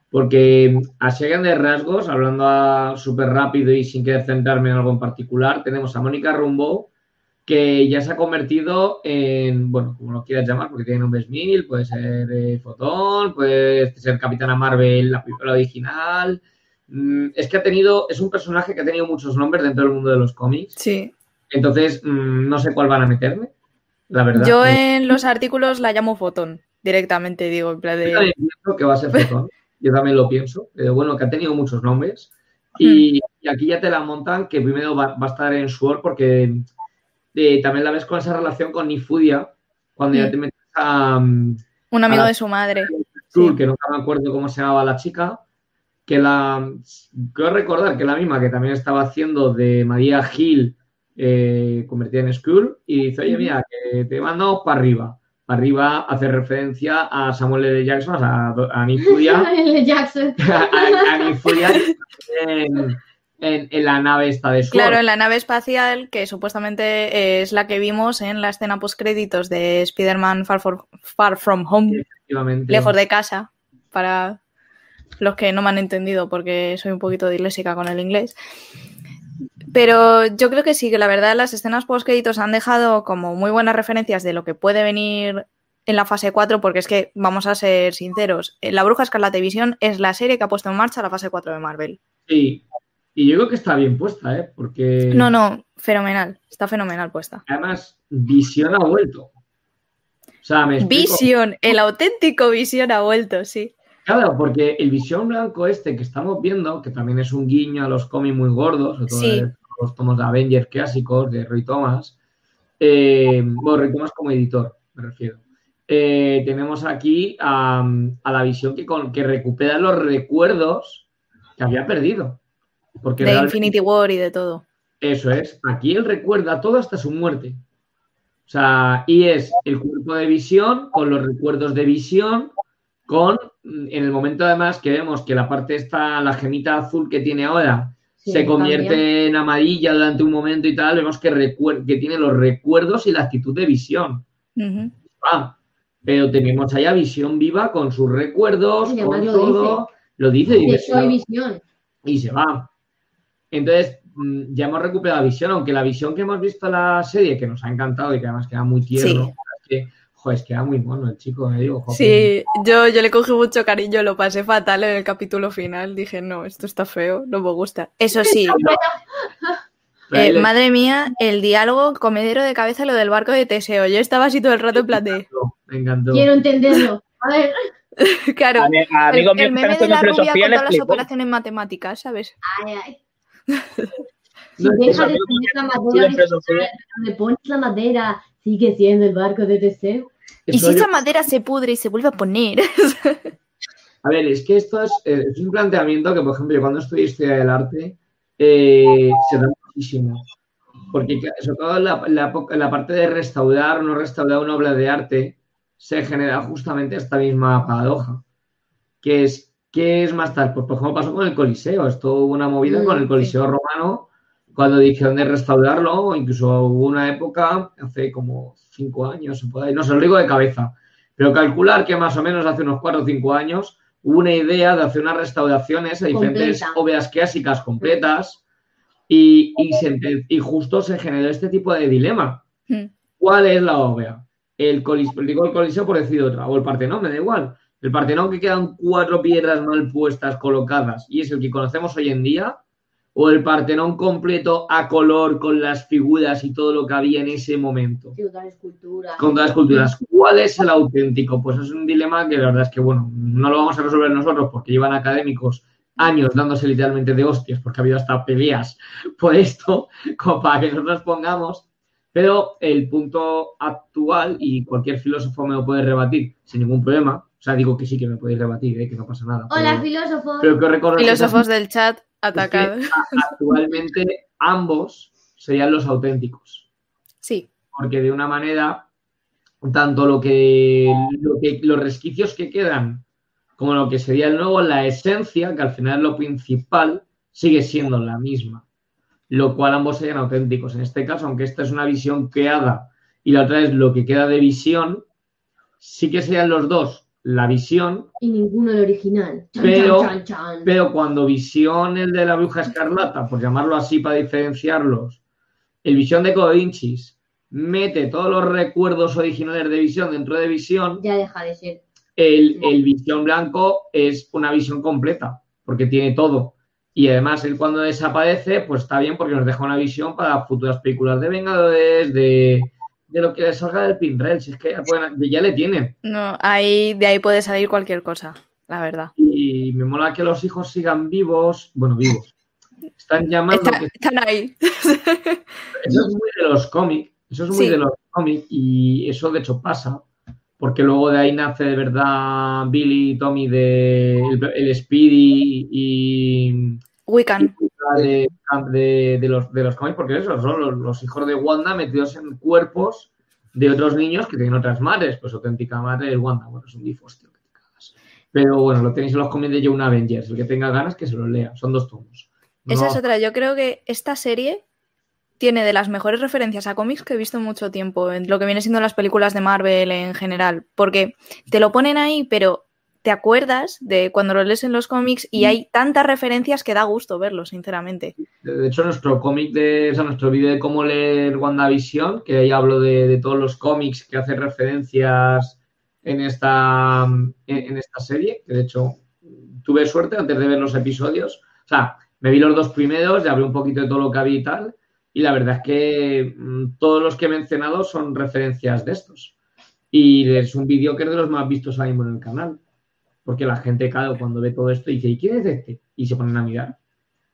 Porque así de rasgos, hablando súper rápido y sin querer centrarme en algo en particular, tenemos a Mónica Rumbo que ya se ha convertido en, bueno, como lo quieras llamar, porque tiene nombres mil, puede ser eh, Fotón, puede ser Capitana Marvel, la película original. Mm, es que ha tenido, es un personaje que ha tenido muchos nombres dentro del mundo de los cómics. Sí. Entonces, mm, no sé cuál van a meterme, la verdad. Yo en los artículos la llamo Fotón, directamente digo, en plan de... Yo también pienso que va a ser Fotón, yo también lo pienso, pero bueno, que ha tenido muchos nombres. Y, hmm. aquí ya te la montan que primero va, va a estar en Sword porque también la ves con esa relación con Nifudia, cuando ya mm. te metes a... Mm, Un amigo de su madre. Que nunca me acuerdo cómo se llamaba la chica, que la... Quiero recordar que la misma que también estaba haciendo de María Gil eh, convertida en Skull y dice, oye, mira, que te mando para arriba. Para arriba hace referencia a Samuel L. Jackson, a, a Nifudia. Jackson. a, a Nifudia en, la nave esta de Claro, en la nave espacial, que supuestamente es la que vimos en la escena post-créditos de Spider-Man Far, Far, From Home. Lejos de casa, para los que no me han entendido, porque soy un poquito disléxica con el inglés. Pero yo creo que sí, que la verdad las escenas post-créditos han dejado como muy buenas referencias de lo que puede venir en la fase 4, porque es que, vamos a ser sinceros, La Bruja Escarlata Visión es la serie que ha puesto en marcha la fase 4 de Marvel. Sí, y yo creo que está bien puesta, ¿eh? Porque. No, no, fenomenal. Está fenomenal puesta. Además, Visión ha vuelto. O sea, me Visión, el auténtico Visión ha vuelto, sí. Claro, porque el Visión Blanco este que estamos viendo, que también es un guiño a los cómics muy gordos, sobre todo los tomos de Avengers clásicos, de Roy Thomas. Eh, bueno, Roy Thomas como editor, me refiero. Eh, tenemos aquí a, la visión que, con, que recupera los recuerdos que había perdido de Infinity War y de todo. Eso es. Aquí él recuerda todo hasta su muerte. O sea, y es el cuerpo de visión con los recuerdos de visión, con en el momento además que vemos que la parte esta, la gemita azul que tiene ahora, se convierte en amarilla durante un momento y tal, vemos que, que tiene los recuerdos y la actitud de visión. ah, pero tenemos allá visión viva con sus recuerdos, con todo. Lo dice y, visión. y se va. Entonces, mm, ya hemos recuperado la visión, aunque la visión que hemos visto en la serie, que nos ha encantado y que además queda muy tierno, que, joder, queda muy mono el chico, me digo. Sí, yo, yo le cogí mucho cariño, lo pasé fatal en el capítulo final, dije, no, esto está feo, no me gusta. Eso sí, eh, madre mía, el diálogo comedero de cabeza, lo del barco de Teseo, yo estaba así todo el rato en plan de... Me encantó. Quiero entenderlo, a ver... claro, a el, el meme de la rubia con todas las operaciones matemáticas, ¿sabes? Ay, ay. Si deja de poner la madera, donde pones la madera, sigue siendo el barco de Teseo. ¿Y si esa madera se pudre y se vuelve a poner? A ver, es que esto es, eh, es, un planteamiento que, por ejemplo, yo cuando estudié historia del arte, eh, se da muchísimo. Porque, sobre todo la, la, la, parte de restaurar o no restaurar una obra de arte, se genera justamente esta misma paradoja, que es ¿Qué es más tal? Pues por ejemplo pasó con el Coliseo. Esto hubo una movida con el Coliseo romano cuando dijeron de restaurarlo, incluso hubo una época, hace como cinco años, no se lo digo de cabeza, pero calcular que más o menos hace unos cuatro o cinco años hubo una idea de hacer unas restauraciones a diferentes obras clásicas completas y, y, justo se generó este tipo de dilema. Hmm. ¿Cuál es la obra? El Coliseo, digo el Coliseo por decir otra, o el Partenón, me da igual. El Partenón que quedan cuatro piedras mal puestas, colocadas, y es el que conocemos hoy en día, o el Partenón completo a color con las figuras y todo lo que había en ese momento. con todas las esculturas. Con todas las esculturas. ¿Cuál es el auténtico? Pues es un dilema que la verdad es que, bueno, no lo vamos a resolver nosotros porque llevan académicos años dándose literalmente de hostias, porque ha habido hasta peleas por esto, como para que nosotros pongamos. Pero el punto actual, y cualquier filósofo me lo puede rebatir sin ningún problema, o sea, digo que sí que me podéis rebatir, ¿eh? que no pasa nada. Hola, filósofos. filósofos del chat atacados. actualmente ambos serían los auténticos. Sí. Porque de una manera, tanto lo que, lo que los resquicios que quedan como lo que sería luego la esencia, que al final es lo principal, sigue siendo la misma. Lo cual ambos serían auténticos. En este caso, aunque esta es una visión creada y la otra es lo que queda de visión, sí que serían los dos la visión. Y ninguno el original. pero, pero cuando visión el de la bruja escarlata, por llamarlo así para diferenciarlos, el visión de Corinchis mete todos los recuerdos originales de Visión dentro de Visión, ya deja de ser. El, el Visión Blanco es una visión completa, porque tiene todo. Y además, él cuando desaparece, pues está bien porque nos deja una visión para futuras películas de Vengadores, de, lo que le salga del Pinrail. Si es que ya, le tienen. No, ahí, de ahí puede salir cualquier cosa, la verdad. Y me mola que los hijos sigan vivos. Bueno, vivos. Están llamando. Están ahí. Eso es muy de los cómics. Eso es muy de los cómics. Y eso de hecho pasa. Porque luego de ahí nace de verdad Billy y Tommy de el Speedy y Wiccan. De, los, de los cómics, porque eso, son los, hijos de Wanda metidos en cuerpos de otros niños que tienen otras madres. Pues auténtica madre es Wanda. Bueno, es un que te cagas. Pero bueno, lo tenéis en los cómics de Young Avengers. El que tenga ganas que se lo lea. Son dos tomos. Esa es otra. Yo creo que esta serie tiene de las mejores referencias a cómics que he visto en mucho tiempo, en lo que viene siendo las películas de Marvel en general, porque te lo ponen ahí, pero te acuerdas de cuando lo lees en los cómics y mm. hay tantas referencias que da gusto verlo, sinceramente. De hecho, nuestro cómic de, o sea, nuestro vídeo de cómo leer WandaVision, que ahí hablo de, todos los cómics que hacen referencias en esta, en, esta serie, que de hecho tuve suerte antes de ver los episodios. O sea, me vi los dos primeros, ya hablé un poquito de todo lo que había y tal, y la verdad es que mm, todos los que he mencionado son referencias de estos. Y es un vídeo que es de los más vistos ahora mismo en el canal porque la gente, claro, cuando ve todo esto dice, ¿y quién es este? Y se ponen a mirar.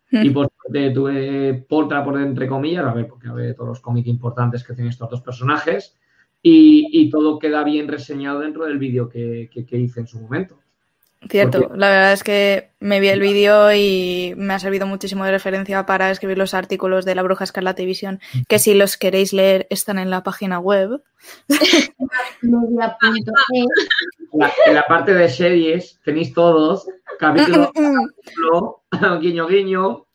Y por suerte tuve Poltra por entre comillas, a ver, porque a ver todos los cómics importantes que tienen estos dos personajes, y, todo queda bien reseñado dentro del vídeo que, hice en su momento. Cierto, la verdad es que me vi el vídeo y me ha servido muchísimo de referencia para escribir los artículos de la Bruja Escarlata y Visión, que si los queréis leer están en la página web. en la parte de series tenéis todos, capítulo, guiño, guiño.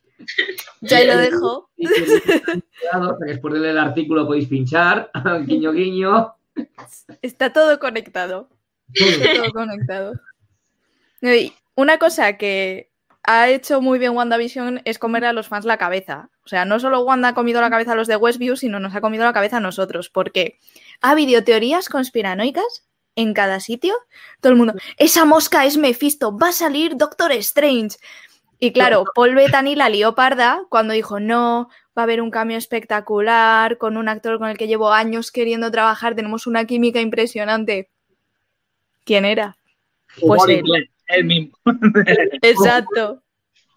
Ya lo dejo. después de leer el artículo podéis pinchar, guiño, guiño. Está todo conectado. Está todo conectado. Una cosa que ha hecho muy bien WandaVision es comer a los fans la cabeza. O sea, no solo Wanda ha comido la cabeza a los de Westview, sino nos ha comido la cabeza a nosotros. Porque ha habido teorías conspiranoicas en cada sitio, todo el mundo, esa mosca es Mephisto, va a salir Doctor Strange. Y claro, Paul Bettany la lió parda cuando dijo, no, va a haber un cambio espectacular con un actor con el que llevo años queriendo trabajar, tenemos una química impresionante. ¿Quién era? Pues él. El mismo. Exacto.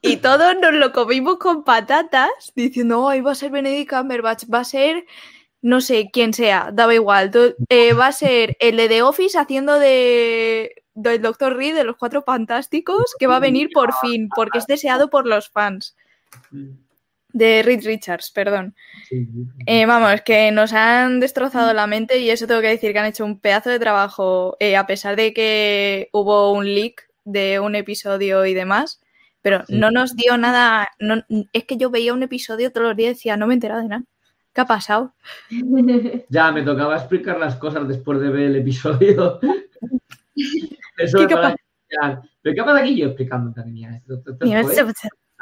Y todos nos lo comimos con patatas, diciendo, ay, va a ser Benedict Cumberbatch, va a ser no sé quién sea, daba igual. Eh, va a ser el de The Office haciendo de del Doctor Reed de los Cuatro Fantásticos, que va a venir por fin, porque es deseado por los fans. De Reed Richards, perdón. Eh, vamos, que nos han destrozado la mente y eso tengo que decir que han hecho un pedazo de trabajo, eh, a pesar de que hubo un leak de un episodio y demás, pero no nos dio nada. es que yo veía un episodio todos los días y decía, no me he enterado de nada. ¿Qué ha pasado? Ya, me tocaba explicar las cosas después de ver el episodio. Eso ¿Qué, pasa? ¿Pero qué pasa aquí yo explicando también? Mira,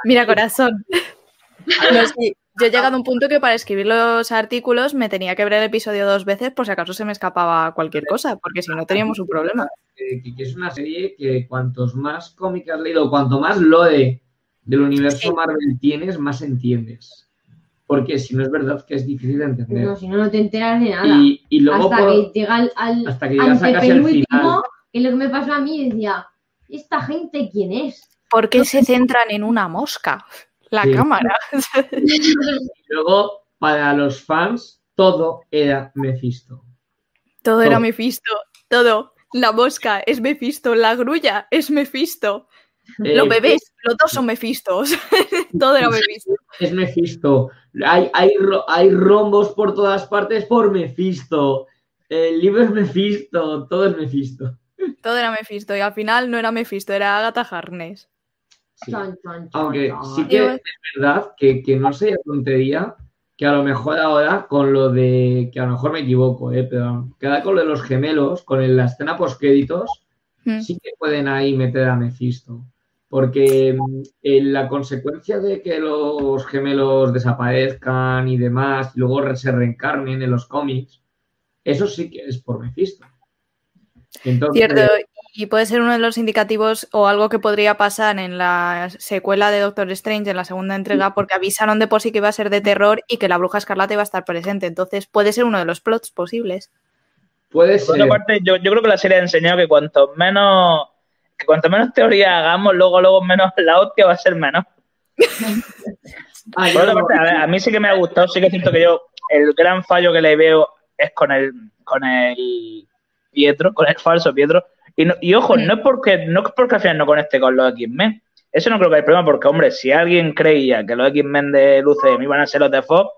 mira, corazón. yo he llegado a un punto que para escribir los artículos me tenía que ver el episodio dos veces por si acaso se me escapaba cualquier cosa, porque si no teníamos un problema. Que, es una serie que cuantos más cómics has leído, cuanto más lode del universo Marvel tienes, más entiendes porque si no es verdad que es difícil de entender. No, si no, no te enteras de nada. Y, luego hasta que llega al, al, hasta que llegas a casi al final. que lo que me pasó a mí decía, ¿esta gente quién es? ¿Por qué se centran en una mosca? La cámara. y luego, para los fans, todo era Mephisto. Todo, era Mephisto, todo. La mosca es Mephisto, la grulla es Mephisto. Eh, los bebés, los dos son Mephistos. todo era Mephisto. Es Mephisto. Hay, hay, rombos por todas partes por Mephisto. El libro es Mephisto, todo es Mephisto. Todo era Mephisto y al final no era Mephisto, era Agatha Harkness. Aunque sí que es verdad que, no sea tontería que a lo mejor ahora con lo de, que a lo mejor me equivoco, ¿eh? pero queda con lo de los gemelos, con la escena post créditos, mm. sí que pueden ahí meter a Mephisto. Porque mm, la consecuencia de que los gemelos desaparezcan y demás, y luego se reencarnen en los cómics, eso sí que es por Mephisto. Cierto, y puede ser uno de los indicativos o algo que podría pasar en la secuela de Doctor Strange, en la segunda entrega, porque avisaron de por sí que iba a ser de terror y que la bruja escarlata iba a estar presente. Entonces puede ser uno de los plots posibles. Puede ser. parte, yo, creo que la serie ha enseñado que cuanto menos que cuanto menos teoría hagamos, luego, luego menos la hostia va a ser menos. a, mí sí que me ha gustado, sí que es cierto que yo, el gran fallo que le veo es con el, con el Pietro, con el falso Pietro. Y, ojo, no es porque, no es porque al final no conecte con los X-Men. Eso no creo que haya problema, porque, hombre, si alguien creía que los X-Men de me iban a ser los de Fox,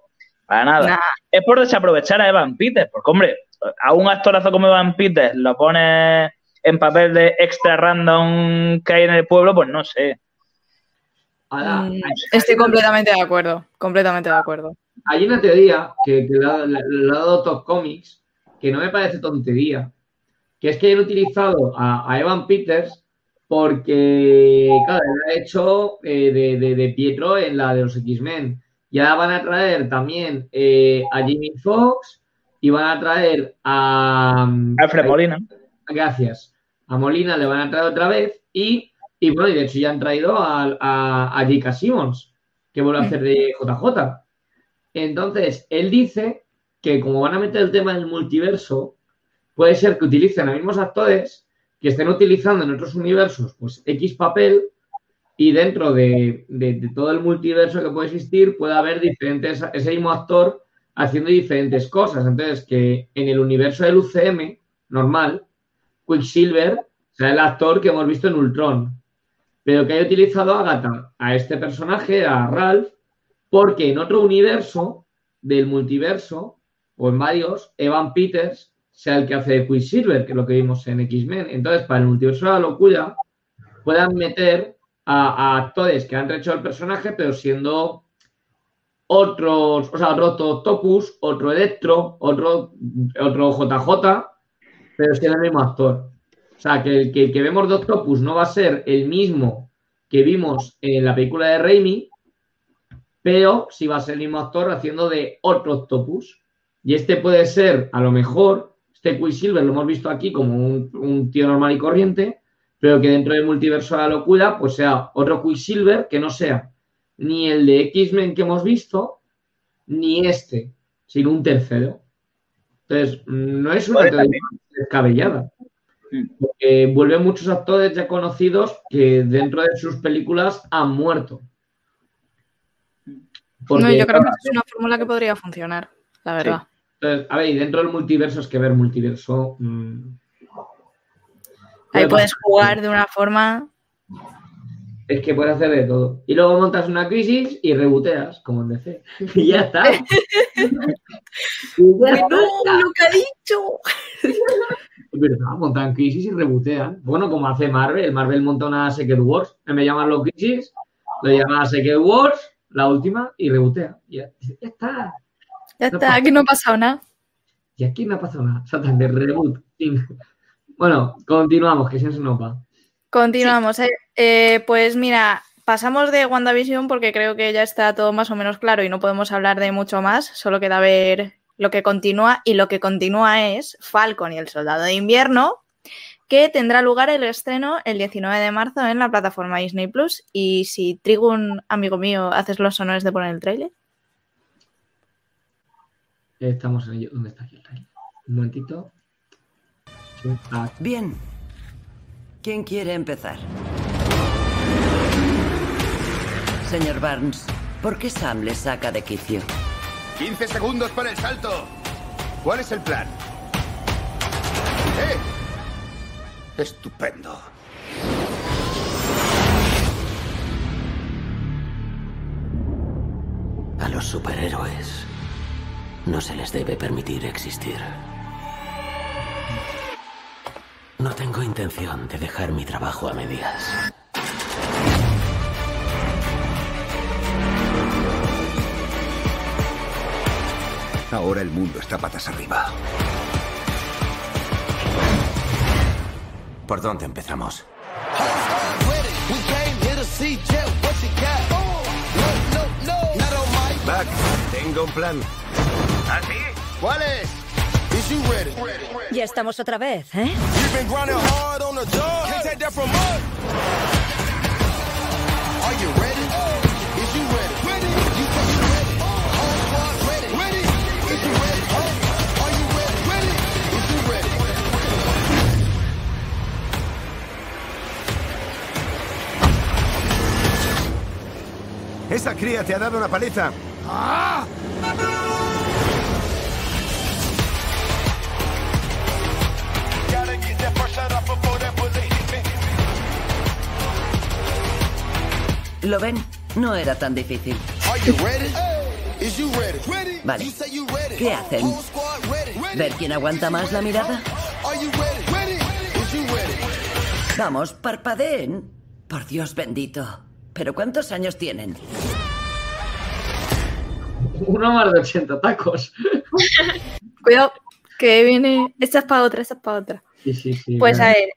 para nada. Es por desaprovechar a Evan Peters, porque, hombre, a un actorazo como Evan Peters lo pone en papel de extra random que hay en el pueblo, pues no sé. Mm, estoy completamente de acuerdo, completamente de acuerdo. Hay una teoría que, le, ha, dado Top Comics que no me parece tontería, que es que han utilizado a, Evan Peters porque, claro, él ha hecho eh, de, Pietro en la de los X-Men. Ya van a traer también eh, a Jimmy Fox y van a traer a... Alfred Molina. Gracias. A Molina le van a traer otra vez y, y bueno, y de hecho ya han traído a, a, a J.K. Simmons, que vuelve a hacer de JJ. Entonces, él dice que como van a meter el tema del multiverso, puede ser que utilicen a mismos actores que estén utilizando en otros universos, pues X papel, y dentro de, todo el multiverso que puede existir, puede haber diferentes, ese mismo actor haciendo diferentes cosas. Entonces, que en el universo del UCM normal, Quicksilver sea el actor que hemos visto en Ultron, pero que haya utilizado a Agatha, a este personaje, a Ralph, porque en otro universo del multiverso, o en varios, Evan Peters sea el que hace de Quicksilver, que es lo que vimos en X-Men. Entonces, para el multiverso de la locura, puedan meter a, actores que han hecho el personaje, pero siendo otros, o sea, otro Octopus, otro Electro, otro, otro JJ, pero siendo el mismo actor. O sea, que el que, que vemos de Octopus no va a ser el mismo que vimos en la película de Raimi, pero sí va a ser el mismo actor haciendo de otro Octopus. Y este puede ser, a lo mejor, este Quicksilver lo hemos visto aquí como un, tío normal y corriente, pero que dentro del multiverso de la locura, pues sea otro Quicksilver que no sea ni el de X-Men que hemos visto, ni este, sino un tercero. Entonces, no es una teoría descabellada. Porque vuelve muchos actores ya conocidos que dentro de sus películas han muerto no, yo creo que es una fórmula que podría funcionar, la verdad. Entonces, a ver, y dentro del multiverso es que ver multiverso. Mm, Ahí puedes jugar de una forma. Es que puedes hacer de todo. Y luego montas una crisis y reboteas, como en DC. Y ya está. no, lo que ha dicho. Es verdad, montan crisis y rebotean. Bueno, como hace Marvel. Marvel monta una Secret Wars. Me llaman los crisis, lo llaman Secret Wars la última y rebotea. Ya, ya está. Ya está, aquí no ha pasado nada. Y aquí no ha pasado nada. de reboot. Bueno, continuamos, que si no se nos va. Continuamos. Eh, eh, pues mira, pasamos de WandaVision porque creo que ya está todo más o menos claro y no podemos hablar de mucho más. Solo queda ver lo que continúa y lo que continúa es Falcon y el Soldado de Invierno, que tendrá lugar el estreno el 19 de marzo en la plataforma Disney Plus. Y si Trigun, amigo mío, haces los honores de poner el tráiler. Estamos en ello. ¿Dónde está aquí el tráiler? Un momentito. Bien. ¿Quién quiere empezar? Señor Barnes, ¿por qué Sam le saca de quicio? 15 segundos para el salto. ¿Cuál es el plan? ¡Eh! Estupendo. A los superhéroes no se les debe permitir existir. No tengo intención de dejar mi trabajo a medias. Ahora el mundo está patas arriba. ¿Por dónde empezamos? Back, tengo un plan. ¿Ah, sí? ¿Cuál es? Ya estamos otra vez, ¿eh? Esa cría te ha dado una paliza. ¡Ah! ¿Lo ven? No era tan difícil. Vale. ¿Qué hacen? ¿Ver quién aguanta más la mirada? Vamos, parpadeen. Por Dios bendito. ¿Pero cuántos años tienen? Uno más de 80 tacos. Cuidado, que viene. Esta es para otra, esta es para otra. Sí, sí, sí. Pues a ver,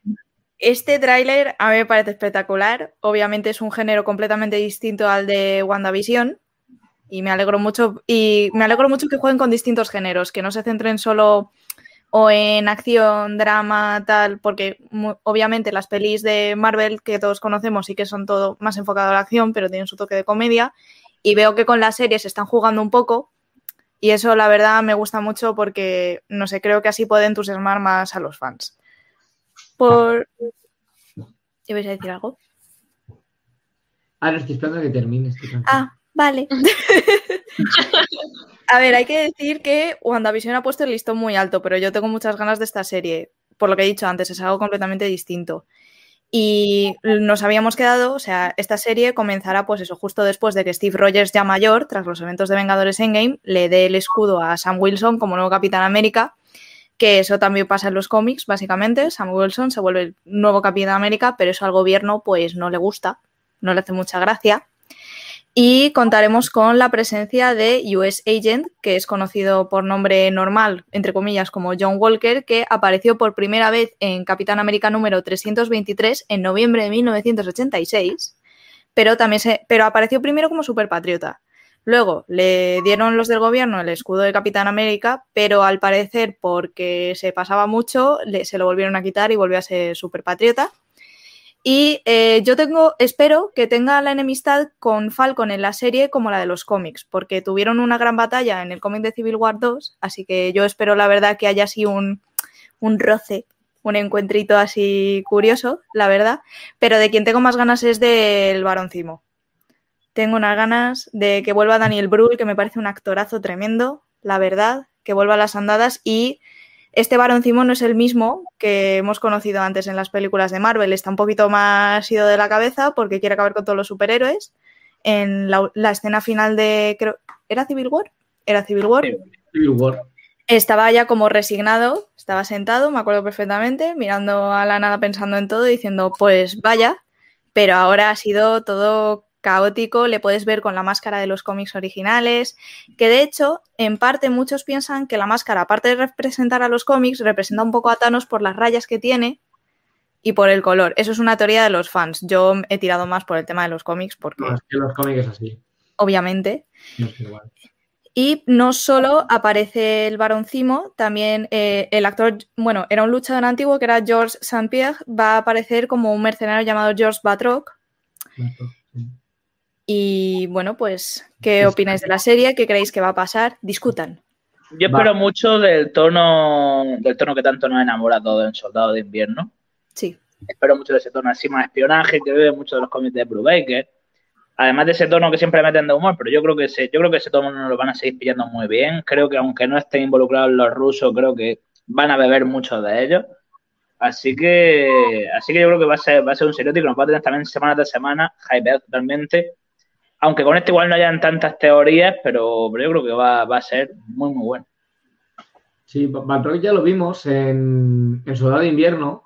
este tráiler a mí me parece espectacular. Obviamente es un género completamente distinto al de WandaVision. Y me alegro mucho. Y me alegro mucho que jueguen con distintos géneros, que no se centren solo o en acción, drama, tal, porque obviamente las pelis de Marvel que todos conocemos y que son todo más enfocado a la acción, pero tienen su toque de comedia. Y veo que con las series están jugando un poco. Y eso, la verdad, me gusta mucho porque, no sé, creo que así puede entusiasmar más a los fans. Por. ¿Ibas a decir algo? Ahora estoy esperando a que termine. ah, vale. A ver, hay que decir que WandaVision ha puesto el listón muy alto, pero yo tengo muchas ganas de esta serie. Por lo que he dicho antes, es algo completamente distinto. Y nos habíamos quedado, o sea, esta serie comenzará, pues eso, justo después de que Steve Rogers, ya mayor, tras los eventos de Vengadores Endgame, le dé el escudo a Sam Wilson como nuevo Capitán América, que eso también pasa en los cómics, básicamente. Sam Wilson se vuelve el nuevo Capitán América, pero eso al gobierno, pues no le gusta, no le hace mucha gracia. Y contaremos con la presencia de US Agent, que es conocido por nombre normal, entre comillas, como John Walker, que apareció por primera vez en Capitán América número 323 en noviembre de 1986, pero, también se, pero apareció primero como superpatriota. Luego le dieron los del gobierno el escudo de Capitán América, pero al parecer porque se pasaba mucho, se lo volvieron a quitar y volvió a ser superpatriota. Y eh, yo tengo, espero que tenga la enemistad con Falcon en la serie como la de los cómics, porque tuvieron una gran batalla en el cómic de Civil War 2, así que yo espero la verdad que haya así un, un roce, un encuentrito así curioso, la verdad. Pero de quien tengo más ganas es del Baroncimo. Tengo unas ganas de que vuelva Daniel Brühl, que me parece un actorazo tremendo, la verdad, que vuelva a las andadas y este Barón no es el mismo que hemos conocido antes en las películas de Marvel. Está un poquito más ido de la cabeza porque quiere acabar con todos los superhéroes. En la, escena final de. Creo, ¿Era Civil War? Era Civil War. Civil War. Estaba ya como resignado, estaba sentado, me acuerdo perfectamente, mirando a la nada pensando en todo, diciendo, pues vaya, pero ahora ha sido todo caótico, le puedes ver con la máscara de los cómics originales, que de hecho, en parte muchos piensan que la máscara, aparte de representar a los cómics, representa un poco a Thanos por las rayas que tiene y por el color. Eso es una teoría de los fans. Yo he tirado más por el tema de los cómics porque... No, es que los cómics es así. Obviamente. Y no solo aparece el baroncimo, también eh, el actor, bueno, era un luchador antiguo que era George St. Pierre, va a aparecer como un mercenario llamado George Batroc. Y bueno, pues, ¿qué opináis de la serie? ¿Qué creéis que va a pasar? Discutan. Yo espero mucho del tono, del tono que tanto nos ha enamorado en Soldado de Invierno. Sí. Espero mucho de ese tono así más espionaje que veo mucho de los cómics de Brubaker. Además de ese tono que siempre meten de humor, pero yo creo que ese, yo creo que ese tono nos lo van a seguir pillando muy bien. Creo que aunque no estén involucrados los rusos, creo que van a beber mucho de ellos. Así que, así que yo creo que va a ser, va a ser un seriótico, nos va a tener también semana tras semana, hype totalmente aunque con este igual no hayan tantas teorías, pero, yo creo que va, a ser muy, muy bueno. Sí, Batroc ya lo vimos en, Soldado de Invierno,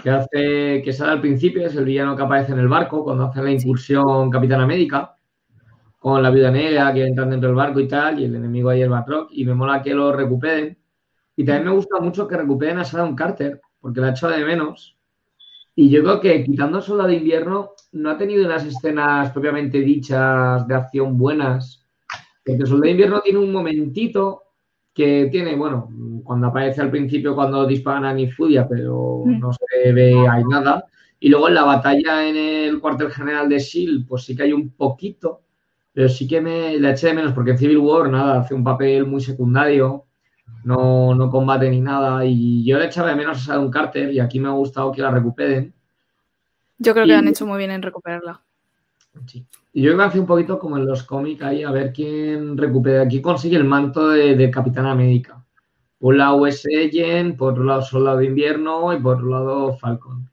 que hace que sale al principio, es el villano que aparece en el barco cuando hace la incursión Capitán América, con la vida negra que entran dentro del barco y tal, y el enemigo ahí es Batroc, y me mola que lo recuperen. Y también me gusta mucho que recuperen a Sharon Carter, porque la he hecho de menos. Y yo creo que quitando Soldado de Invierno, no ha tenido unas escenas propiamente dichas de acción buenas. Porque Soldado de Invierno tiene un momentito que tiene, bueno, cuando aparece al principio cuando disparan a Nifudia, pero mm. no se ve, hay nada. Y luego en la batalla en el cuartel general de SHIELD, pues sí que hay un poquito, pero sí que me le eché de menos, porque en Civil War, nada, hace un papel muy secundario, no, no combate ni nada, y yo le echaba de menos a un Carter, y aquí me ha gustado que la recuperen. Yo creo que han hecho muy bien en recuperarla. Sí. Y yo me hace un poquito como en los cómics ahí, a ver quién recupera, quién consigue el manto de, de Capitán América. Por un lado es Ellen, por otro lado Soldado de Invierno y por otro lado Falcon.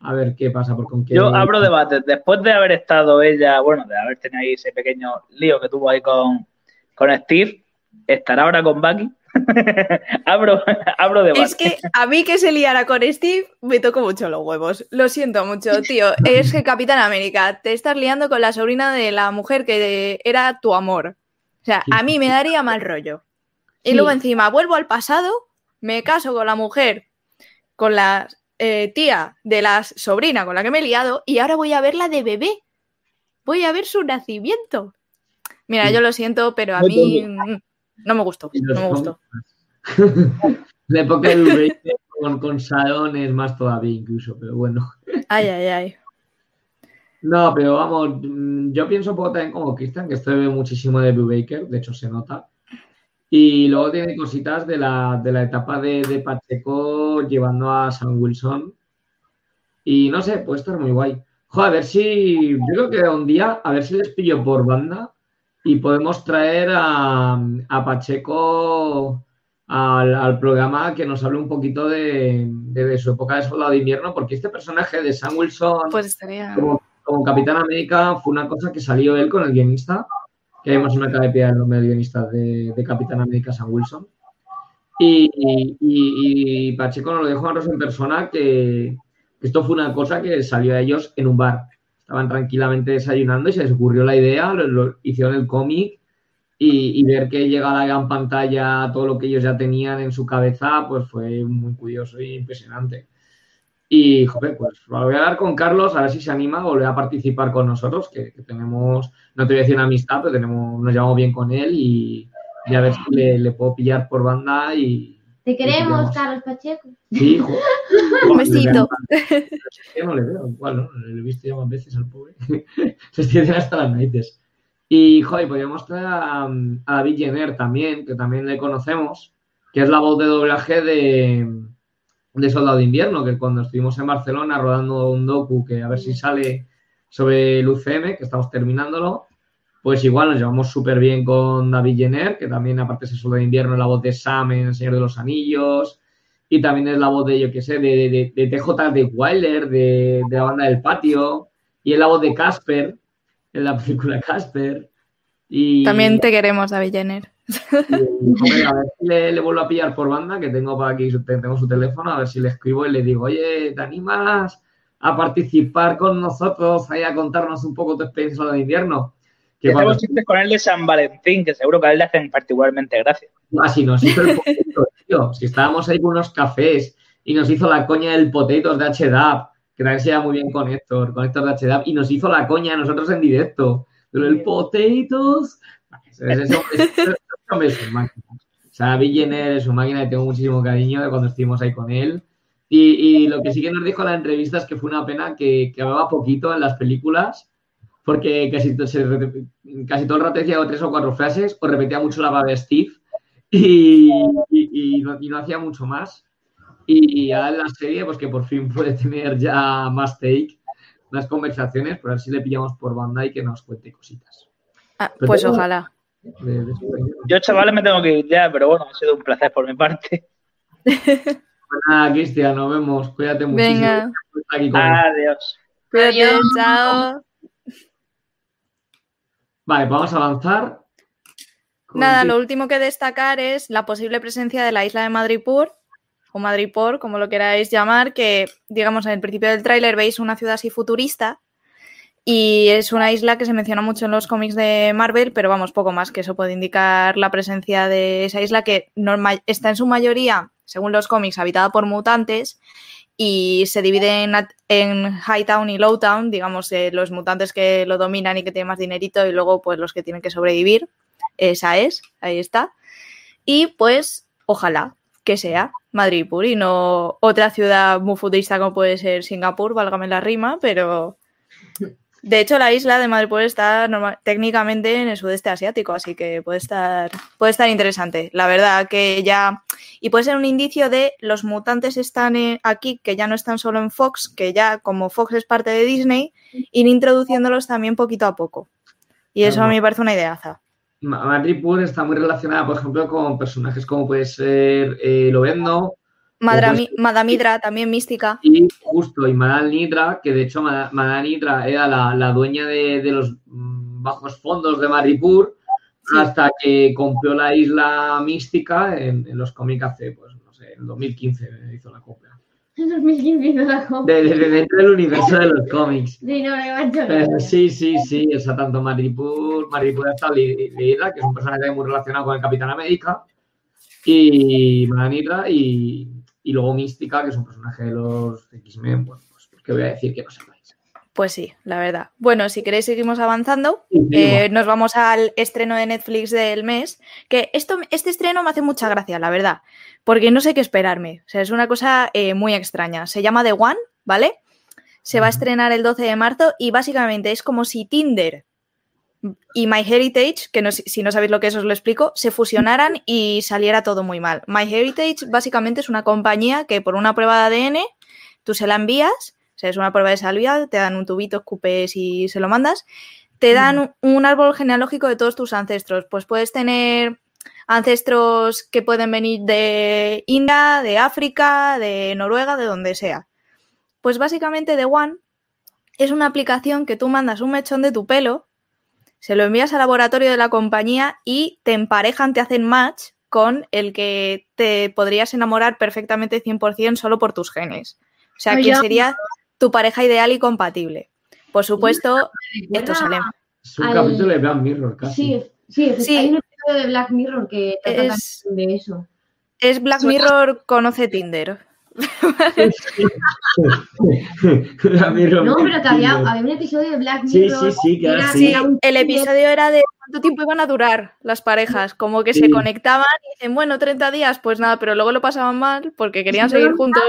A ver qué pasa, por con qué... Yo abro debate. Después de haber estado ella, bueno, de haber tenido ahí ese pequeño lío que tuvo ahí con, con Steve, ¿estará ahora con Bucky? abro, abro debate. Es que a mí que se liara con Steve me tocó mucho los huevos. Lo siento mucho, tío. Es que Capitán América, te estás liando con la sobrina de la mujer que era tu amor. O sea, a mí me daría mal rollo. Y luego encima vuelvo al pasado, me caso con la mujer, con la eh, tía de la sobrina con la que me he liado y ahora voy a verla de bebé. Voy a ver su nacimiento. Mira, yo lo siento, pero a mí no me gustó. No me gustó. La época de con, con Salón es más todavía incluso, pero bueno. Ay, ay, ay. No, pero vamos, yo pienso un poco también como Christian, que esto ve muchísimo de Blue Baker, de hecho se nota. Y luego tiene cositas de la, etapa de, Pacheco llevando a Sam Wilson. Y no sé, puede estar muy guay. Joder, a ver si. Yo creo que un día, a ver si les pillo por banda y podemos traer a, Pacheco al, programa que nos hable un poquito de, su época de soldado de invierno, porque este personaje de Sam Wilson pues como, como, Capitán América fue una cosa que salió él con el guionista que vemos una academia en los guionistas de, de Capitán América Sam Wilson. Y, Pacheco nos lo dijo a nosotros en persona que, esto fue una cosa que salió a ellos en un bar. Estaban tranquilamente desayunando y se les ocurrió la idea, lo, hicieron el cómic y, ver que llega a la gran pantalla todo lo que ellos ya tenían en su cabeza, pues fue muy curioso y impresionante. Y, joder, pues lo voy a dar con Carlos, a ver si se anima a volver a participar con nosotros, que, tenemos, no te voy a decir una amistad, pero tenemos, nos llevamos bien con él y, a ver si le, puedo pillar por banda y... Te queremos, Carlos Pacheco. Sí, hijo. Un besito. Yo no le veo, igual, ¿no? Le he visto ya más veces al pobre. se extienden hasta las narices. Y, joder, podríamos traer a, a David Jenner también, que también le conocemos, que es la voz de doblaje de de Soldado de Invierno, que cuando estuvimos en Barcelona rodando un docu que a ver si sale sobre el UCM, que estamos terminándolo, pues igual nos llevamos súper bien con David Jenner, que también aparte de Soldado de Invierno es la voz de Sam en El Señor de los Anillos, y también es la voz de, yo qué sé, de, de, TJ de Wilder, de, la banda del patio, y es la voz de Casper, en la película Casper. Y... También te queremos, David Jenner a ver si le, vuelvo a pillar por banda, que tengo para aquí, tengo su teléfono, a ver si le escribo y le digo, oye, ¿te animas a participar con nosotros, ahí a contarnos un poco tu experiencia de invierno? Que cuando... chistes con él de San Valentín, que seguro que a él le hacen particularmente gracia. Ah, nos hizo el poquito, tío. Si estábamos ahí con unos cafés y nos hizo la coña del potatoes de HDAP, que también se lleva muy bien con Héctor, con Héctor de HDAP, y nos hizo la coña a nosotros en directo. Pero el potatoes... Eso, es máquina. O sea, Jenner es una máquina que tengo muchísimo cariño de cuando estuvimos ahí con él. Y, lo que sí que nos dijo en la entrevista es que fue una pena que, que hablaba poquito en las películas, porque casi, casi todo el rato decía tres o cuatro frases, o repetía mucho la palabra Steve, y, y, no, hacía mucho más. Y, ahora en la serie, pues que por fin puede tener ya más take, más conversaciones, por ver si le pillamos por banda y que nos cuente cositas. Ah, pues ojalá. Yo, chavales, me tengo que ir ya, pero bueno, ha sido un placer por mi parte. Pues nada, Cristian, nos vemos. Cuídate muchísimo. Venga. Adiós. Cuídate, chao. Vale, vamos a avanzar. Nada, lo último que destacar es la posible presencia de la isla de Madripur, o Madripur, como lo queráis llamar, que, digamos, en el principio del tráiler veis una ciudad así futurista, y es una isla que se menciona mucho en los cómics de Marvel, pero vamos, poco más que eso puede indicar la presencia de esa isla que está en su mayoría, según los cómics, habitada por mutantes y se divide en, en Hightown y Lowtown, digamos, eh, los mutantes que lo dominan y que tienen más dinerito y luego pues los que tienen que sobrevivir. Esa es, ahí está. Y pues ojalá que sea Madrid y no otra ciudad muy futurista como puede ser Singapur, válgame la rima, pero de hecho, la isla de Madrid está técnicamente en el sudeste asiático, así que puede estar, puede estar interesante. La verdad que ya. Y puede ser un indicio de los mutantes están aquí, que ya no están solo en Fox, que ya como Fox es parte de Disney, ir introduciéndolos también poquito a poco. Y eso a mí me parece una ideaza. Madrid está muy relacionada, por ejemplo, con personajes como puede ser eh, Lovendo Madame, Madame también mística. Y justo, y Madame Nidra, que de hecho Madame Nidra era la, dueña de, los mm, bajos fondos de Maripur, hasta que compró la isla mística en, los cómics hace, pues, no sé, en 2015 hizo la compra. En 2015 hizo la compra. Desde dentro del universo de los cómics. Sí, no, eh, sí, sí, sí, o sea, tanto Maripur, Maripur está leída, que es un personaje muy relacionado con el Capitán América, y Madame y y luego Mística, que es un personaje de los X-Men, bueno, pues que voy a decir que no sepáis. Pues sí, la verdad. Bueno, si queréis seguimos avanzando. Eh, nos vamos al estreno de Netflix del mes. Que esto, este estreno me hace mucha gracia, la verdad. Porque no sé qué esperarme. O sea, es una cosa eh, muy extraña. Se llama The One, ¿vale? Se va a estrenar el 12 de marzo y básicamente es como si Tinder y MyHeritage, que si no sabéis lo que es os lo explico, se fusionaran y saliera todo muy mal. MyHeritage básicamente es una compañía que por una prueba de ADN tú se la envías, o sea, es una prueba de salida, te dan un tubito, escupes y se lo mandas, te dan un árbol genealógico de todos tus ancestros. Pues puedes tener ancestros que pueden venir de India, de África, de Noruega, de donde sea. Pues básicamente The One es una aplicación que tú mandas un mechón de tu pelo se lo envías al laboratorio de la compañía y te emparejan, te hacen match con el que te podrías enamorar perfectamente 100% solo por tus genes. O sea, que sería tu pareja ideal y compatible. Por supuesto, esto sale. Es un capítulo de Black Mirror, casi. Sí, sí, hay un episodio de Black Mirror que trata es, de eso. Es Black Mirror conoce Tinder no, pero que había, un episodio de Black Mirror. Sí, sí, sí, el episodio era de cuánto tiempo iban a durar las parejas, como que se conectaban y dicen, bueno, 30 días, pues nada, pero luego lo pasaban mal porque querían seguir juntos.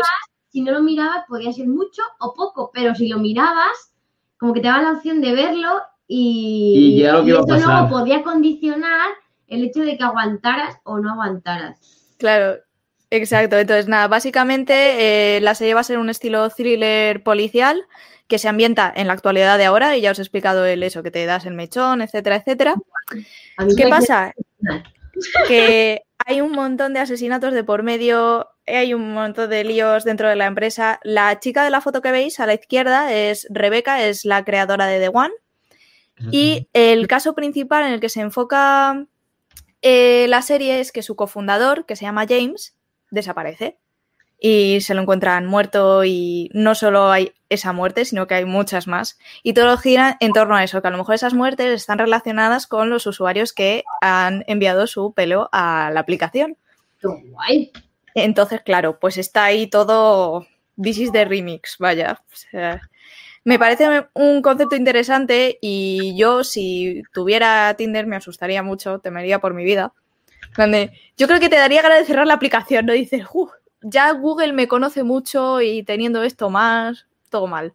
si no lo mirabas, podía ser mucho o poco, pero si lo mirabas, como que te daba la opción de verlo y, y, ya luego podía condicionar el hecho de que aguantaras o no aguantaras. Claro, Exacto, entonces nada, básicamente eh, la serie va a ser un estilo thriller policial que se ambienta en la actualidad de ahora y ya os he explicado el eso, que te das el mechón, etcétera, etcétera. ¿Qué pasa? Que hay un montón de asesinatos de por medio, hay un montón de líos dentro de la empresa. La chica de la foto que veis a la izquierda es Rebeca, es la creadora de The One. Y el caso principal en el que se enfoca eh, la serie es que su cofundador, que se llama James, desaparece y se lo encuentran muerto y no solo hay esa muerte, sino que hay muchas más. Y todo gira en torno a eso, que a lo mejor esas muertes están relacionadas con los usuarios que han enviado su pelo a la aplicación. guay! Entonces, claro, pues está ahí todo This is the remix, vaya. me parece un concepto interesante y yo si tuviera Tinder me asustaría mucho, temería por mi vida yo creo que te daría ganas de cerrar la aplicación, ¿no? Dices, ya Google me conoce mucho y teniendo esto más, todo mal.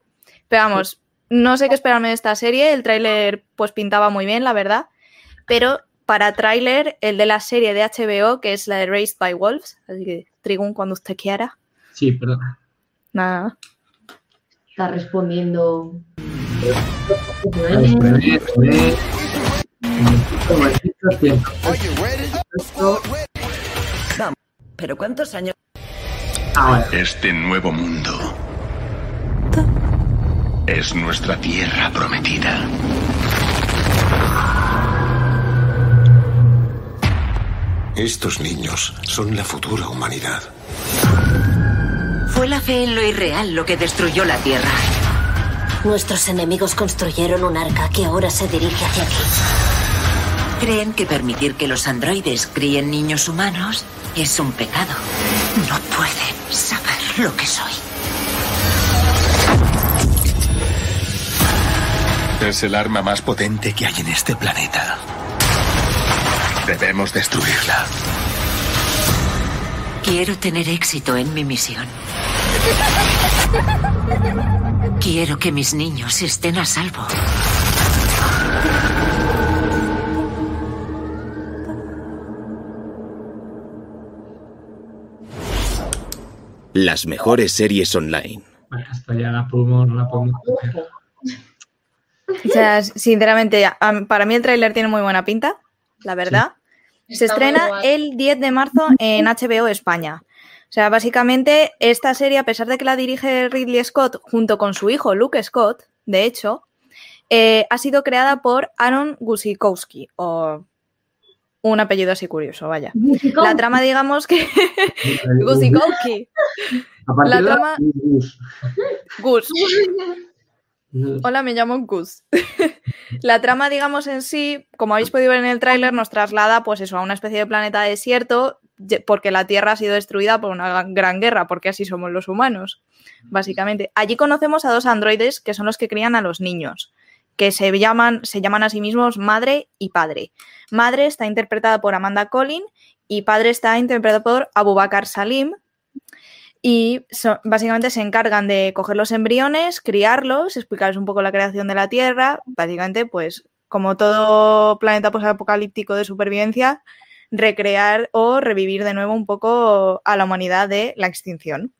Pero vamos, no sé qué esperarme de esta serie. El tráiler pues pintaba muy bien, la verdad. Pero para tráiler, el de la serie de HBO, que es la de Raised by Wolves. Así que, Trigun, cuando usted quiera. Sí, perdón. Nada. Está respondiendo. Pero ¿cuántos años? Este nuevo mundo es nuestra tierra prometida. Estos niños son la futura humanidad. Fue la fe en lo irreal lo que destruyó la Tierra. Nuestros enemigos construyeron un arca que ahora se dirige hacia aquí. Creen que permitir que los androides críen niños humanos es un pecado. No pueden saber lo que soy. Es el arma más potente que hay en este planeta. Debemos destruirla. Quiero tener éxito en mi misión. Quiero que mis niños estén a salvo. Las mejores series online. Esto ya la podemos, la podemos coger. O sea, sinceramente, para mí el tráiler tiene muy buena pinta, la verdad. Se Está estrena el 10 de marzo en HBO España. O sea, básicamente esta serie, a pesar de que la dirige Ridley Scott junto con su hijo Luke Scott, de hecho, eh, ha sido creada por Aaron Gusikowski, o un apellido así curioso, vaya. La trama, digamos que... Gusikowski. La trama- Gus. Gus. Hola, me llamo Gus. La trama, digamos, en sí, como habéis podido ver en el tráiler, nos traslada, pues eso, a una especie de planeta desierto, porque la Tierra ha sido destruida por una gran- gran guerra, porque así somos los humanos, básicamente. Allí conocemos a dos androides que son los que crían a los niños, que se llaman, se llaman a sí mismos madre y padre. Madre está interpretada por Amanda Collin y padre está interpretado por Abubakar Salim, y básicamente se encargan de coger los embriones, criarlos, explicarles un poco la creación de la Tierra, básicamente, pues como todo planeta apocalíptico de supervivencia, recrear o revivir de nuevo un poco a la humanidad de la extinción.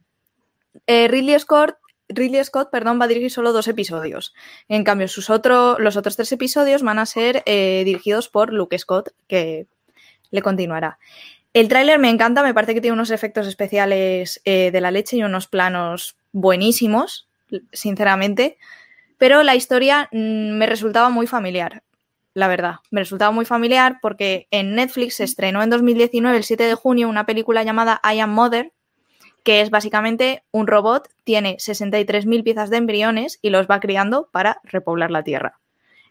Eh, Ridley Scott, Ridley Scott perdón, va a dirigir solo dos episodios. En cambio, sus otro- los otros tres episodios van a ser eh, dirigidos por Luke Scott, que le continuará. El tráiler me encanta, me parece que tiene unos efectos especiales eh, de la leche y unos planos buenísimos, sinceramente, pero la historia mm, me resultaba muy familiar, la verdad. Me resultaba muy familiar porque en Netflix se estrenó en 2019, el 7 de junio, una película llamada I Am Mother, que es básicamente un robot, tiene 63.000 piezas de embriones y los va criando para repoblar la Tierra.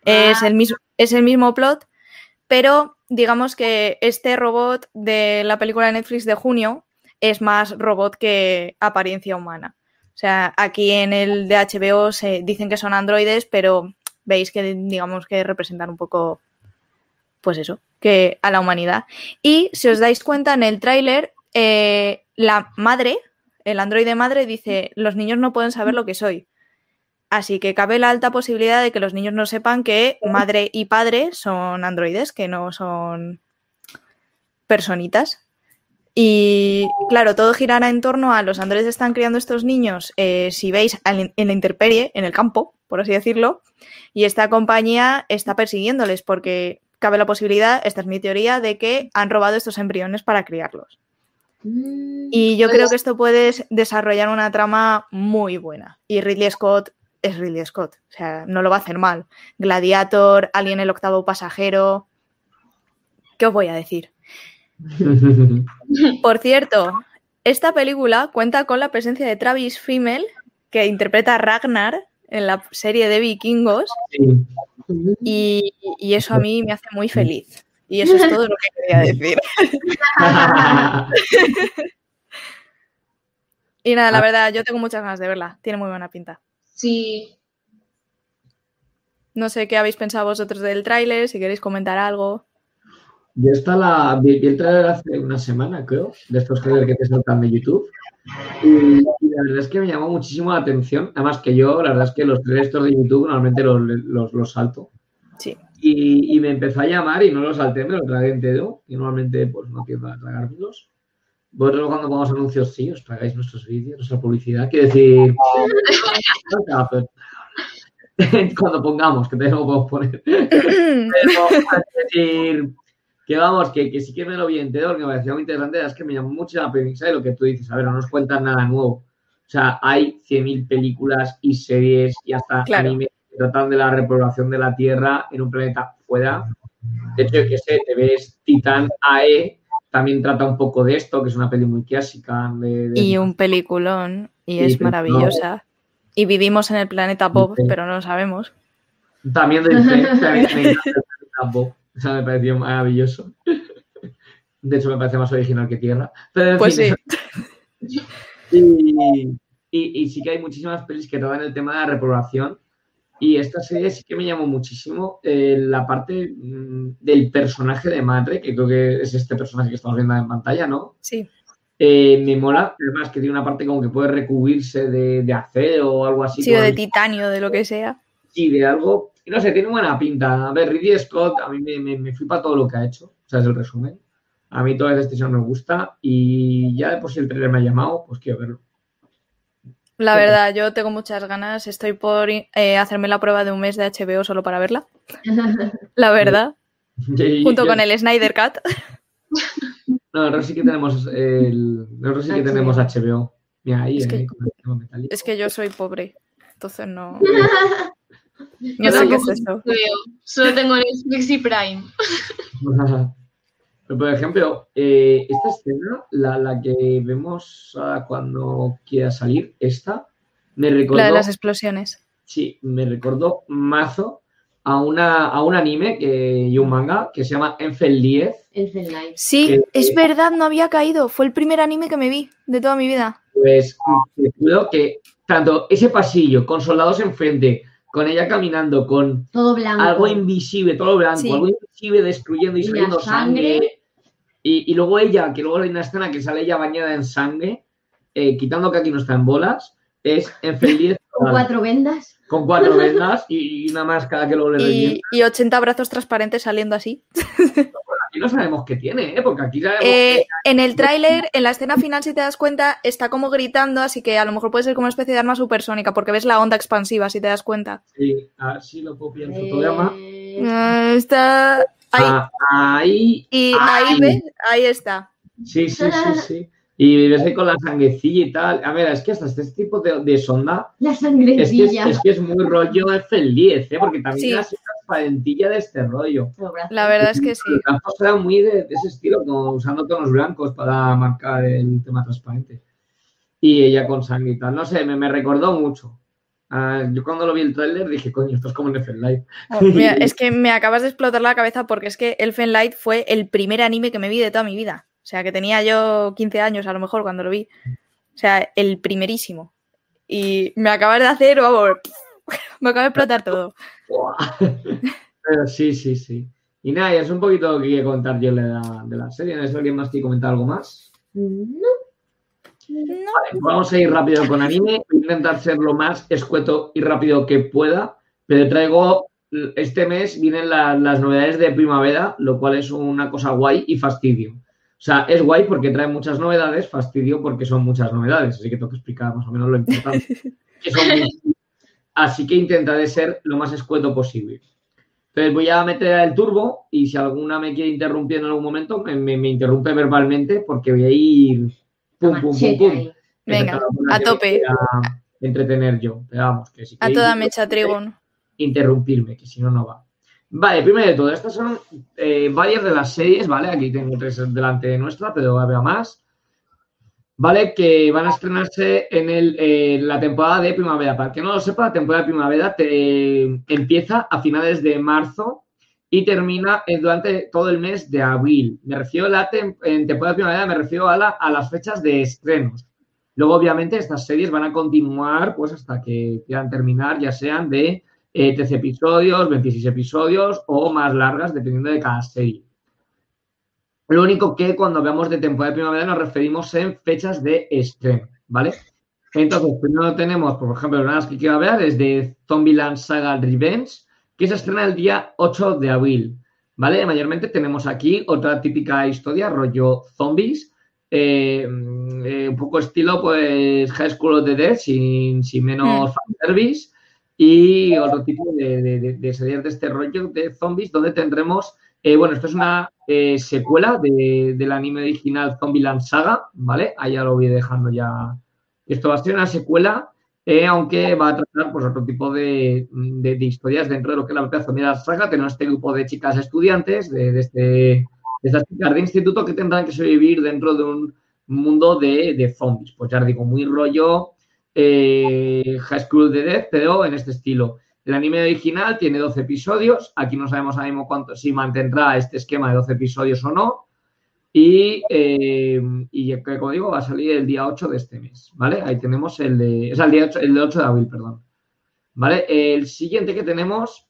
Es, el mismo, es el mismo plot, pero digamos que este robot de la película de Netflix de junio es más robot que apariencia humana. O sea, aquí en el de HBO se dicen que son androides, pero veis que digamos que representan un poco, pues eso, que a la humanidad. Y si os dais cuenta en el tráiler, eh, la madre, el androide madre dice, los niños no pueden saber lo que soy. Así que cabe la alta posibilidad de que los niños no sepan que madre y padre son androides, que no son personitas. Y claro, todo girará en torno a los androides están criando estos niños, eh, si veis, en la intemperie, en el campo, por así decirlo, y esta compañía está persiguiéndoles porque cabe la posibilidad, esta es mi teoría, de que han robado estos embriones para criarlos. Y yo creo que esto puede des- desarrollar una trama muy buena. Y Ridley Scott es Ridley Scott, o sea, no lo va a hacer mal. Gladiator, Alien el octavo pasajero. ¿Qué os voy a decir? Por cierto, esta película cuenta con la presencia de Travis Fimmel, que interpreta a Ragnar en la serie de vikingos, y, y eso a mí me hace muy feliz. Y eso es todo lo que quería decir. y nada, la verdad, yo tengo muchas ganas de verla. Tiene muy buena pinta. Sí. No sé qué habéis pensado vosotros del tráiler, si queréis comentar algo. Yo esta la vi, vi el trailer hace una semana, creo, de estos trailers que te saltan de YouTube. Y, y la verdad es que me llamó muchísimo la atención. Además que yo, la verdad es que los trailers estos de YouTube normalmente los, los, los salto. Sí. Y, y me empezó a llamar y no los salté, me lo tragué entero. Y normalmente pues no quiero tragármelos. Vosotros cuando pongamos anuncios, sí, os tragáis nuestros vídeos, nuestra publicidad. Quiero decir, cuando pongamos, que todavía no lo podemos poner. Pero, es decir, que vamos, que, que sí que me lo vi entero, que me parecía muy interesante, es que me llamó mucho la premisa de lo que tú dices. A ver, no nos cuentan nada nuevo. O sea, hay 100.000 películas y series y hasta Claro. anime tratan de la repoblación de la Tierra en un planeta fuera. De hecho, que sé, te ves Titán AE, también trata un poco de esto, que es una peli muy clásica. De, de- Y un peliculón, y es maravillosa. Y vivimos en el planeta Bob, pero no lo sabemos. También de también el planeta Bob. O sea, me pareció maravilloso. De hecho, me parece más original que Tierra. Pero en Pues fin, sí. Y, y- y sí que hay muchísimas pelis que tratan el tema de la repoblación Y esta serie sí que me llamó muchísimo eh, la parte mm, del personaje de madre, que creo que es este personaje que estamos viendo en pantalla, ¿no? Sí. Eh, me mola, además que tiene una parte como que puede recubrirse de, de acero o algo así. Sí, o de titanio, de lo que sea. Sí, de algo. No sé, tiene buena pinta. A ver, Ridley Scott, a mí me, me, me flipa todo lo que ha hecho. O sea, es el resumen. A mí toda esta decisión me gusta y ya de por si el trailer me ha llamado, pues quiero verlo. La verdad, yo tengo muchas ganas. Estoy por eh, hacerme la prueba de un mes de HBO solo para verla. La verdad. Junto con el Snyder Cut. No, nosotros sí que tenemos el. Nosotros sí que tenemos HBO. Mira, ahí, Es que- metálico. Es que yo soy pobre, entonces no. Yo No sé qué es eso. Solo tengo Netflix y Prime. Pero, por ejemplo, eh, esta escena, la, la que vemos ah, cuando quiera salir, esta, me recordó. La de las explosiones. Sí, me recordó mazo a, una, a un anime que, y un manga que se llama Enfel 10. Elfen Light. Sí, Que- es verdad, no había caído. Fue el primer anime que me vi de toda mi vida. Pues te juro que tanto ese pasillo con soldados enfrente, con ella caminando, con Todo blanco. algo invisible, todo blanco, Sí. algo invisible destruyendo y saliendo sangre. sangre. Y, y luego ella, que luego hay una escena que sale ella bañada en sangre, eh, quitando que aquí no está en bolas, es en feliz Con cuatro vendas. con cuatro vendas y, y una máscara que luego le. Y, y 80 brazos transparentes saliendo así. Aquí no sabemos qué tiene, ¿eh? porque aquí sabemos Eh, en el tráiler, en la escena final, si te das cuenta, está como gritando, así que a lo mejor puede ser como una especie de arma supersónica, porque ves la onda expansiva, si te das cuenta. sí, a ver si lo pillar en fotograma. Eh, Ah, está ahí. Ah, ahí. y ahí ahí. ves, ahí está. Sí, sí, sí, sí. Y ves ahí con la sanguecilla y tal. A ver, es que hasta este tipo de, de sonda La es que es, sangrecilla. es que es muy rollo F10, ¿eh? porque también Sí. así transparentilla de este rollo. La verdad es que sí. Campo era muy de, de ese estilo, como usando tonos blancos para marcar el tema transparente. Y ella con sangre y tal. No sé, me, me recordó mucho. Ah, yo cuando lo vi el tráiler dije, coño, esto es como en F-Live. Oh, mira, es que me acabas de explotar la cabeza porque es que Elfen Light fue el primer anime que me vi de toda mi vida. O sea, que tenía yo 15 años a lo mejor cuando lo vi. O sea, el primerísimo. Y me acabas de hacer, vamos, me acaba de explotar todo. Pero sí, sí, sí. Y nada, y es un poquito lo que quería contar yo de la, de la serie. ¿No es alguien más que comentar algo más? No. Vale, vamos a ir rápido con anime. Voy a intentar ser lo más escueto y rápido que pueda, pero traigo. Este mes vienen la- las novedades de primavera, lo cual es una cosa guay y fastidio. O sea, es guay porque trae muchas novedades, fastidio porque son muchas novedades, así que tengo que explicar más o menos lo importante. que son. Así que intentaré ser lo más escueto posible. Entonces voy a meter el turbo y si alguna me quiere interrumpir en algún momento, me, me- me interrumpe verbalmente porque voy a ir pum, pum, pum, pum. Venga, a tope. entretener yo. Pero vamos, que si A queréis toda mecha, Trigón. interrumpirme, que si no, no va. Vale, primero de todo, estas son eh, varias de las series, ¿vale? Aquí tengo tres delante de nuestra, pero había más. ¿Vale? Que van a estrenarse en el, eh, la temporada de primavera. Para el que no lo sepa, la temporada de primavera te, empieza a finales de marzo y termina eh, durante todo el mes de abril. Me refiero a la tem- en temporada de primavera, me refiero a, la- las fechas de estrenos. Luego, obviamente, estas series van a continuar pues hasta que quieran terminar, ya sean de eh, 13 episodios, 26 episodios o más largas, dependiendo de cada serie. Lo único que cuando hablamos de temporada de primavera nos referimos en fechas de estreno, ¿vale? Entonces, primero tenemos, por ejemplo, una de las que quiero hablar es de Zombieland Saga Revenge, que se estrena el día 8 de abril, ¿vale? Mayormente tenemos aquí otra típica historia, rollo zombies, eh, eh, un poco estilo, pues, High School of the Dead, sin, sin menos fanservice, y otro tipo de, de, de- de series de este rollo de zombies, donde tendremos, eh, bueno, esto es una secuela de- del anime original Zombieland Saga, ¿vale? Ahí ya lo voy dejando ya. Esto va a ser una secuela, eh, aunque va a tratar pues, otro tipo de, de- de historias dentro de lo que es la propia Zombieland Saga. Tenemos este grupo de chicas estudiantes, de, de este, de estas chicas de instituto que tendrán que sobrevivir dentro de un mundo de, de zombies. Pues ya digo, muy rollo eh, High School the Dead, pero en este estilo. El anime original tiene 12 episodios. Aquí no sabemos ahora mismo cuánto, si mantendrá este esquema de 12 episodios o no. Y, eh, y como digo, va a salir el día 8 de este mes, ¿vale? Ahí tenemos el de. Es el día 8, el de 8 de abril, perdón. ¿vale? El siguiente que tenemos,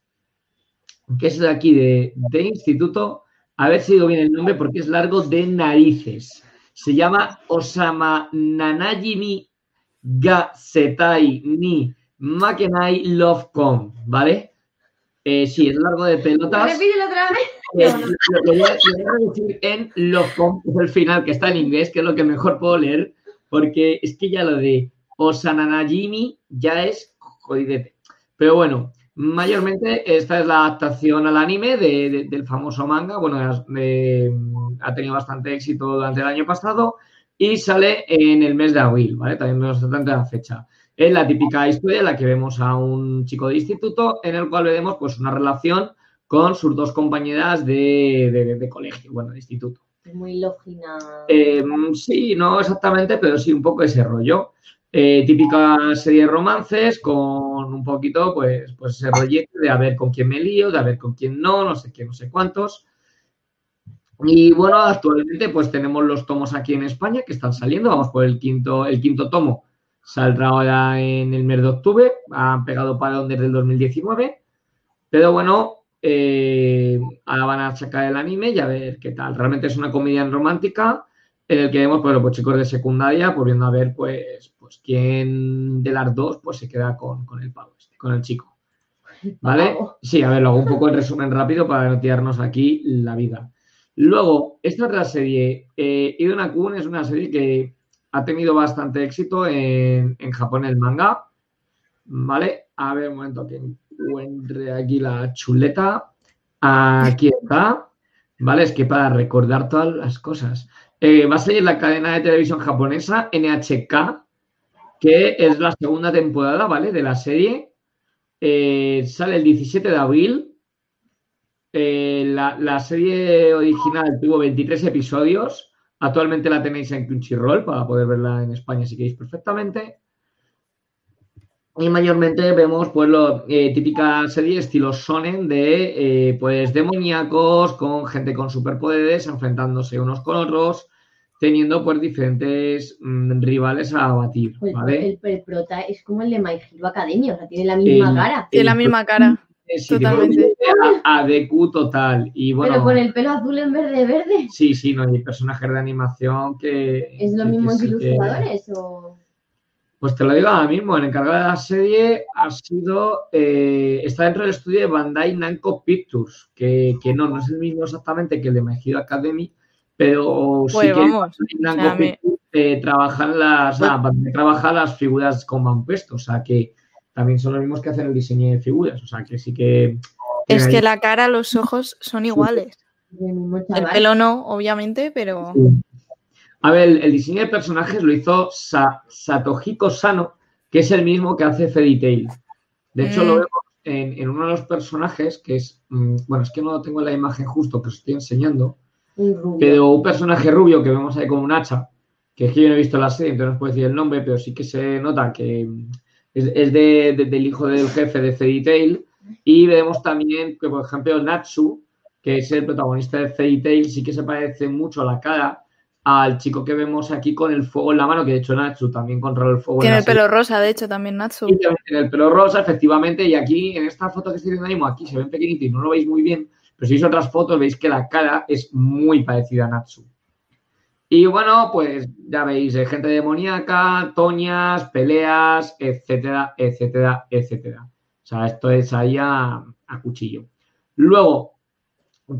que es de aquí de, de instituto, a ver si digo bien el nombre porque es largo de narices. Se llama Osama Nanajimi Gasetai ni Makenai Lovecom, ¿vale? Eh, sí, es largo de pelotas. Repítelo otra vez. Eh, lo, voy a, decir en Lovecom, que es el final, que está en inglés, que es lo que mejor puedo leer, porque es que ya lo de Osananajimi ya es jodidete. Pero bueno, mayormente esta es la adaptación al anime del famoso manga. Bueno, ha tenido bastante éxito durante el año pasado y sale en el mes de abril, ¿vale? También no está tanto la fecha. Es la típica historia en la que vemos a un chico de instituto en el cual vemos pues una relación con sus dos compañeras de, colegio, bueno, de instituto. Muy lógica. Eh, sí, no exactamente, pero sí un poco ese rollo. Eh, típica serie de romances con un poquito, pues, pues ese rollete de a ver con quién me lío, de a ver con quién no, no sé qué, no sé cuántos. Y bueno, actualmente pues tenemos los tomos aquí en España que están saliendo, vamos por el quinto, el quinto tomo, saldrá ahora en el mes de octubre, han pegado para desde el 2019, pero bueno, eh, ahora van a sacar el anime y a ver qué tal. Realmente es una comedia romántica en el que vemos pues, pues, chicos de secundaria, pues viendo a ver pues, pues quién de las dos pues se queda con, el pavo, este, con el chico. ¿Vale? Sí, a ver, lo hago un poco en resumen rápido para no tirarnos aquí la vida. Luego, esta otra serie, eh, Kun, es una serie que ha tenido bastante éxito en, en Japón, el manga. ¿Vale? A ver, un momento que encuentre aquí la chuleta. Aquí está. ¿Vale? Es que para recordar todas las cosas. Eh, va a salir la cadena de televisión japonesa NHK, que es la segunda temporada, ¿vale? De la serie. Eh, sale el 17 de abril. Eh, la, serie original tuvo 23 episodios. Actualmente la tenéis en Crunchyroll para poder verla en España si queréis perfectamente. Y mayormente vemos pues lo típica serie estilo sonen de pues demoníacos con gente con superpoderes enfrentándose unos con otros teniendo pues diferentes mm, rivales a batir, pues, ¿vale? El, prota es como el de My Hero Academia, o sea, tiene la misma cara. Tiene la misma cara. Totalmente. A, DQ total. Y bueno, Pero con el pelo azul en verde verde. Sí, sí, no, hay personajes de animación que. ¿Es lo mismo en ilustradores o.? Pues te lo digo ahora mismo, el encargado de la serie ha sido, eh, está dentro del estudio de Bandai Namco Pictures, que, que no, no es el mismo exactamente que el de My Hero Academy, pero sí pues que eh, trabajan las, trabajar las figuras han puesto, o sea que también son los mismos que hacen el diseño de figuras, o sea que sí que... Es que la cara, los ojos son iguales. El pelo no, obviamente, pero... A ver, el, diseño de personajes lo hizo Satohiko Sano, que es el mismo que hace Fairy Tail. De hecho, lo mm. vemos en, uno de los personajes, que es, mm, bueno, es que no tengo la imagen justo que os estoy enseñando, pero un personaje rubio que vemos ahí con un hacha, que es que yo no he visto la serie, entonces no os puedo decir el nombre, pero sí que se nota que es, de, del hijo del jefe de Fairy Tail. Y vemos también que, por ejemplo, Natsu, que es el protagonista de Fairy Tail, sí que se parece mucho a la cara al chico que vemos aquí con el fuego en la mano, que de hecho Natsu también controla el fuego. Tiene el pelo rosa, de hecho, también Natsu. tiene el pelo rosa, efectivamente, y aquí en esta foto que estoy viendo aquí se ve pequeñito y no lo veis muy bien, pero si veis otras fotos, veis que la cara es muy parecida a Natsu. Y bueno, pues ya veis, eh, gente demoníaca, toñas, peleas, etcétera, etcétera, etcétera. O sea, esto es ahí a, cuchillo. Luego,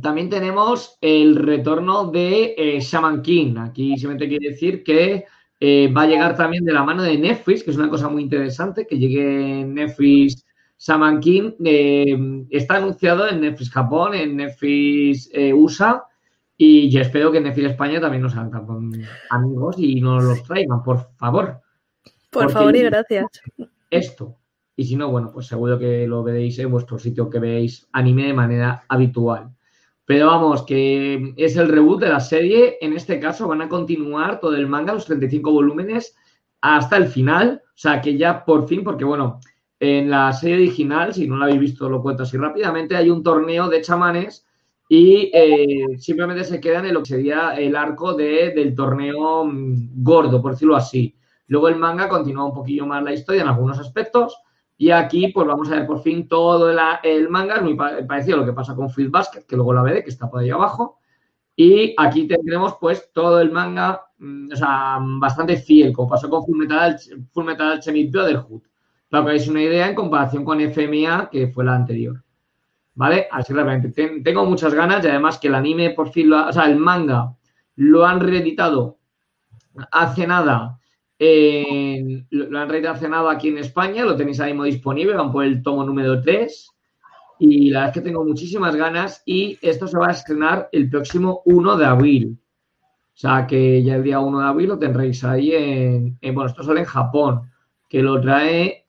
también tenemos el retorno de eh, Shaman King. Aquí simplemente quiere decir que eh, va a llegar también de la mano de Netflix, que es una cosa muy interesante, que llegue Netflix Shaman King está anunciado en Netflix Japón, en Netflix USA y yo espero que Netflix España también nos hagan amigos y nos los traigan, por favor. Por favor y gracias. Esto. Y si no, bueno, pues seguro que lo veréis en vuestro sitio que veis anime de manera habitual. Pero vamos, que es el reboot de la serie. En este caso van a continuar todo el manga, los 35 volúmenes, hasta el final. O sea, que ya por fin, porque bueno, en la serie original, si no la habéis visto, lo cuento así rápidamente, hay un torneo de chamanes y eh, simplemente se queda en lo que sería el arco de, del torneo mm, gordo, por decirlo así. Luego el manga continúa un poquillo más la historia en algunos aspectos Y aquí, pues vamos a ver por fin todo el, manga, es muy parecido a lo que pasa con Fruit Basket, que luego la veré, que está por ahí abajo. Y aquí tendremos, pues, todo el manga, mm, o sea, bastante fiel, como pasó con Full Metal, Full Metal Alchemist Brotherhood. Para que hagáis una idea en comparación con FMA, que fue la anterior. ¿Vale? Así realmente tengo muchas ganas y además que el anime por fin, lo o sea, el manga lo han reeditado hace nada lo, han reedicionado aquí en España, lo tenéis ahí mismo disponible, van por el tomo número 3. Y la verdad es que tengo muchísimas ganas y esto se va a estrenar el próximo 1 de abril. O sea que ya el día 1 de abril lo tendréis ahí en, bueno, esto sale en Japón, que lo trae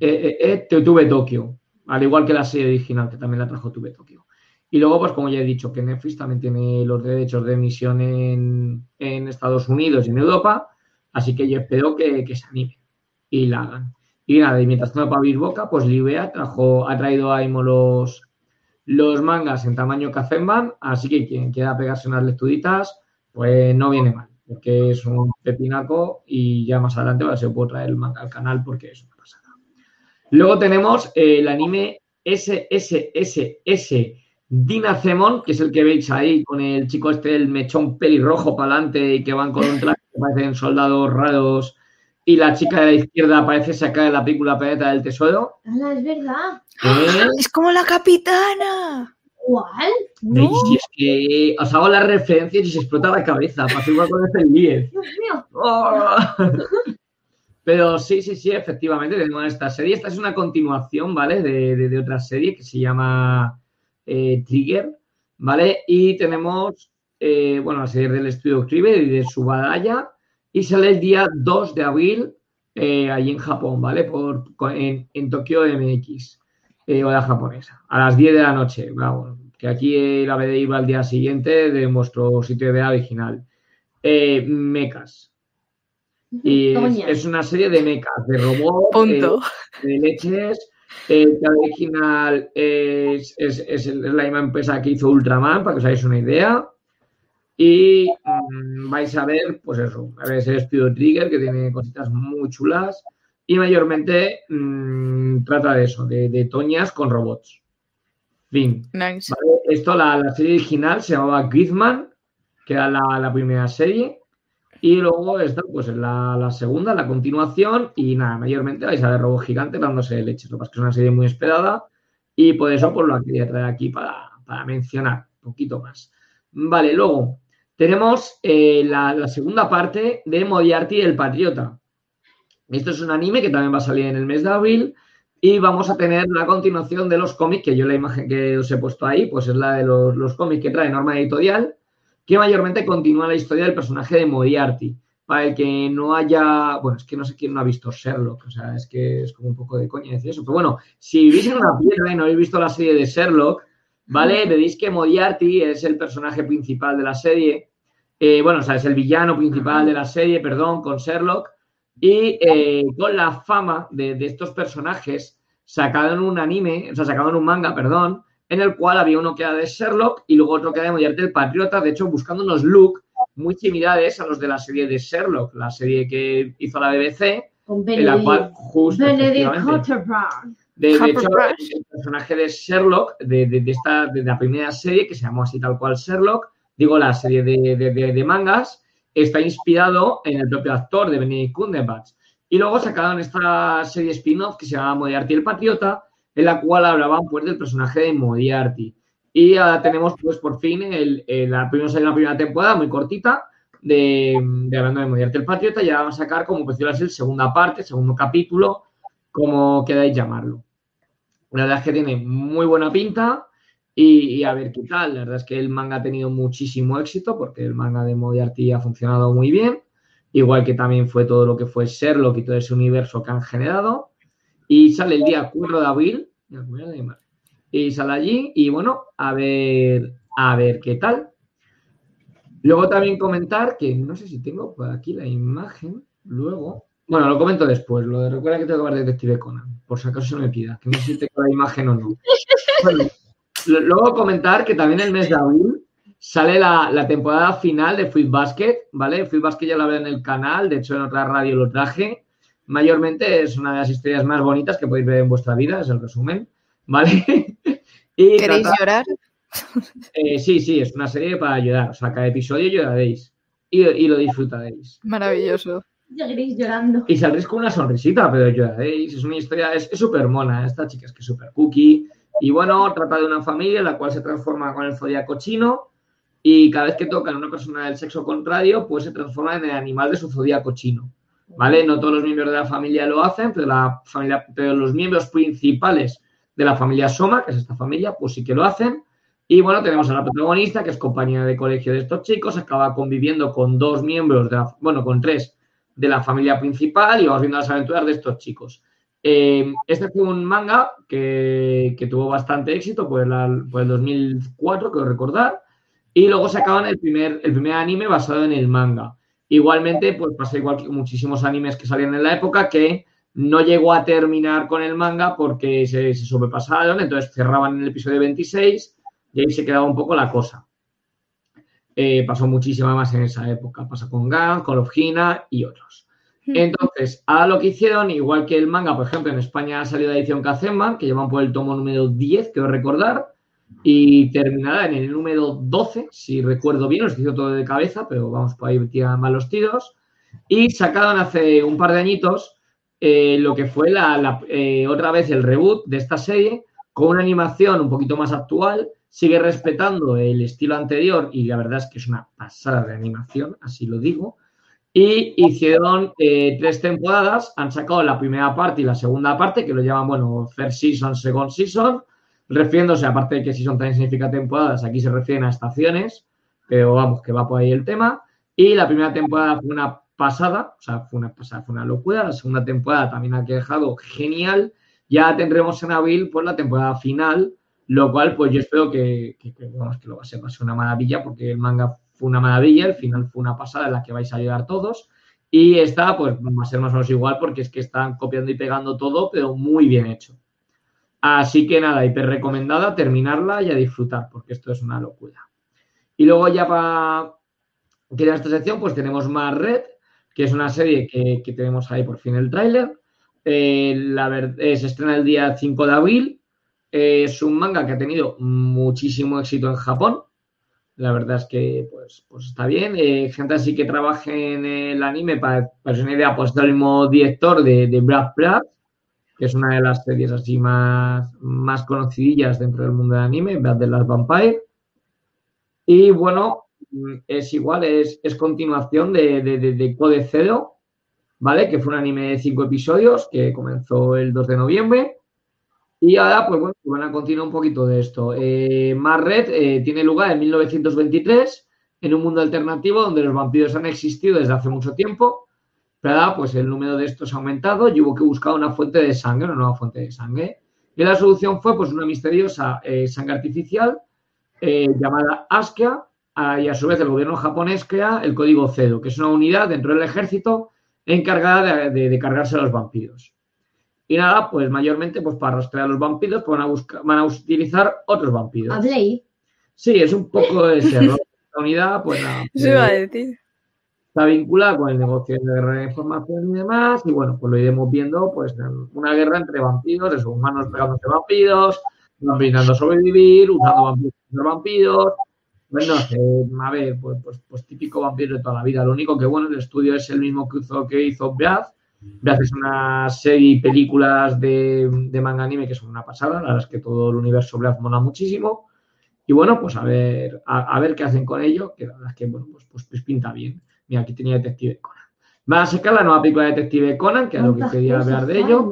eh, eh, eh Tokyo, al igual que la serie original, que también la trajo Tube Tokyo. Y luego, pues como ya he dicho, que Netflix también tiene los derechos de emisión en, en Estados Unidos y en Europa, Así que yo espero que, se anime y la hagan. Y nada, y mientras tanto para abrir boca, pues Libea trajo, ha traído a Imo los, los mangas en tamaño Kazemban, así que quien quiera pegarse unas lecturitas, pues no viene mal, porque es un pepinaco y ya más adelante va a ser traer el manga al canal porque es una pasada. Luego tenemos el anime SSSS Dinacemon, que es el que veis ahí con el chico este, el mechón pelirrojo para adelante y que van con un traje parecen soldados raros y la chica de la izquierda parece sacar de la película Planeta del Tesoro. Ah, es verdad. ¿Eh? Es como la capitana. ¿Cuál? No. es que os hago las referencias y se explota la cabeza. Para hacer con el 10. Dios mío. Oh. Pero sí, sí, sí, efectivamente tenemos esta serie. Esta es una continuación, ¿vale? De, otra serie que se llama eh, Trigger, ¿vale? Y tenemos eh, bueno, la serie del estudio Cribe y de Subadaya, y sale el día 2 de abril eh, allí en Japón, ¿vale? Por, en, en Tokio MX, eh, o la japonesa, a las 10 de la noche, vamos, que aquí la BD iba al día siguiente de nuestro sitio de original. mecas. Y es, una serie de mecas, de robots, de leches. El original es, es, es, la misma empresa que hizo Ultraman, para que os hagáis una idea. Y mm, vais a ver, pues eso, a ver ese Speed Trigger que tiene cositas muy chulas y mayormente mm, trata de eso, de, toñas con robots. Fin. Esto, la, serie original se llamaba Griezmann, que era la, primera serie. Y luego esta, pues es la, segunda, la continuación. Y nada, mayormente vais a ver robots gigantes dándose leche. Lo que es una serie muy esperada. Y por eso, pues lo quería traer aquí para, para mencionar un poquito más. Vale, luego, tenemos eh, la, segunda parte de Modiarty el Patriota. Esto es un anime que también va a salir en el mes de abril y vamos a tener la continuación de los cómics, que yo la imagen que os he puesto ahí, pues es la de los, cómics que trae Norma Editorial, que mayormente continúa la historia del personaje de Modiarty. Para el que no haya, bueno, es que no sé quién no ha visto Sherlock, o sea, es que es como un poco de coña decir eso, pero bueno, si vivís en una piedra y no habéis visto la serie de Sherlock, ¿vale? Veréis que Moriarty es el personaje principal de la serie. Eh, bueno, o sea, es el villano principal de la serie, perdón, con Sherlock. Y eh, con la fama de, estos personajes, sacaron un anime, o sea, sacaron un manga, perdón, en el cual había uno que era de Sherlock y luego otro que era de Moriarty el Patriota, de hecho, buscando unos looks muy similares a los de la serie de Sherlock, la serie que hizo la BBC, en la cual justo de, hecho, el personaje de Sherlock, de, esta, de la primera serie, que se llamó así tal cual Sherlock, digo, la serie de, mangas, está inspirado en el propio actor de Benedict Cumberbatch. Y luego sacaron esta serie spin-off que se llama Moriarty el Patriota, en la cual hablaban pues del personaje de Moriarty. Y ahora tenemos pues por fin la, primera, la temporada muy cortita de, hablando de Moriarty el Patriota, ya vamos a sacar como pues el segunda parte, segundo capítulo, como queráis llamarlo. La verdad es que tiene muy buena pinta y, a ver qué tal. La verdad es que el manga ha tenido muchísimo éxito porque el manga de Modiarty ha funcionado muy bien, igual que también fue todo lo que fue Sherlock y todo ese universo que han generado. Y sale el día 4 de abril. Y sale allí y bueno, a ver, a ver qué tal. Luego también comentar que no sé si tengo por aquí la imagen. Luego, bueno, lo comento después. Lo de recuerda que tengo que ver Detective Conan, por si acaso se me pida, que no sé si tengo la imagen o no. Luego comentar que también el mes de abril sale la, temporada final de Fruit Basket, ¿vale? Fruit Basket ya lo hablé en el canal, de hecho en otra radio lo traje. Mayormente es una de las historias más bonitas que podéis ver en vuestra vida, es el resumen, ¿vale? ¿Queréis llorar? Eh, sí, sí, es una serie para llorar. O sea, cada episodio lloraréis y, lo disfrutaréis. Maravilloso. Seguiréis llorando. Y saldréis con una sonrisita, pero lloraréis. Es una historia, es súper mona. Esta chica es que es súper cookie. Y bueno, trata de una familia en la cual se transforma con el zodiaco chino y cada vez que tocan a una persona del sexo contrario, pues se transforma en el animal de su zodiaco chino. ¿Vale? No todos los miembros de la familia lo hacen, pero, la familia, pero los miembros principales de la familia Soma, que es esta familia, pues sí que lo hacen. Y bueno, tenemos a la protagonista, que es compañera de colegio de estos chicos, acaba conviviendo con dos miembros, de la, bueno, con tres de la familia principal y vamos viendo las aventuras de estos chicos. Eh, este fue un manga que, tuvo bastante éxito por el, por el 2004, creo recordar, y luego sacaban el primer, el primer anime basado en el manga. Igualmente, pues pasa igual que muchísimos animes que salían en la época que no llegó a terminar con el manga porque se, se sobrepasaron, entonces cerraban el episodio 26 y ahí se quedaba un poco la cosa. Eh, pasó muchísima más en esa época. Pasa con Gan, con Lofgina y otros. Hmm. Entonces, ahora lo que hicieron, igual que el manga, por ejemplo, en España ha salido la edición Kazema, que llevan por el tomo número 10, quiero recordar, y terminará en el número 12, si recuerdo bien, os hizo todo de cabeza, pero vamos por ahí tirar mal los tiros. Y sacaron hace un par de añitos eh, lo que fue la, eh, otra vez el reboot de esta serie, con una animación un poquito más actual, sigue respetando el estilo anterior y la verdad es que es una pasada de animación, así lo digo. Y hicieron eh, tres temporadas, han sacado la primera parte y la segunda parte, que lo llaman, bueno, First Season, Second Season, refiriéndose, aparte de que Season también significa temporadas, aquí se refieren a estaciones, pero vamos, que va por ahí el tema. Y la primera temporada fue una pasada, o sea, fue una pasada, fue una locura. La segunda temporada también ha dejado genial. Ya tendremos en abril pues la temporada final, lo cual pues yo espero que, que, vamos, que lo va a ser, va a ser una maravilla porque el manga fue una maravilla, el final fue una pasada en la que vais a llegar todos. Y esta pues va a ser más o menos igual porque es que están copiando y pegando todo, pero muy bien hecho. Así que nada, hiper recomendada, terminarla y a disfrutar, porque esto es una locura. Y luego ya para tirar esta sección, pues tenemos más Red, que es una serie que, tenemos ahí por fin el tráiler. Eh, eh, se estrena el día 5 de abril. Eh, es un manga que ha tenido muchísimo éxito en Japón. La verdad es que pues, pues está bien. gente así que trabaje en el anime, para, para una idea, pues es el mismo director de, de Brad que es una de las series así más, más conocidillas dentro del mundo del anime, Bad de las Vampire. Y bueno, es igual, es, continuación de, de, Code Zero, ¿vale? Que fue un anime de cinco episodios que comenzó el 2 de noviembre. Y ahora, pues bueno, van a continuar un poquito de esto. Eh, eh, tiene lugar en 1923, en un mundo alternativo donde los vampiros han existido desde hace mucho tiempo pero pues el número de estos ha aumentado y hubo que buscar una fuente de sangre, una nueva fuente de sangre. Y la solución fue pues una misteriosa eh, sangre artificial eh, llamada Askia y a su vez el gobierno japonés crea el código CEDO, que es una unidad dentro del ejército encargada de, cargarse a los vampiros. Y nada, pues mayormente pues para rastrear a los vampiros pues, van, a buscar, van a utilizar otros vampiros. Sí, es un poco ese error. La unidad, pues nada. iba a decir está vinculada con el negocio de guerra de información y demás, y bueno, pues lo iremos viendo, pues una guerra entre vampiros, esos humanos pegándose vampiros, intentando sobrevivir, usando vampiros contra vampiros, bueno, a ver, pues, pues, pues, típico vampiro de toda la vida. Lo único que, bueno, el estudio es el mismo que hizo, que hizo Beaz. Beaz es una serie y películas de, de, manga anime que son una pasada. La verdad es que todo el universo Beaz mola muchísimo. Y bueno, pues a ver, a, ver qué hacen con ello, que la verdad es que, bueno, pues, pues, pues pinta bien. Mira, aquí tenía Detective Conan. Van a sacar la nueva película de Detective Conan, que es lo que quería hablar de ello.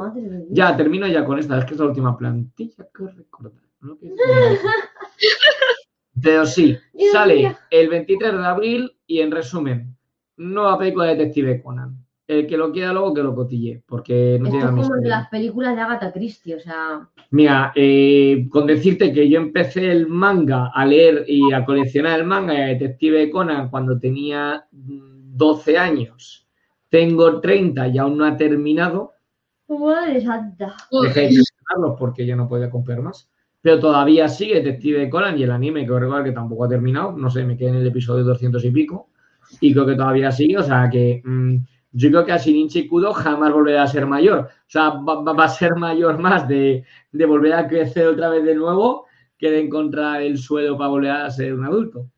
Ya, termino ya con esta, es que es la última plantilla que recordar. Pero sí, sale el 23 de abril y en resumen, nueva película de Detective Conan. El que lo quiera luego que lo cotille, porque no tiene es como de las películas de Agatha Christie, o sea... Mira, eh, con decirte que yo empecé el manga a leer y a coleccionar el manga de Detective Conan cuando tenía 12 años. Tengo 30 y aún no ha terminado. Madre santa. Dejé de porque yo no podía comprar más. Pero todavía sigue Detective Conan y el anime, que recuerdo que tampoco ha terminado. No sé, me quedé en el episodio 200 y pico. Y creo que todavía sigue. O sea que mm, yo creo que a Shinichi Kudo jamás volverá a ser mayor. O sea, va, a ser mayor más de, volver a crecer otra vez de nuevo que de encontrar el suelo para volver a ser un adulto.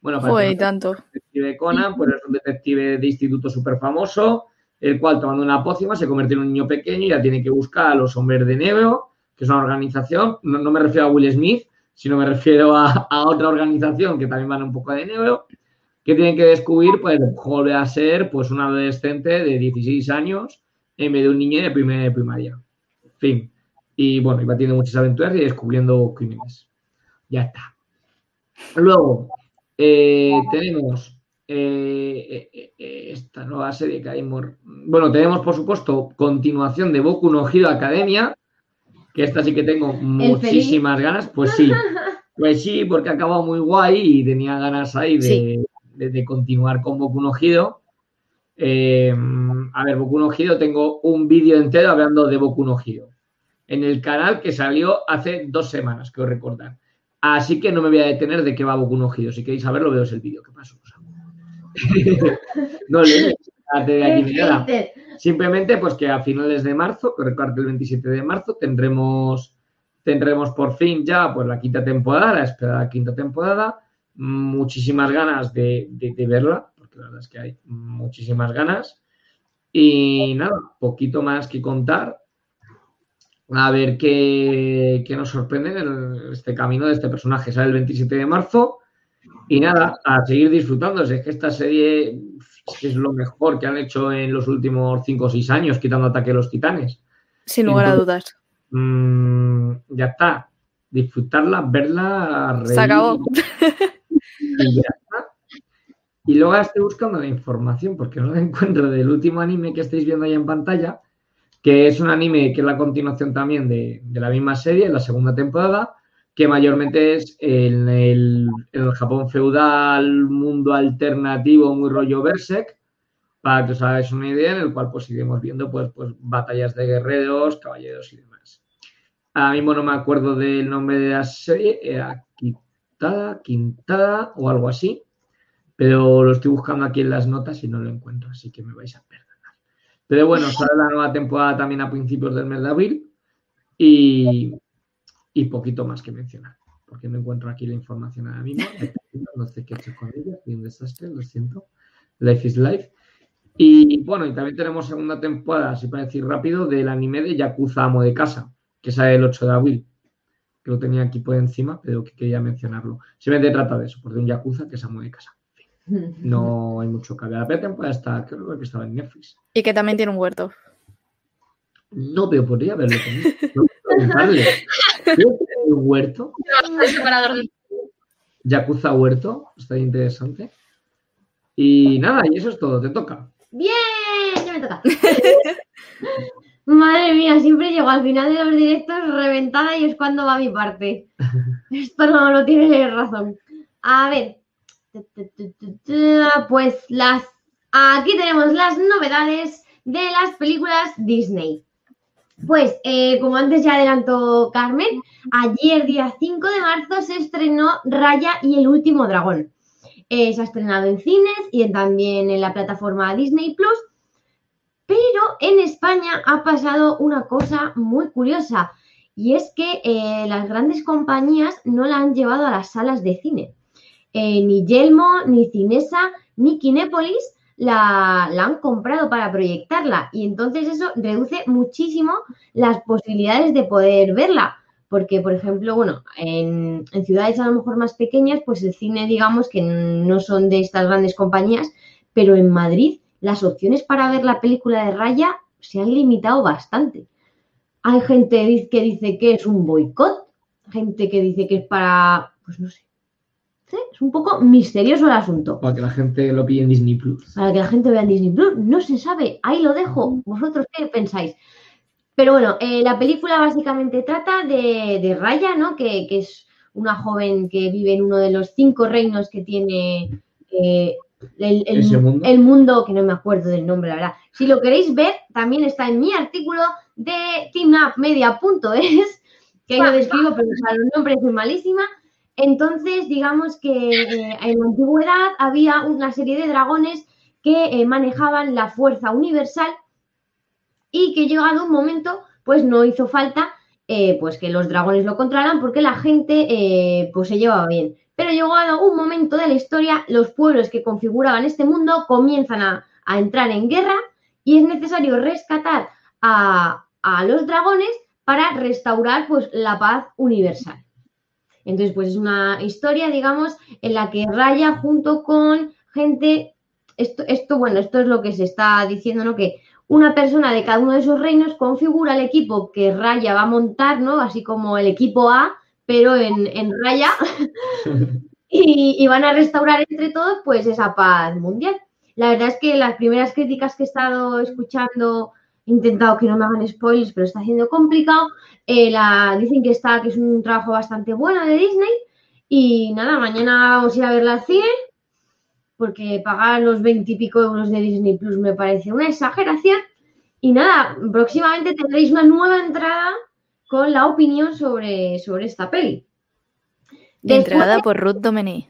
Bueno, para tanto. detective Conan, pues es un detective de instituto súper famoso, el cual tomando una pócima se convierte en un niño pequeño y ya tiene que buscar a los hombres de negro, que es una organización, no, me refiero a Will Smith, sino me refiero a, a, otra organización que también van un poco de negro, que tienen que descubrir, pues, volver a ser, pues, un adolescente de 16 años en vez de un niño de primaria. primaria. fin. Y bueno, iba teniendo muchas aventuras y descubriendo crímenes. Ya está. Luego, eh, tenemos eh, eh, esta nueva serie que hay. Bueno, tenemos, por supuesto, continuación de Boku no Hero Academia, que esta sí que tengo muchísimas ganas. Pues sí, pues sí, porque ha acabado muy guay y tenía ganas ahí de, de, continuar con Boku no Hero. Eh, a ver, Boku no Hero, tengo un vídeo entero hablando de Boku no Hero en el canal que salió hace dos semanas, quiero recordar. Así que no me voy a detener de qué va Boku no Hero. Si queréis saberlo, veos el vídeo. ¿Qué pasó? no le aquí Simplemente, pues que a finales de marzo, que recuerdo el 27 de marzo, tendremos, tendremos por fin ya pues la quinta temporada, la esperada quinta temporada muchísimas ganas de, verla, porque la verdad es que hay muchísimas ganas. Y nada, poquito más que contar. A ver qué, nos sorprende en este camino de este personaje. Sale el 27 de marzo. Y nada, a seguir disfrutando. Es que esta serie es, lo mejor que han hecho en los últimos 5 o 6 años, quitando Ataque a los Titanes. Sin lugar a dudas. Mm, ya está. Disfrutarla, verla. Se acabó. Y luego estoy buscando la información porque no la encuentro del último anime que estáis viendo ahí en pantalla, que es un anime que es la continuación también de, la misma serie, la segunda temporada, que mayormente es en el, Japón feudal, mundo alternativo, muy rollo Berserk, para que os hagáis una idea, en el cual pues iremos viendo pues, pues batallas de guerreros, caballeros y demás. Ahora mismo no me acuerdo del nombre de la serie, era quintada o algo así, pero lo estoy buscando aquí en las notas y no lo encuentro, así que me vais a perdonar. Pero bueno, sale la nueva temporada también a principios del mes de abril y, y poquito más que mencionar, porque no encuentro aquí la información ahora mismo. No sé qué he hecho con ella, un desastre, lo siento. Life is Life. Y bueno, y también tenemos segunda temporada, así para decir rápido, del anime de Yakuza Amo de Casa, que sale el 8 de abril que lo tenía aquí por encima, pero que quería mencionarlo. Simplemente trata de eso, por de un Yakuza que se mueve de casa. No hay mucho que hablar. La primera temporada está, creo que estaba en Netflix. Y que también tiene un huerto. No, pero podría verlo también. un huerto? Yakuza huerto, está interesante. Y nada, y eso es todo, te toca. Bien, ya me toca. Madre mía, siempre llego al final de los directos reventada y es cuando va mi parte. Esto no, no tiene razón. A ver. Pues las. Aquí tenemos las novedades de las películas Disney. Pues, eh, como antes ya adelantó Carmen, ayer, día 5 de marzo, se estrenó Raya y el último dragón. Eh, se ha estrenado en cines y también en la plataforma Disney Plus pero en España ha pasado una cosa muy curiosa y es que eh, las grandes compañías no la han llevado a las salas de cine. Eh, ni Yelmo, ni Cinesa, ni Kinépolis la, han comprado para proyectarla y entonces eso reduce muchísimo las posibilidades de poder verla. Porque, por ejemplo, bueno, en, en ciudades a lo mejor más pequeñas, pues el cine, digamos que no son de estas grandes compañías, pero en Madrid las opciones para ver la película de Raya se han limitado bastante. Hay gente que dice que es un boicot, gente que dice que es para, pues no sé. Es un poco misterioso el asunto. Para que la gente lo pille en Disney Plus. Para que la gente vea en Disney Plus. No se sabe. Ahí lo dejo. ¿Vosotros qué pensáis? Pero bueno, eh, la película básicamente trata de, Raya, ¿no? Que, es una joven que vive en uno de los cinco reinos que tiene eh, el, mundo? que no me acuerdo del nombre, la verdad. Si lo queréis ver, también está en mi artículo de teamupmedia.es, que ahí lo describo, pero el nombre es malísima. Entonces, digamos que eh, en la antigüedad había una serie de dragones que eh, manejaban la fuerza universal y que llegado un momento, pues no hizo falta eh, pues que los dragones lo controlaran porque la gente eh, pues se llevaba bien. Pero llegado un momento de la historia, los pueblos que configuraban este mundo comienzan a, entrar en guerra y es necesario rescatar a, a los dragones para restaurar pues la paz universal. Entonces, pues es una historia, digamos, en la que Raya junto con gente, esto, esto, bueno, esto es lo que se está diciendo, ¿no? Que una persona de cada uno de esos reinos configura el equipo que Raya va a montar, ¿no? Así como el equipo A, pero en, en Raya. y, y, van a restaurar entre todos, pues, esa paz mundial. La verdad es que las primeras críticas que he estado escuchando he intentado que no me hagan spoilers, pero está haciendo complicado. Eh, la, dicen que está, que es un trabajo bastante bueno de Disney. Y nada, mañana vamos a ir a verla al cine, porque pagar los 20 y pico euros de Disney Plus me parece una exageración. Y nada, próximamente tendréis una nueva entrada con la opinión sobre, sobre esta peli. Entrada por Ruth Domení.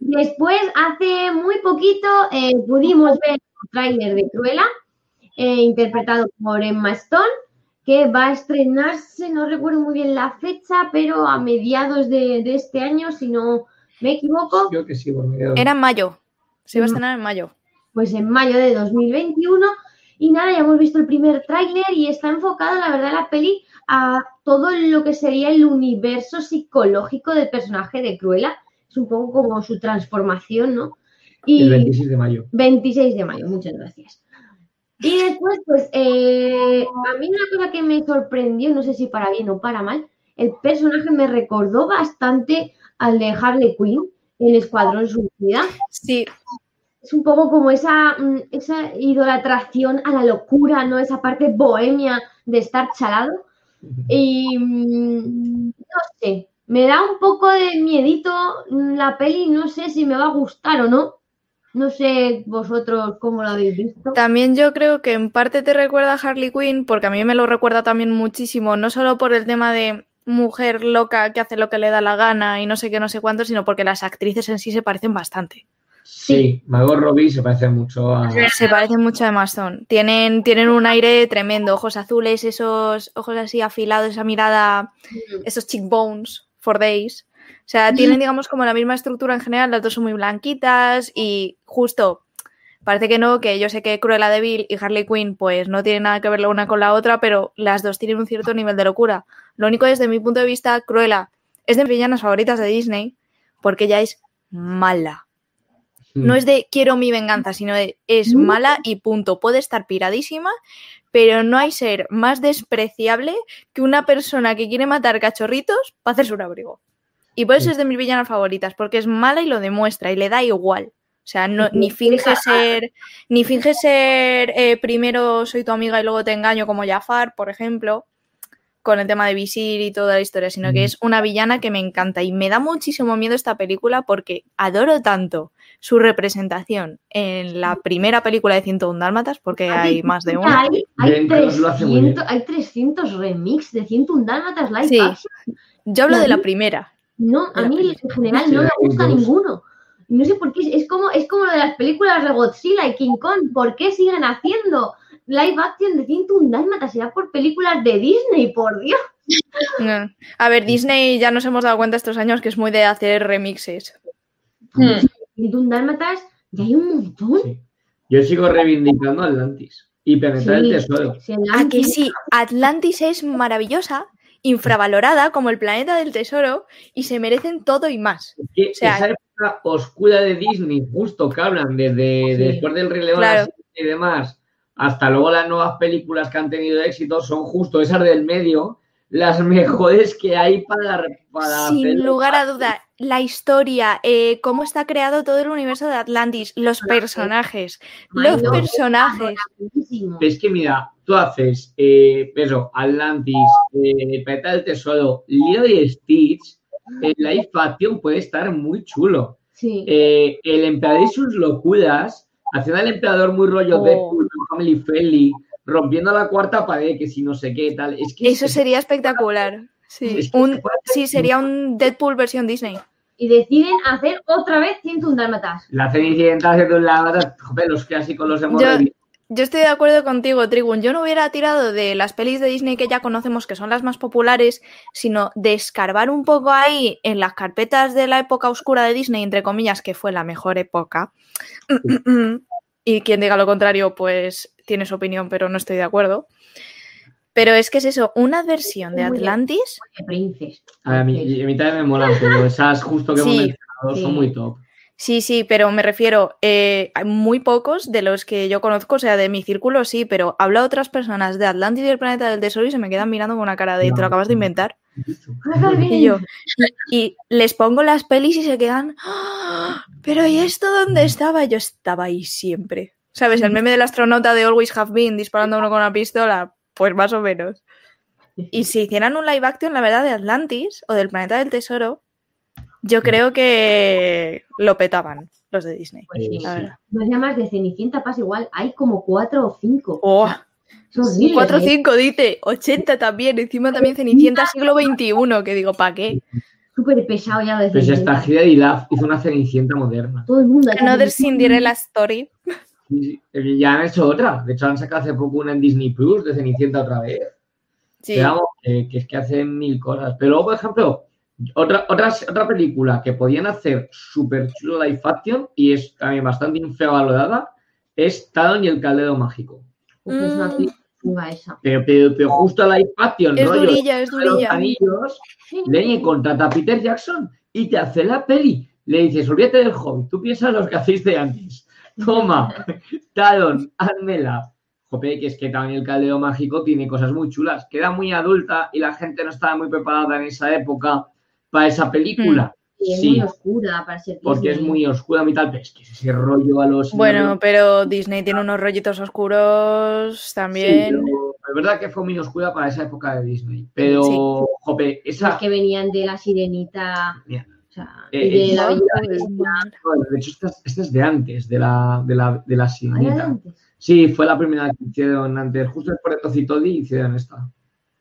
Después, hace muy poquito, eh, pudimos ver tráiler de Cruella, eh, interpretado por Emma Stone, que va a estrenarse, no recuerdo muy bien la fecha, pero a mediados de, este año, si no me equivoco. Creo que sí, Era en mayo, se va a estrenar en mayo. Pues en mayo de 2021. Y nada, ya hemos visto el primer tráiler y está enfocado, la verdad, la peli a todo lo que sería el universo psicológico del personaje de Cruella. Es un poco como su transformación, ¿no? el 26 de mayo. 26 de mayo, muchas gracias. Y después, pues, eh, a mí una cosa que me sorprendió, no sé si para bien o para mal, el personaje me recordó bastante al de Harley Quinn en Escuadrón Suicida. Sí. Es un poco como esa, mm, esa idolatración a la locura, ¿no? Esa parte bohemia de estar chalado. Y mm, no sé, me da un poco de miedito la peli, no sé si me va a gustar o no. No sé vosotros cómo lo habéis visto. También yo creo que en parte te recuerda a Harley Quinn, porque a mí me lo recuerda también muchísimo, no solo por el tema de mujer loca que hace lo que le da la gana y no sé qué, no sé cuánto, sino porque las actrices en sí se parecen bastante. Sí, Margot Robbie se parece mucho a... Se parecen mucho a Emma Tienen, tienen un aire tremendo, ojos azules, esos ojos así afilados, esa mirada, mm. esos cheekbones for days. O sea, tienen, digamos, como la misma estructura en general, las dos son muy blanquitas y justo, parece que no, que yo sé que Cruella de Vil y Harley Quinn pues no tienen nada que ver la una con la otra, pero las dos tienen un cierto nivel de locura. Lo único desde mi punto de vista, Cruella es de mis villanas favoritas de Disney porque ella es mala. No es de quiero mi venganza, sino de es mala y punto. Puede estar piradísima, pero no hay ser más despreciable que una persona que quiere matar cachorritos para hacerse un abrigo. Y por eso es de mis villanas favoritas, porque es mala y lo demuestra y le da igual. O sea, no, ni finge ser, ni finge ser eh, primero soy tu amiga y luego te engaño como Jafar, por ejemplo, con el tema de Visir y toda la historia, sino que es una villana que me encanta y me da muchísimo miedo esta película porque adoro tanto su representación en la primera película de 101 Dálmatas, porque hay más de una. Hay, hay, 300, hay 300 remix de 101 Dálmatas live sí. Yo hablo de la primera. No, a mí en general no me gusta ninguno. No sé por qué, es como, es como lo de las películas de Godzilla y King Kong. ¿Por qué siguen haciendo live action de 101 Dálmatas? Será por películas de Disney, por Dios. A ver, Disney ya nos hemos dado cuenta estos años que es muy de hacer remixes. Hmm. 101 Dálmatas ya hay un montón. Yo sigo reivindicando Atlantis y penetrar el tesoro. Ah, que sí, Atlantis es maravillosa, infravalorada como el planeta del tesoro y se merecen todo y más. esa época oscura de Disney, justo que hablan desde después del Rey León y demás, hasta luego las nuevas películas que han tenido éxito, son justo esas del medio, las mejores que hay para... para Sin lugar a duda, la historia, eh, cómo está creado todo el universo de Atlantis, los personajes, los personajes. Es que mira, tú haces eh, eso, Atlantis, eh, Peta del Tesoro, Leo y Stitch, el live action puede estar muy chulo. Eh, el emperador y sus locuras, haciendo al emperador muy rollo de oh. family friendly, rompiendo la cuarta pared, que si no sé qué tal. Es que Eso sería espectacular. Sí, un, sí, sería un Deadpool versión Disney. y deciden hacer otra vez 101 dálmatas. La Cenicienta hace de un lado, joder, los clásicos los hemos Yo- revisto. Yo estoy de acuerdo contigo, Trigun. Yo no hubiera tirado de las pelis de Disney que ya conocemos, que son las más populares, sino de escarbar un poco ahí en las carpetas de la época oscura de Disney, entre comillas, que fue la mejor época. Y quien diga lo contrario, pues tiene su opinión, pero no estoy de acuerdo. Pero es que es eso, una versión de. Atlantis. Princes. A mí, a mí también me molan, pero esas justo que hemos Sí, mencionado sí. son muy top. Sí, sí, pero me refiero, eh, hay muy pocos de los que yo conozco, o sea, de mi círculo sí, pero hablo a otras personas de Atlantis y el planeta del tesoro y se me quedan mirando con una cara de, ¿te lo acabas de inventar? Y yo, y, les pongo las pelis y se quedan, "¡Ah! pero ¿y esto dónde estaba? Yo estaba ahí siempre. ¿Sabes? El meme del astronauta de Always Have Been disparando a uno con una pistola, pues más o menos. Y si hicieran un live action, la verdad, de Atlantis o del planeta del tesoro, yo creo que lo petaban los de Disney. Pues sí. la llamas de Cenicienta pasa igual, hay como cuatro o cinco. Oh, Es horrible, 4 o ¿eh? 5 dice, 80 también, encima también Cenicienta siglo XXI, que digo, ¿para qué? Súper pesado ya lo de Pues esta Hilary Duff hizo una Cenicienta moderna. Todo el mundo. hace Another. Cinderella Story. Sí, sí. Eh, Ya han hecho otra. De hecho, han sacado hace poco una en Disney Plus de Cenicienta otra vez. Sí. Vamos, que, que es que hacen mil cosas. Pero luego, por ejemplo, otra, otra, otra película que podían hacer súper chulo live action y es también bastante infravalorada es Talon y el Caldero Mágico. Uf, es una Mm. película esa. Pero, pero, pero justo live action, Es rollo, durilla, es los anillos, Lenny contrata a Peter Jackson y te hace la peli. Le dices, olvídate del hobby, tú piensas los que hacéis de antes. Toma, Talon, házmela. Jope, que es que también el caldero mágico tiene cosas muy chulas. Queda muy adulta y la gente no estaba muy preparada en esa época para esa película. Y es Sí, muy oscura para ser porque es muy oscura tal, pero es que ese rollo a los... Bueno, pero Disney tiene unos rollitos oscuros Sí, también. pero es verdad que fue muy oscura para esa época de Disney. Pero, Sí. jope, esa... Los que venían de la sirenita. Mira. O sea, Eh, de eh, la no, no, de hecho, esta, es- esta es de antes, de la, de la, de la Ah, sirenita. Sí, fue la primera que hicieron antes. Justo después de Tocitodi hicieron esta.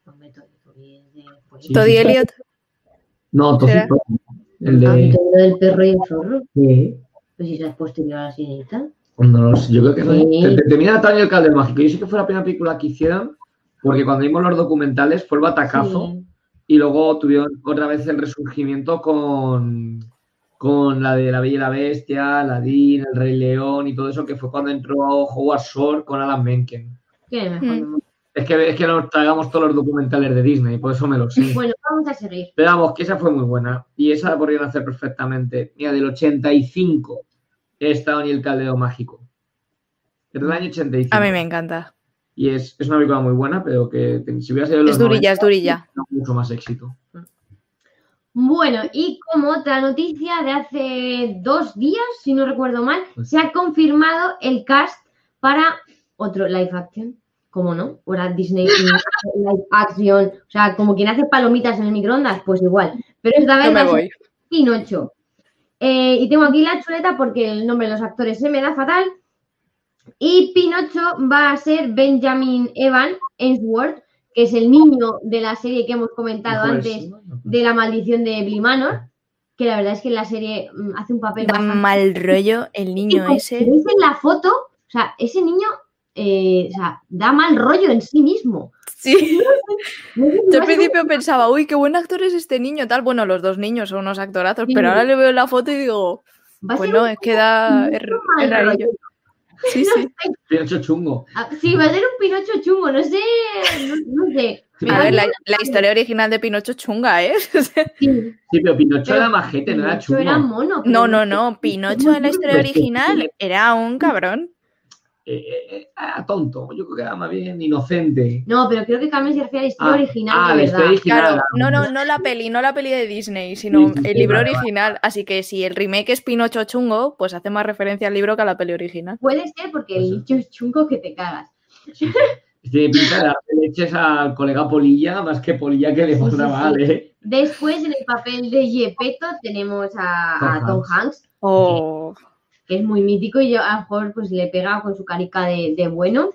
Es pues, Sí, Toddy sí. Elliot. No, ¿Será? Tocitodi. El Ah, de... Antonio del perro y el zorro. Sí. Pues si es posterior a la sirenita. Pues no lo sé, yo creo que no. Sí. Te- te- Termina Tania el Calder Mágico. Yo sé que fue la primera película que hicieron, porque cuando vimos los documentales fue el batacazo Sí. y luego tuvieron otra vez el resurgimiento con, con la de La Bella y la Bestia, Aladdin, El Rey León y todo eso, que fue cuando entró Howard Shore con Alan Menken. Que mejor Mm. Es que, es que nos tragamos todos los documentales de Disney, por eso me lo sé. Bueno, vamos a seguir. Pero vamos, que esa fue muy buena. Y esa la podrían hacer perfectamente. Mira, del 85 está Oni el Caldero Mágico. Es del año 85. A mí me encanta. Y es, es una película muy buena, pero que si hubiera sido Es durilla, 90, es durilla. mucho más éxito. Bueno, y como otra noticia de hace dos días, si no recuerdo mal, Pues- se ha confirmado el cast para otro live action. ¿Cómo no? Ahora Disney live action. O sea, como quien hace palomitas en el microondas, pues igual. Pero esta vez No voy. Pinocho. Eh, y tengo aquí la chuleta porque el nombre de los actores se me da fatal. Y Pinocho va a ser Benjamin Evan Ainsworth, que es el niño de la serie que hemos comentado de antes de la maldición de Bly Manor, que la verdad es que en la serie mm, hace un papel Da bastante... mal rollo el niño Si ese. veis en la foto, o sea, ese niño eh, o sea, da mal rollo en sí mismo. Sí. No Yo al principio pensaba, uy, qué buen actor es este niño, tal. Bueno, los dos niños son unos actorazos, Sí. pero ahora le veo la foto y digo, pues no, es que da. Es, Pinocho es rollo. Sí, sí. Pinocho chungo. Ah, Sí, va a ser un Pinocho chungo, no sé, no, no sé. A ver, la, la historia original de Pinocho chunga, ¿eh? Sí, Sí, pero Pinocho Pero era majete, no era chungo. era mono. No, no, no. Pinocho en la historia original era un cabrón. Eh, eh, eh, era tonto. Yo creo que era más bien inocente. No, pero creo que Carmen se refiere a la historia Ah, original, ah, de la verdad. historia original. Claro, no, no, no la peli, no la peli de Disney, sino Sí, sí, sí, el libro original. Así que si el remake es Pinocho chungo, pues hace más referencia al libro que a la peli original. Puede ser porque el nicho es chungo que te cagas. Tiene pinta leches al colega Polilla, más que Polilla que le Sí, sí, sí. mal, ¿eh? Después, en el papel de Gepetto, tenemos a, a Tom Tom Hanks. Hanks, Oh, que es muy mítico y yo a lo mejor pues le pega con su carica de, de bueno.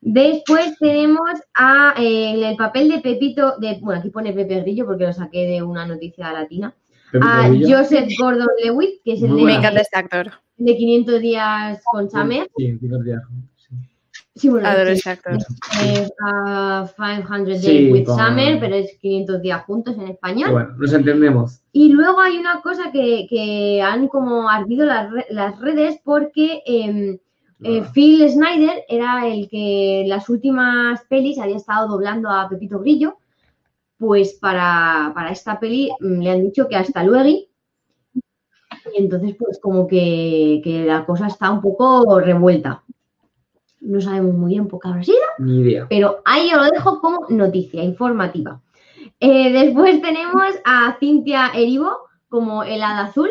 Después tenemos a, eh, el papel de Pepito, de, bueno, aquí pone Pepe Grillo porque lo saqué de una noticia latina, a Joseph Gordon-Lewitt, que es el de, Me encanta este actor. de 500 días con Summer. Sí, 500 días. Sí, bueno, Adoro sí, ese actor. es uh, 500 Days Sí, with con- Summer, pero es 500 días juntos en español. Bueno, nos entendemos. Y luego hay una cosa que, que han como ardido las, las redes porque em, eh, Phil Snyder era el que en las últimas pelis había estado doblando a Pepito Grillo. Pues para, para esta peli mm, le han dicho que hasta luego. Y entonces, pues como que, que la cosa está un poco revuelta. No sabemos muy bien por qué habrá sido, Ni idea. pero ahí os lo dejo como noticia informativa. Eh, después tenemos a Cintia Erivo como el hada azul.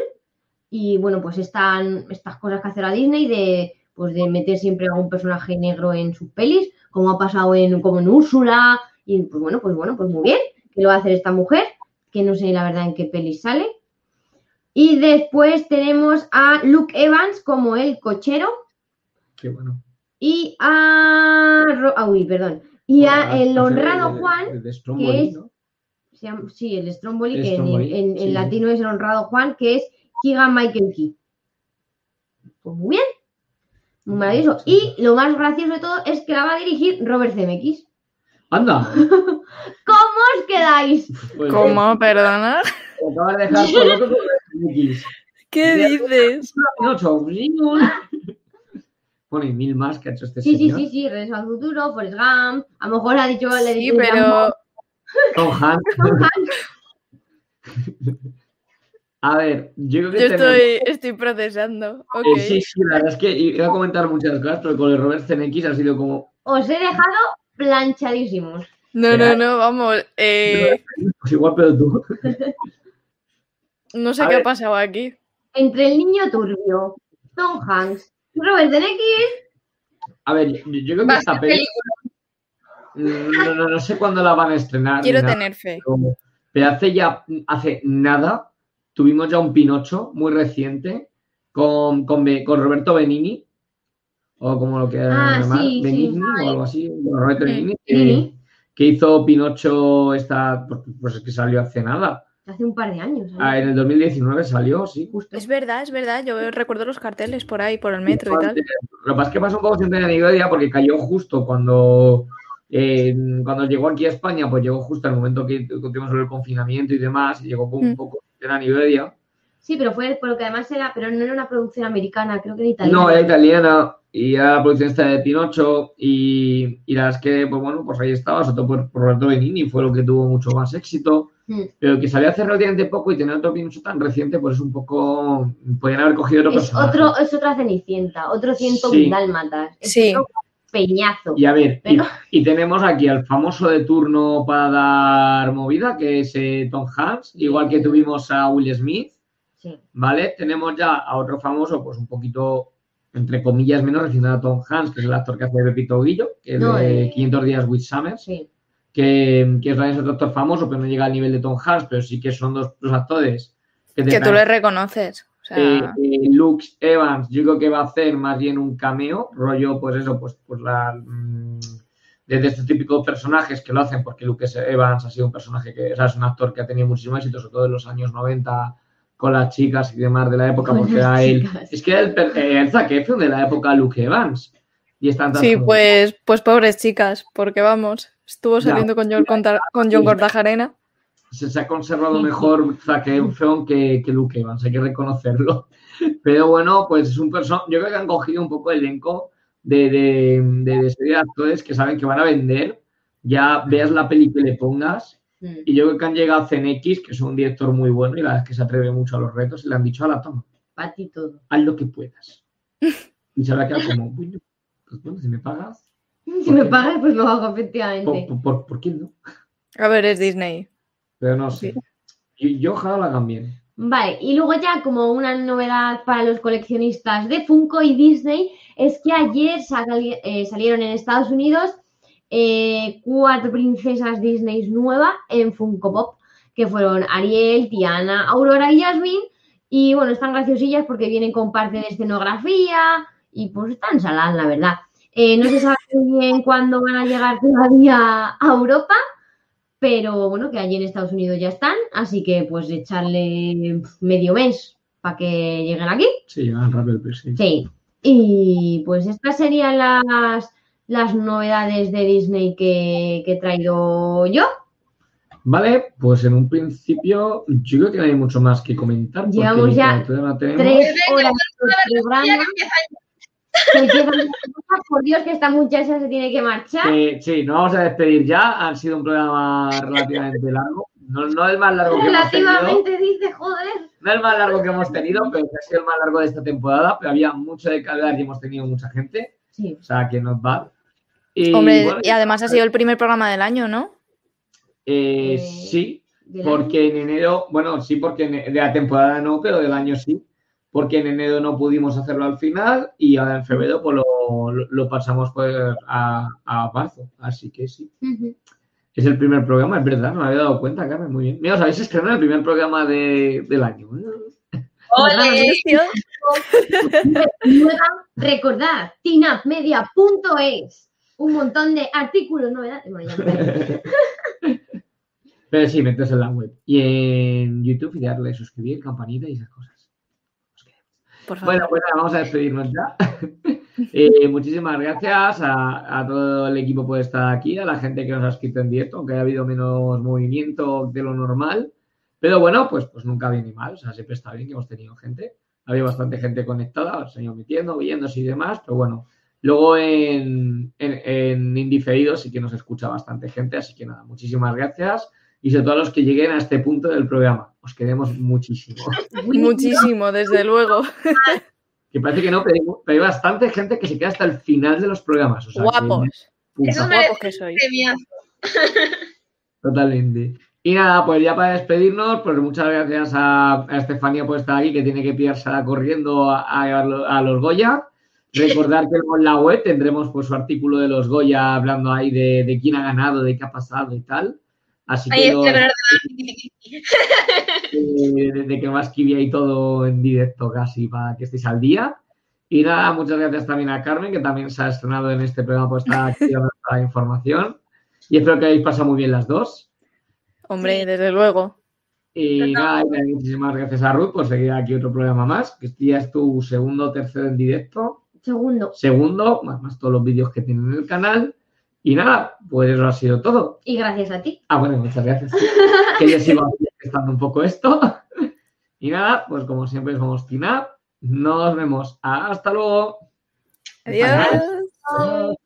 Y bueno, pues están estas cosas que hace la Disney de, pues de meter siempre a un personaje negro en sus pelis, como ha pasado en, como en Úrsula. Y pues bueno, pues bueno, pues muy bien, que lo va a hacer esta mujer, que no sé la verdad en qué pelis sale. Y después tenemos a Luke Evans como el cochero Qué bueno. Y a... Ah, uy, perdón. Y a Bueno, el honrado Juan, de Stromboli, que es... ¿no? se llama- sí, el Stromboli, que en, Stromboli, en- en sí. latino es el honrado Juan, que es Keegan Michael Key. Pues muy bien. Muy maravilloso. Y lo más gracioso de todo es que la va a dirigir Robert Zemeckis. Anda. ¿Cómo os quedáis? Pues, ¿Cómo? ¿Perdona? te acabas de dejar todo loco con X. ¿Qué dices? Pinocho. Bueno, y mil más que ha hecho este Sí, sí, señor. sí, sí, Regreso al futuro, Forrest Gump. A lo mejor ha dicho... le Sí, pero Tom Hanks. Tom Hanks. A ver, yo creo que yo tenemos- estoy, estoy procesando. Eh, sí, sí, la verdad es que iba a comentar muchas cosas, pero con el Robert Zemeckis ha sido como. Os he dejado planchadísimos. No, no, no, vamos. eh, Pues igual, pero tú. no sé A qué ver. ha pasado aquí. Entre el niño turbio, Tom Hanks Robert Zemeckis, A ver, yo, yo creo que esta peli. No, no, no sé cuándo la van a estrenar. Quiero nada, tener fe. pero, pero hace ya, hace nada, tuvimos ya un Pinocho muy reciente con, con, con Roberto Benini, o como lo quieran Ah, llamar, sí, sí. Benigni o algo así, bueno, Roberto Sí, Benigni, que, Benigni. que hizo Pinocho esta, pues, pues es que salió hace nada. Hace un par de años. ¿eh? Ah, en el 2019 salió, sí, justo. Es verdad, es verdad. Yo recuerdo los carteles por ahí, por el metro y tal. Lo que pasa es que pasa un poco siempre en Nigeria porque cayó justo cuando, eh, cuando llegó aquí a España, pues llegó justo al momento que tuvimos el confinamiento y demás, y llegó un Mm. poco en Nigeria. Sí, pero fue por lo que además era, pero no era una producción americana, creo que era italiana. No, era italiana y era la producción esta de Pinocho y, y la verdad es que, pues bueno, pues ahí estaba, sobre todo por, por Roberto Benigni, fue lo que tuvo mucho más éxito. Mm. Pero que salió hace relativamente poco y tener otro Pinocho tan reciente, pues es un poco... Podrían haber cogido otro Es, personaje. otro, es otra cenicienta, otro ciento Sí. dálmatas. Es Sí. otro peñazo. Y a ver, y, Pero- y tenemos aquí al famoso de turno para dar movida, que es eh, Tom Hanks, igual que tuvimos a Will Smith, Sí. ¿vale? Tenemos ya a otro famoso, pues un poquito, entre comillas, menos recién a Tom Hanks, que es el actor que hace de Pepito Grillo, que es No, de eh. 500 días with Summer, Sí. Que, que es también otro actor famoso, pero no llega al nivel de Tom Hanks, pero sí que son dos, dos actores que, Que tú le reconoces. O sea, eh, eh, Luke Evans, yo creo que va a hacer más bien un cameo, rollo, pues eso, pues, pues la. mm, desde estos típicos personajes que lo hacen, porque Luke Evans ha sido un personaje que, o sea, es un actor que ha tenido muchísimo éxito, sobre todo en los años 90, con las chicas y demás de la época, Con porque era él. Es que era el, el de la época Luke Evans. Y están sí, pues, pues pobres chicas, porque vamos, estuvo Ya. saliendo con John, con John Cortajarena. se, se ha conservado mejor Zac Efron que, que Luke Evans, hay que reconocerlo. Pero bueno, pues es un personaje. Yo creo que han cogido un poco el elenco de, de, de, de serie de actores que saben que van a vender. Ya veas la peli que le pongas. Mm. Y yo creo que han llegado a CNX, que es un director muy bueno y la verdad es que se atreve mucho a los retos, y le han dicho a la toma, Para ti todo. haz lo que puedas. Y se habrá quedado como, bueno, pues bueno, si me pagas, Si me pagas, pues lo hago, ¿por, efectivamente. por, por- por qué no? A ver, es Disney. Pero no sé. Y yo ojalá lo hagan bien. Vale, y luego ya como una novedad para los coleccionistas de Funko y Disney es que ayer eh, salieron en Estados Unidos eh, cuatro princesas Disney nuevas en Funko Pop, que fueron Ariel, Tiana, Aurora y Jasmine. Y bueno, están graciosillas porque vienen con parte de escenografía y pues están saladas, la verdad. Eh, no se sabe muy bien cuándo van a llegar todavía a Europa, pero bueno, que allí en Estados Unidos ya están, así que pues echarle medio mes para que lleguen aquí. Sí, llegan rápido, pues sí. Sí. Y pues estas serían las, las novedades de Disney que, que he traído yo. Vale, pues en un principio yo creo que no hay mucho más que comentar. Llevamos ya tres horas de programa. Por Dios, que esta muchacha se tiene que marchar. sí, nos vamos a despedir ya. Ha sido un programa relativamente largo. No, no es más largo que hemos tenido. Relativamente, dice, joder. No es más largo que hemos tenido, pero ha sido el más largo de esta temporada. Pero había mucho de calidad y hemos tenido mucha gente. Sí. O sea, que nos va. Y, Hombre, y además ha sido el primer programa del año, ¿no? Eh, eh, sí, porque en enero, bueno, sí, porque de la temporada no, pero del año sí, porque en enero no pudimos hacerlo al final y ahora en febrero pues lo, pasamos pues, a, a, marzo, así que sí. Es el primer programa, es verdad, no me había dado cuenta, Carmen, muy bien. Mira, os habéis estrenado el primer programa de, del año. ¡Ole! Recordad, tinapmedia.es. Un montón de artículos, novedades. Pero sí, metes en la web. Y en YouTube y darle suscribir, campanita y esas cosas. Bueno, pues nada, vamos a despedirnos ya. Eh, muchísimas gracias a, todo el equipo por estar aquí, a la gente que nos ha escrito en directo, aunque haya habido menos movimiento de lo normal. Pero bueno, pues, pues nunca viene mal, o sea, siempre está bien que hemos tenido gente. Había bastante gente conectada, se ido metiendo, viéndose y demás, pero bueno, luego en, en, en indiferido sí que nos escucha bastante gente, así que nada, muchísimas gracias y sobre todo a los que lleguen a este punto del programa. Os queremos muchísimo. Muchísimo, desde luego. Que parece que no, pero hay, bastante gente que se queda hasta el final de los programas. guapos. guapos que sois. Totalmente. Y nada, pues ya para despedirnos, pues muchas gracias a, Estefanía por estar aquí, que tiene que pillársela corriendo a, a, los Goya. Recordar que en la web tendremos pues su artículo de los Goya hablando ahí de, de quién ha ganado, de qué ha pasado y tal. Así que desde que más escribía y todo en directo casi para que estéis al día. Y nada, muchas gracias también a Carmen, que también se ha estrenado en este programa por estar aquí la información. Y espero que hayáis pasado muy bien las dos. Hombre, desde luego. Y nada, muchísimas gracias a Ruth por seguir aquí otro programa más, que este ya es tu segundo o tercero en directo. Segundo. Segundo, más, más todos los vídeos que tienen en el canal. Y nada, pues eso ha sido todo. Y gracias a ti. Ah, bueno, muchas gracias. que yo sigo estando un poco esto. y nada, pues como siempre somos Tina. Nos vemos. Hasta luego. Adiós.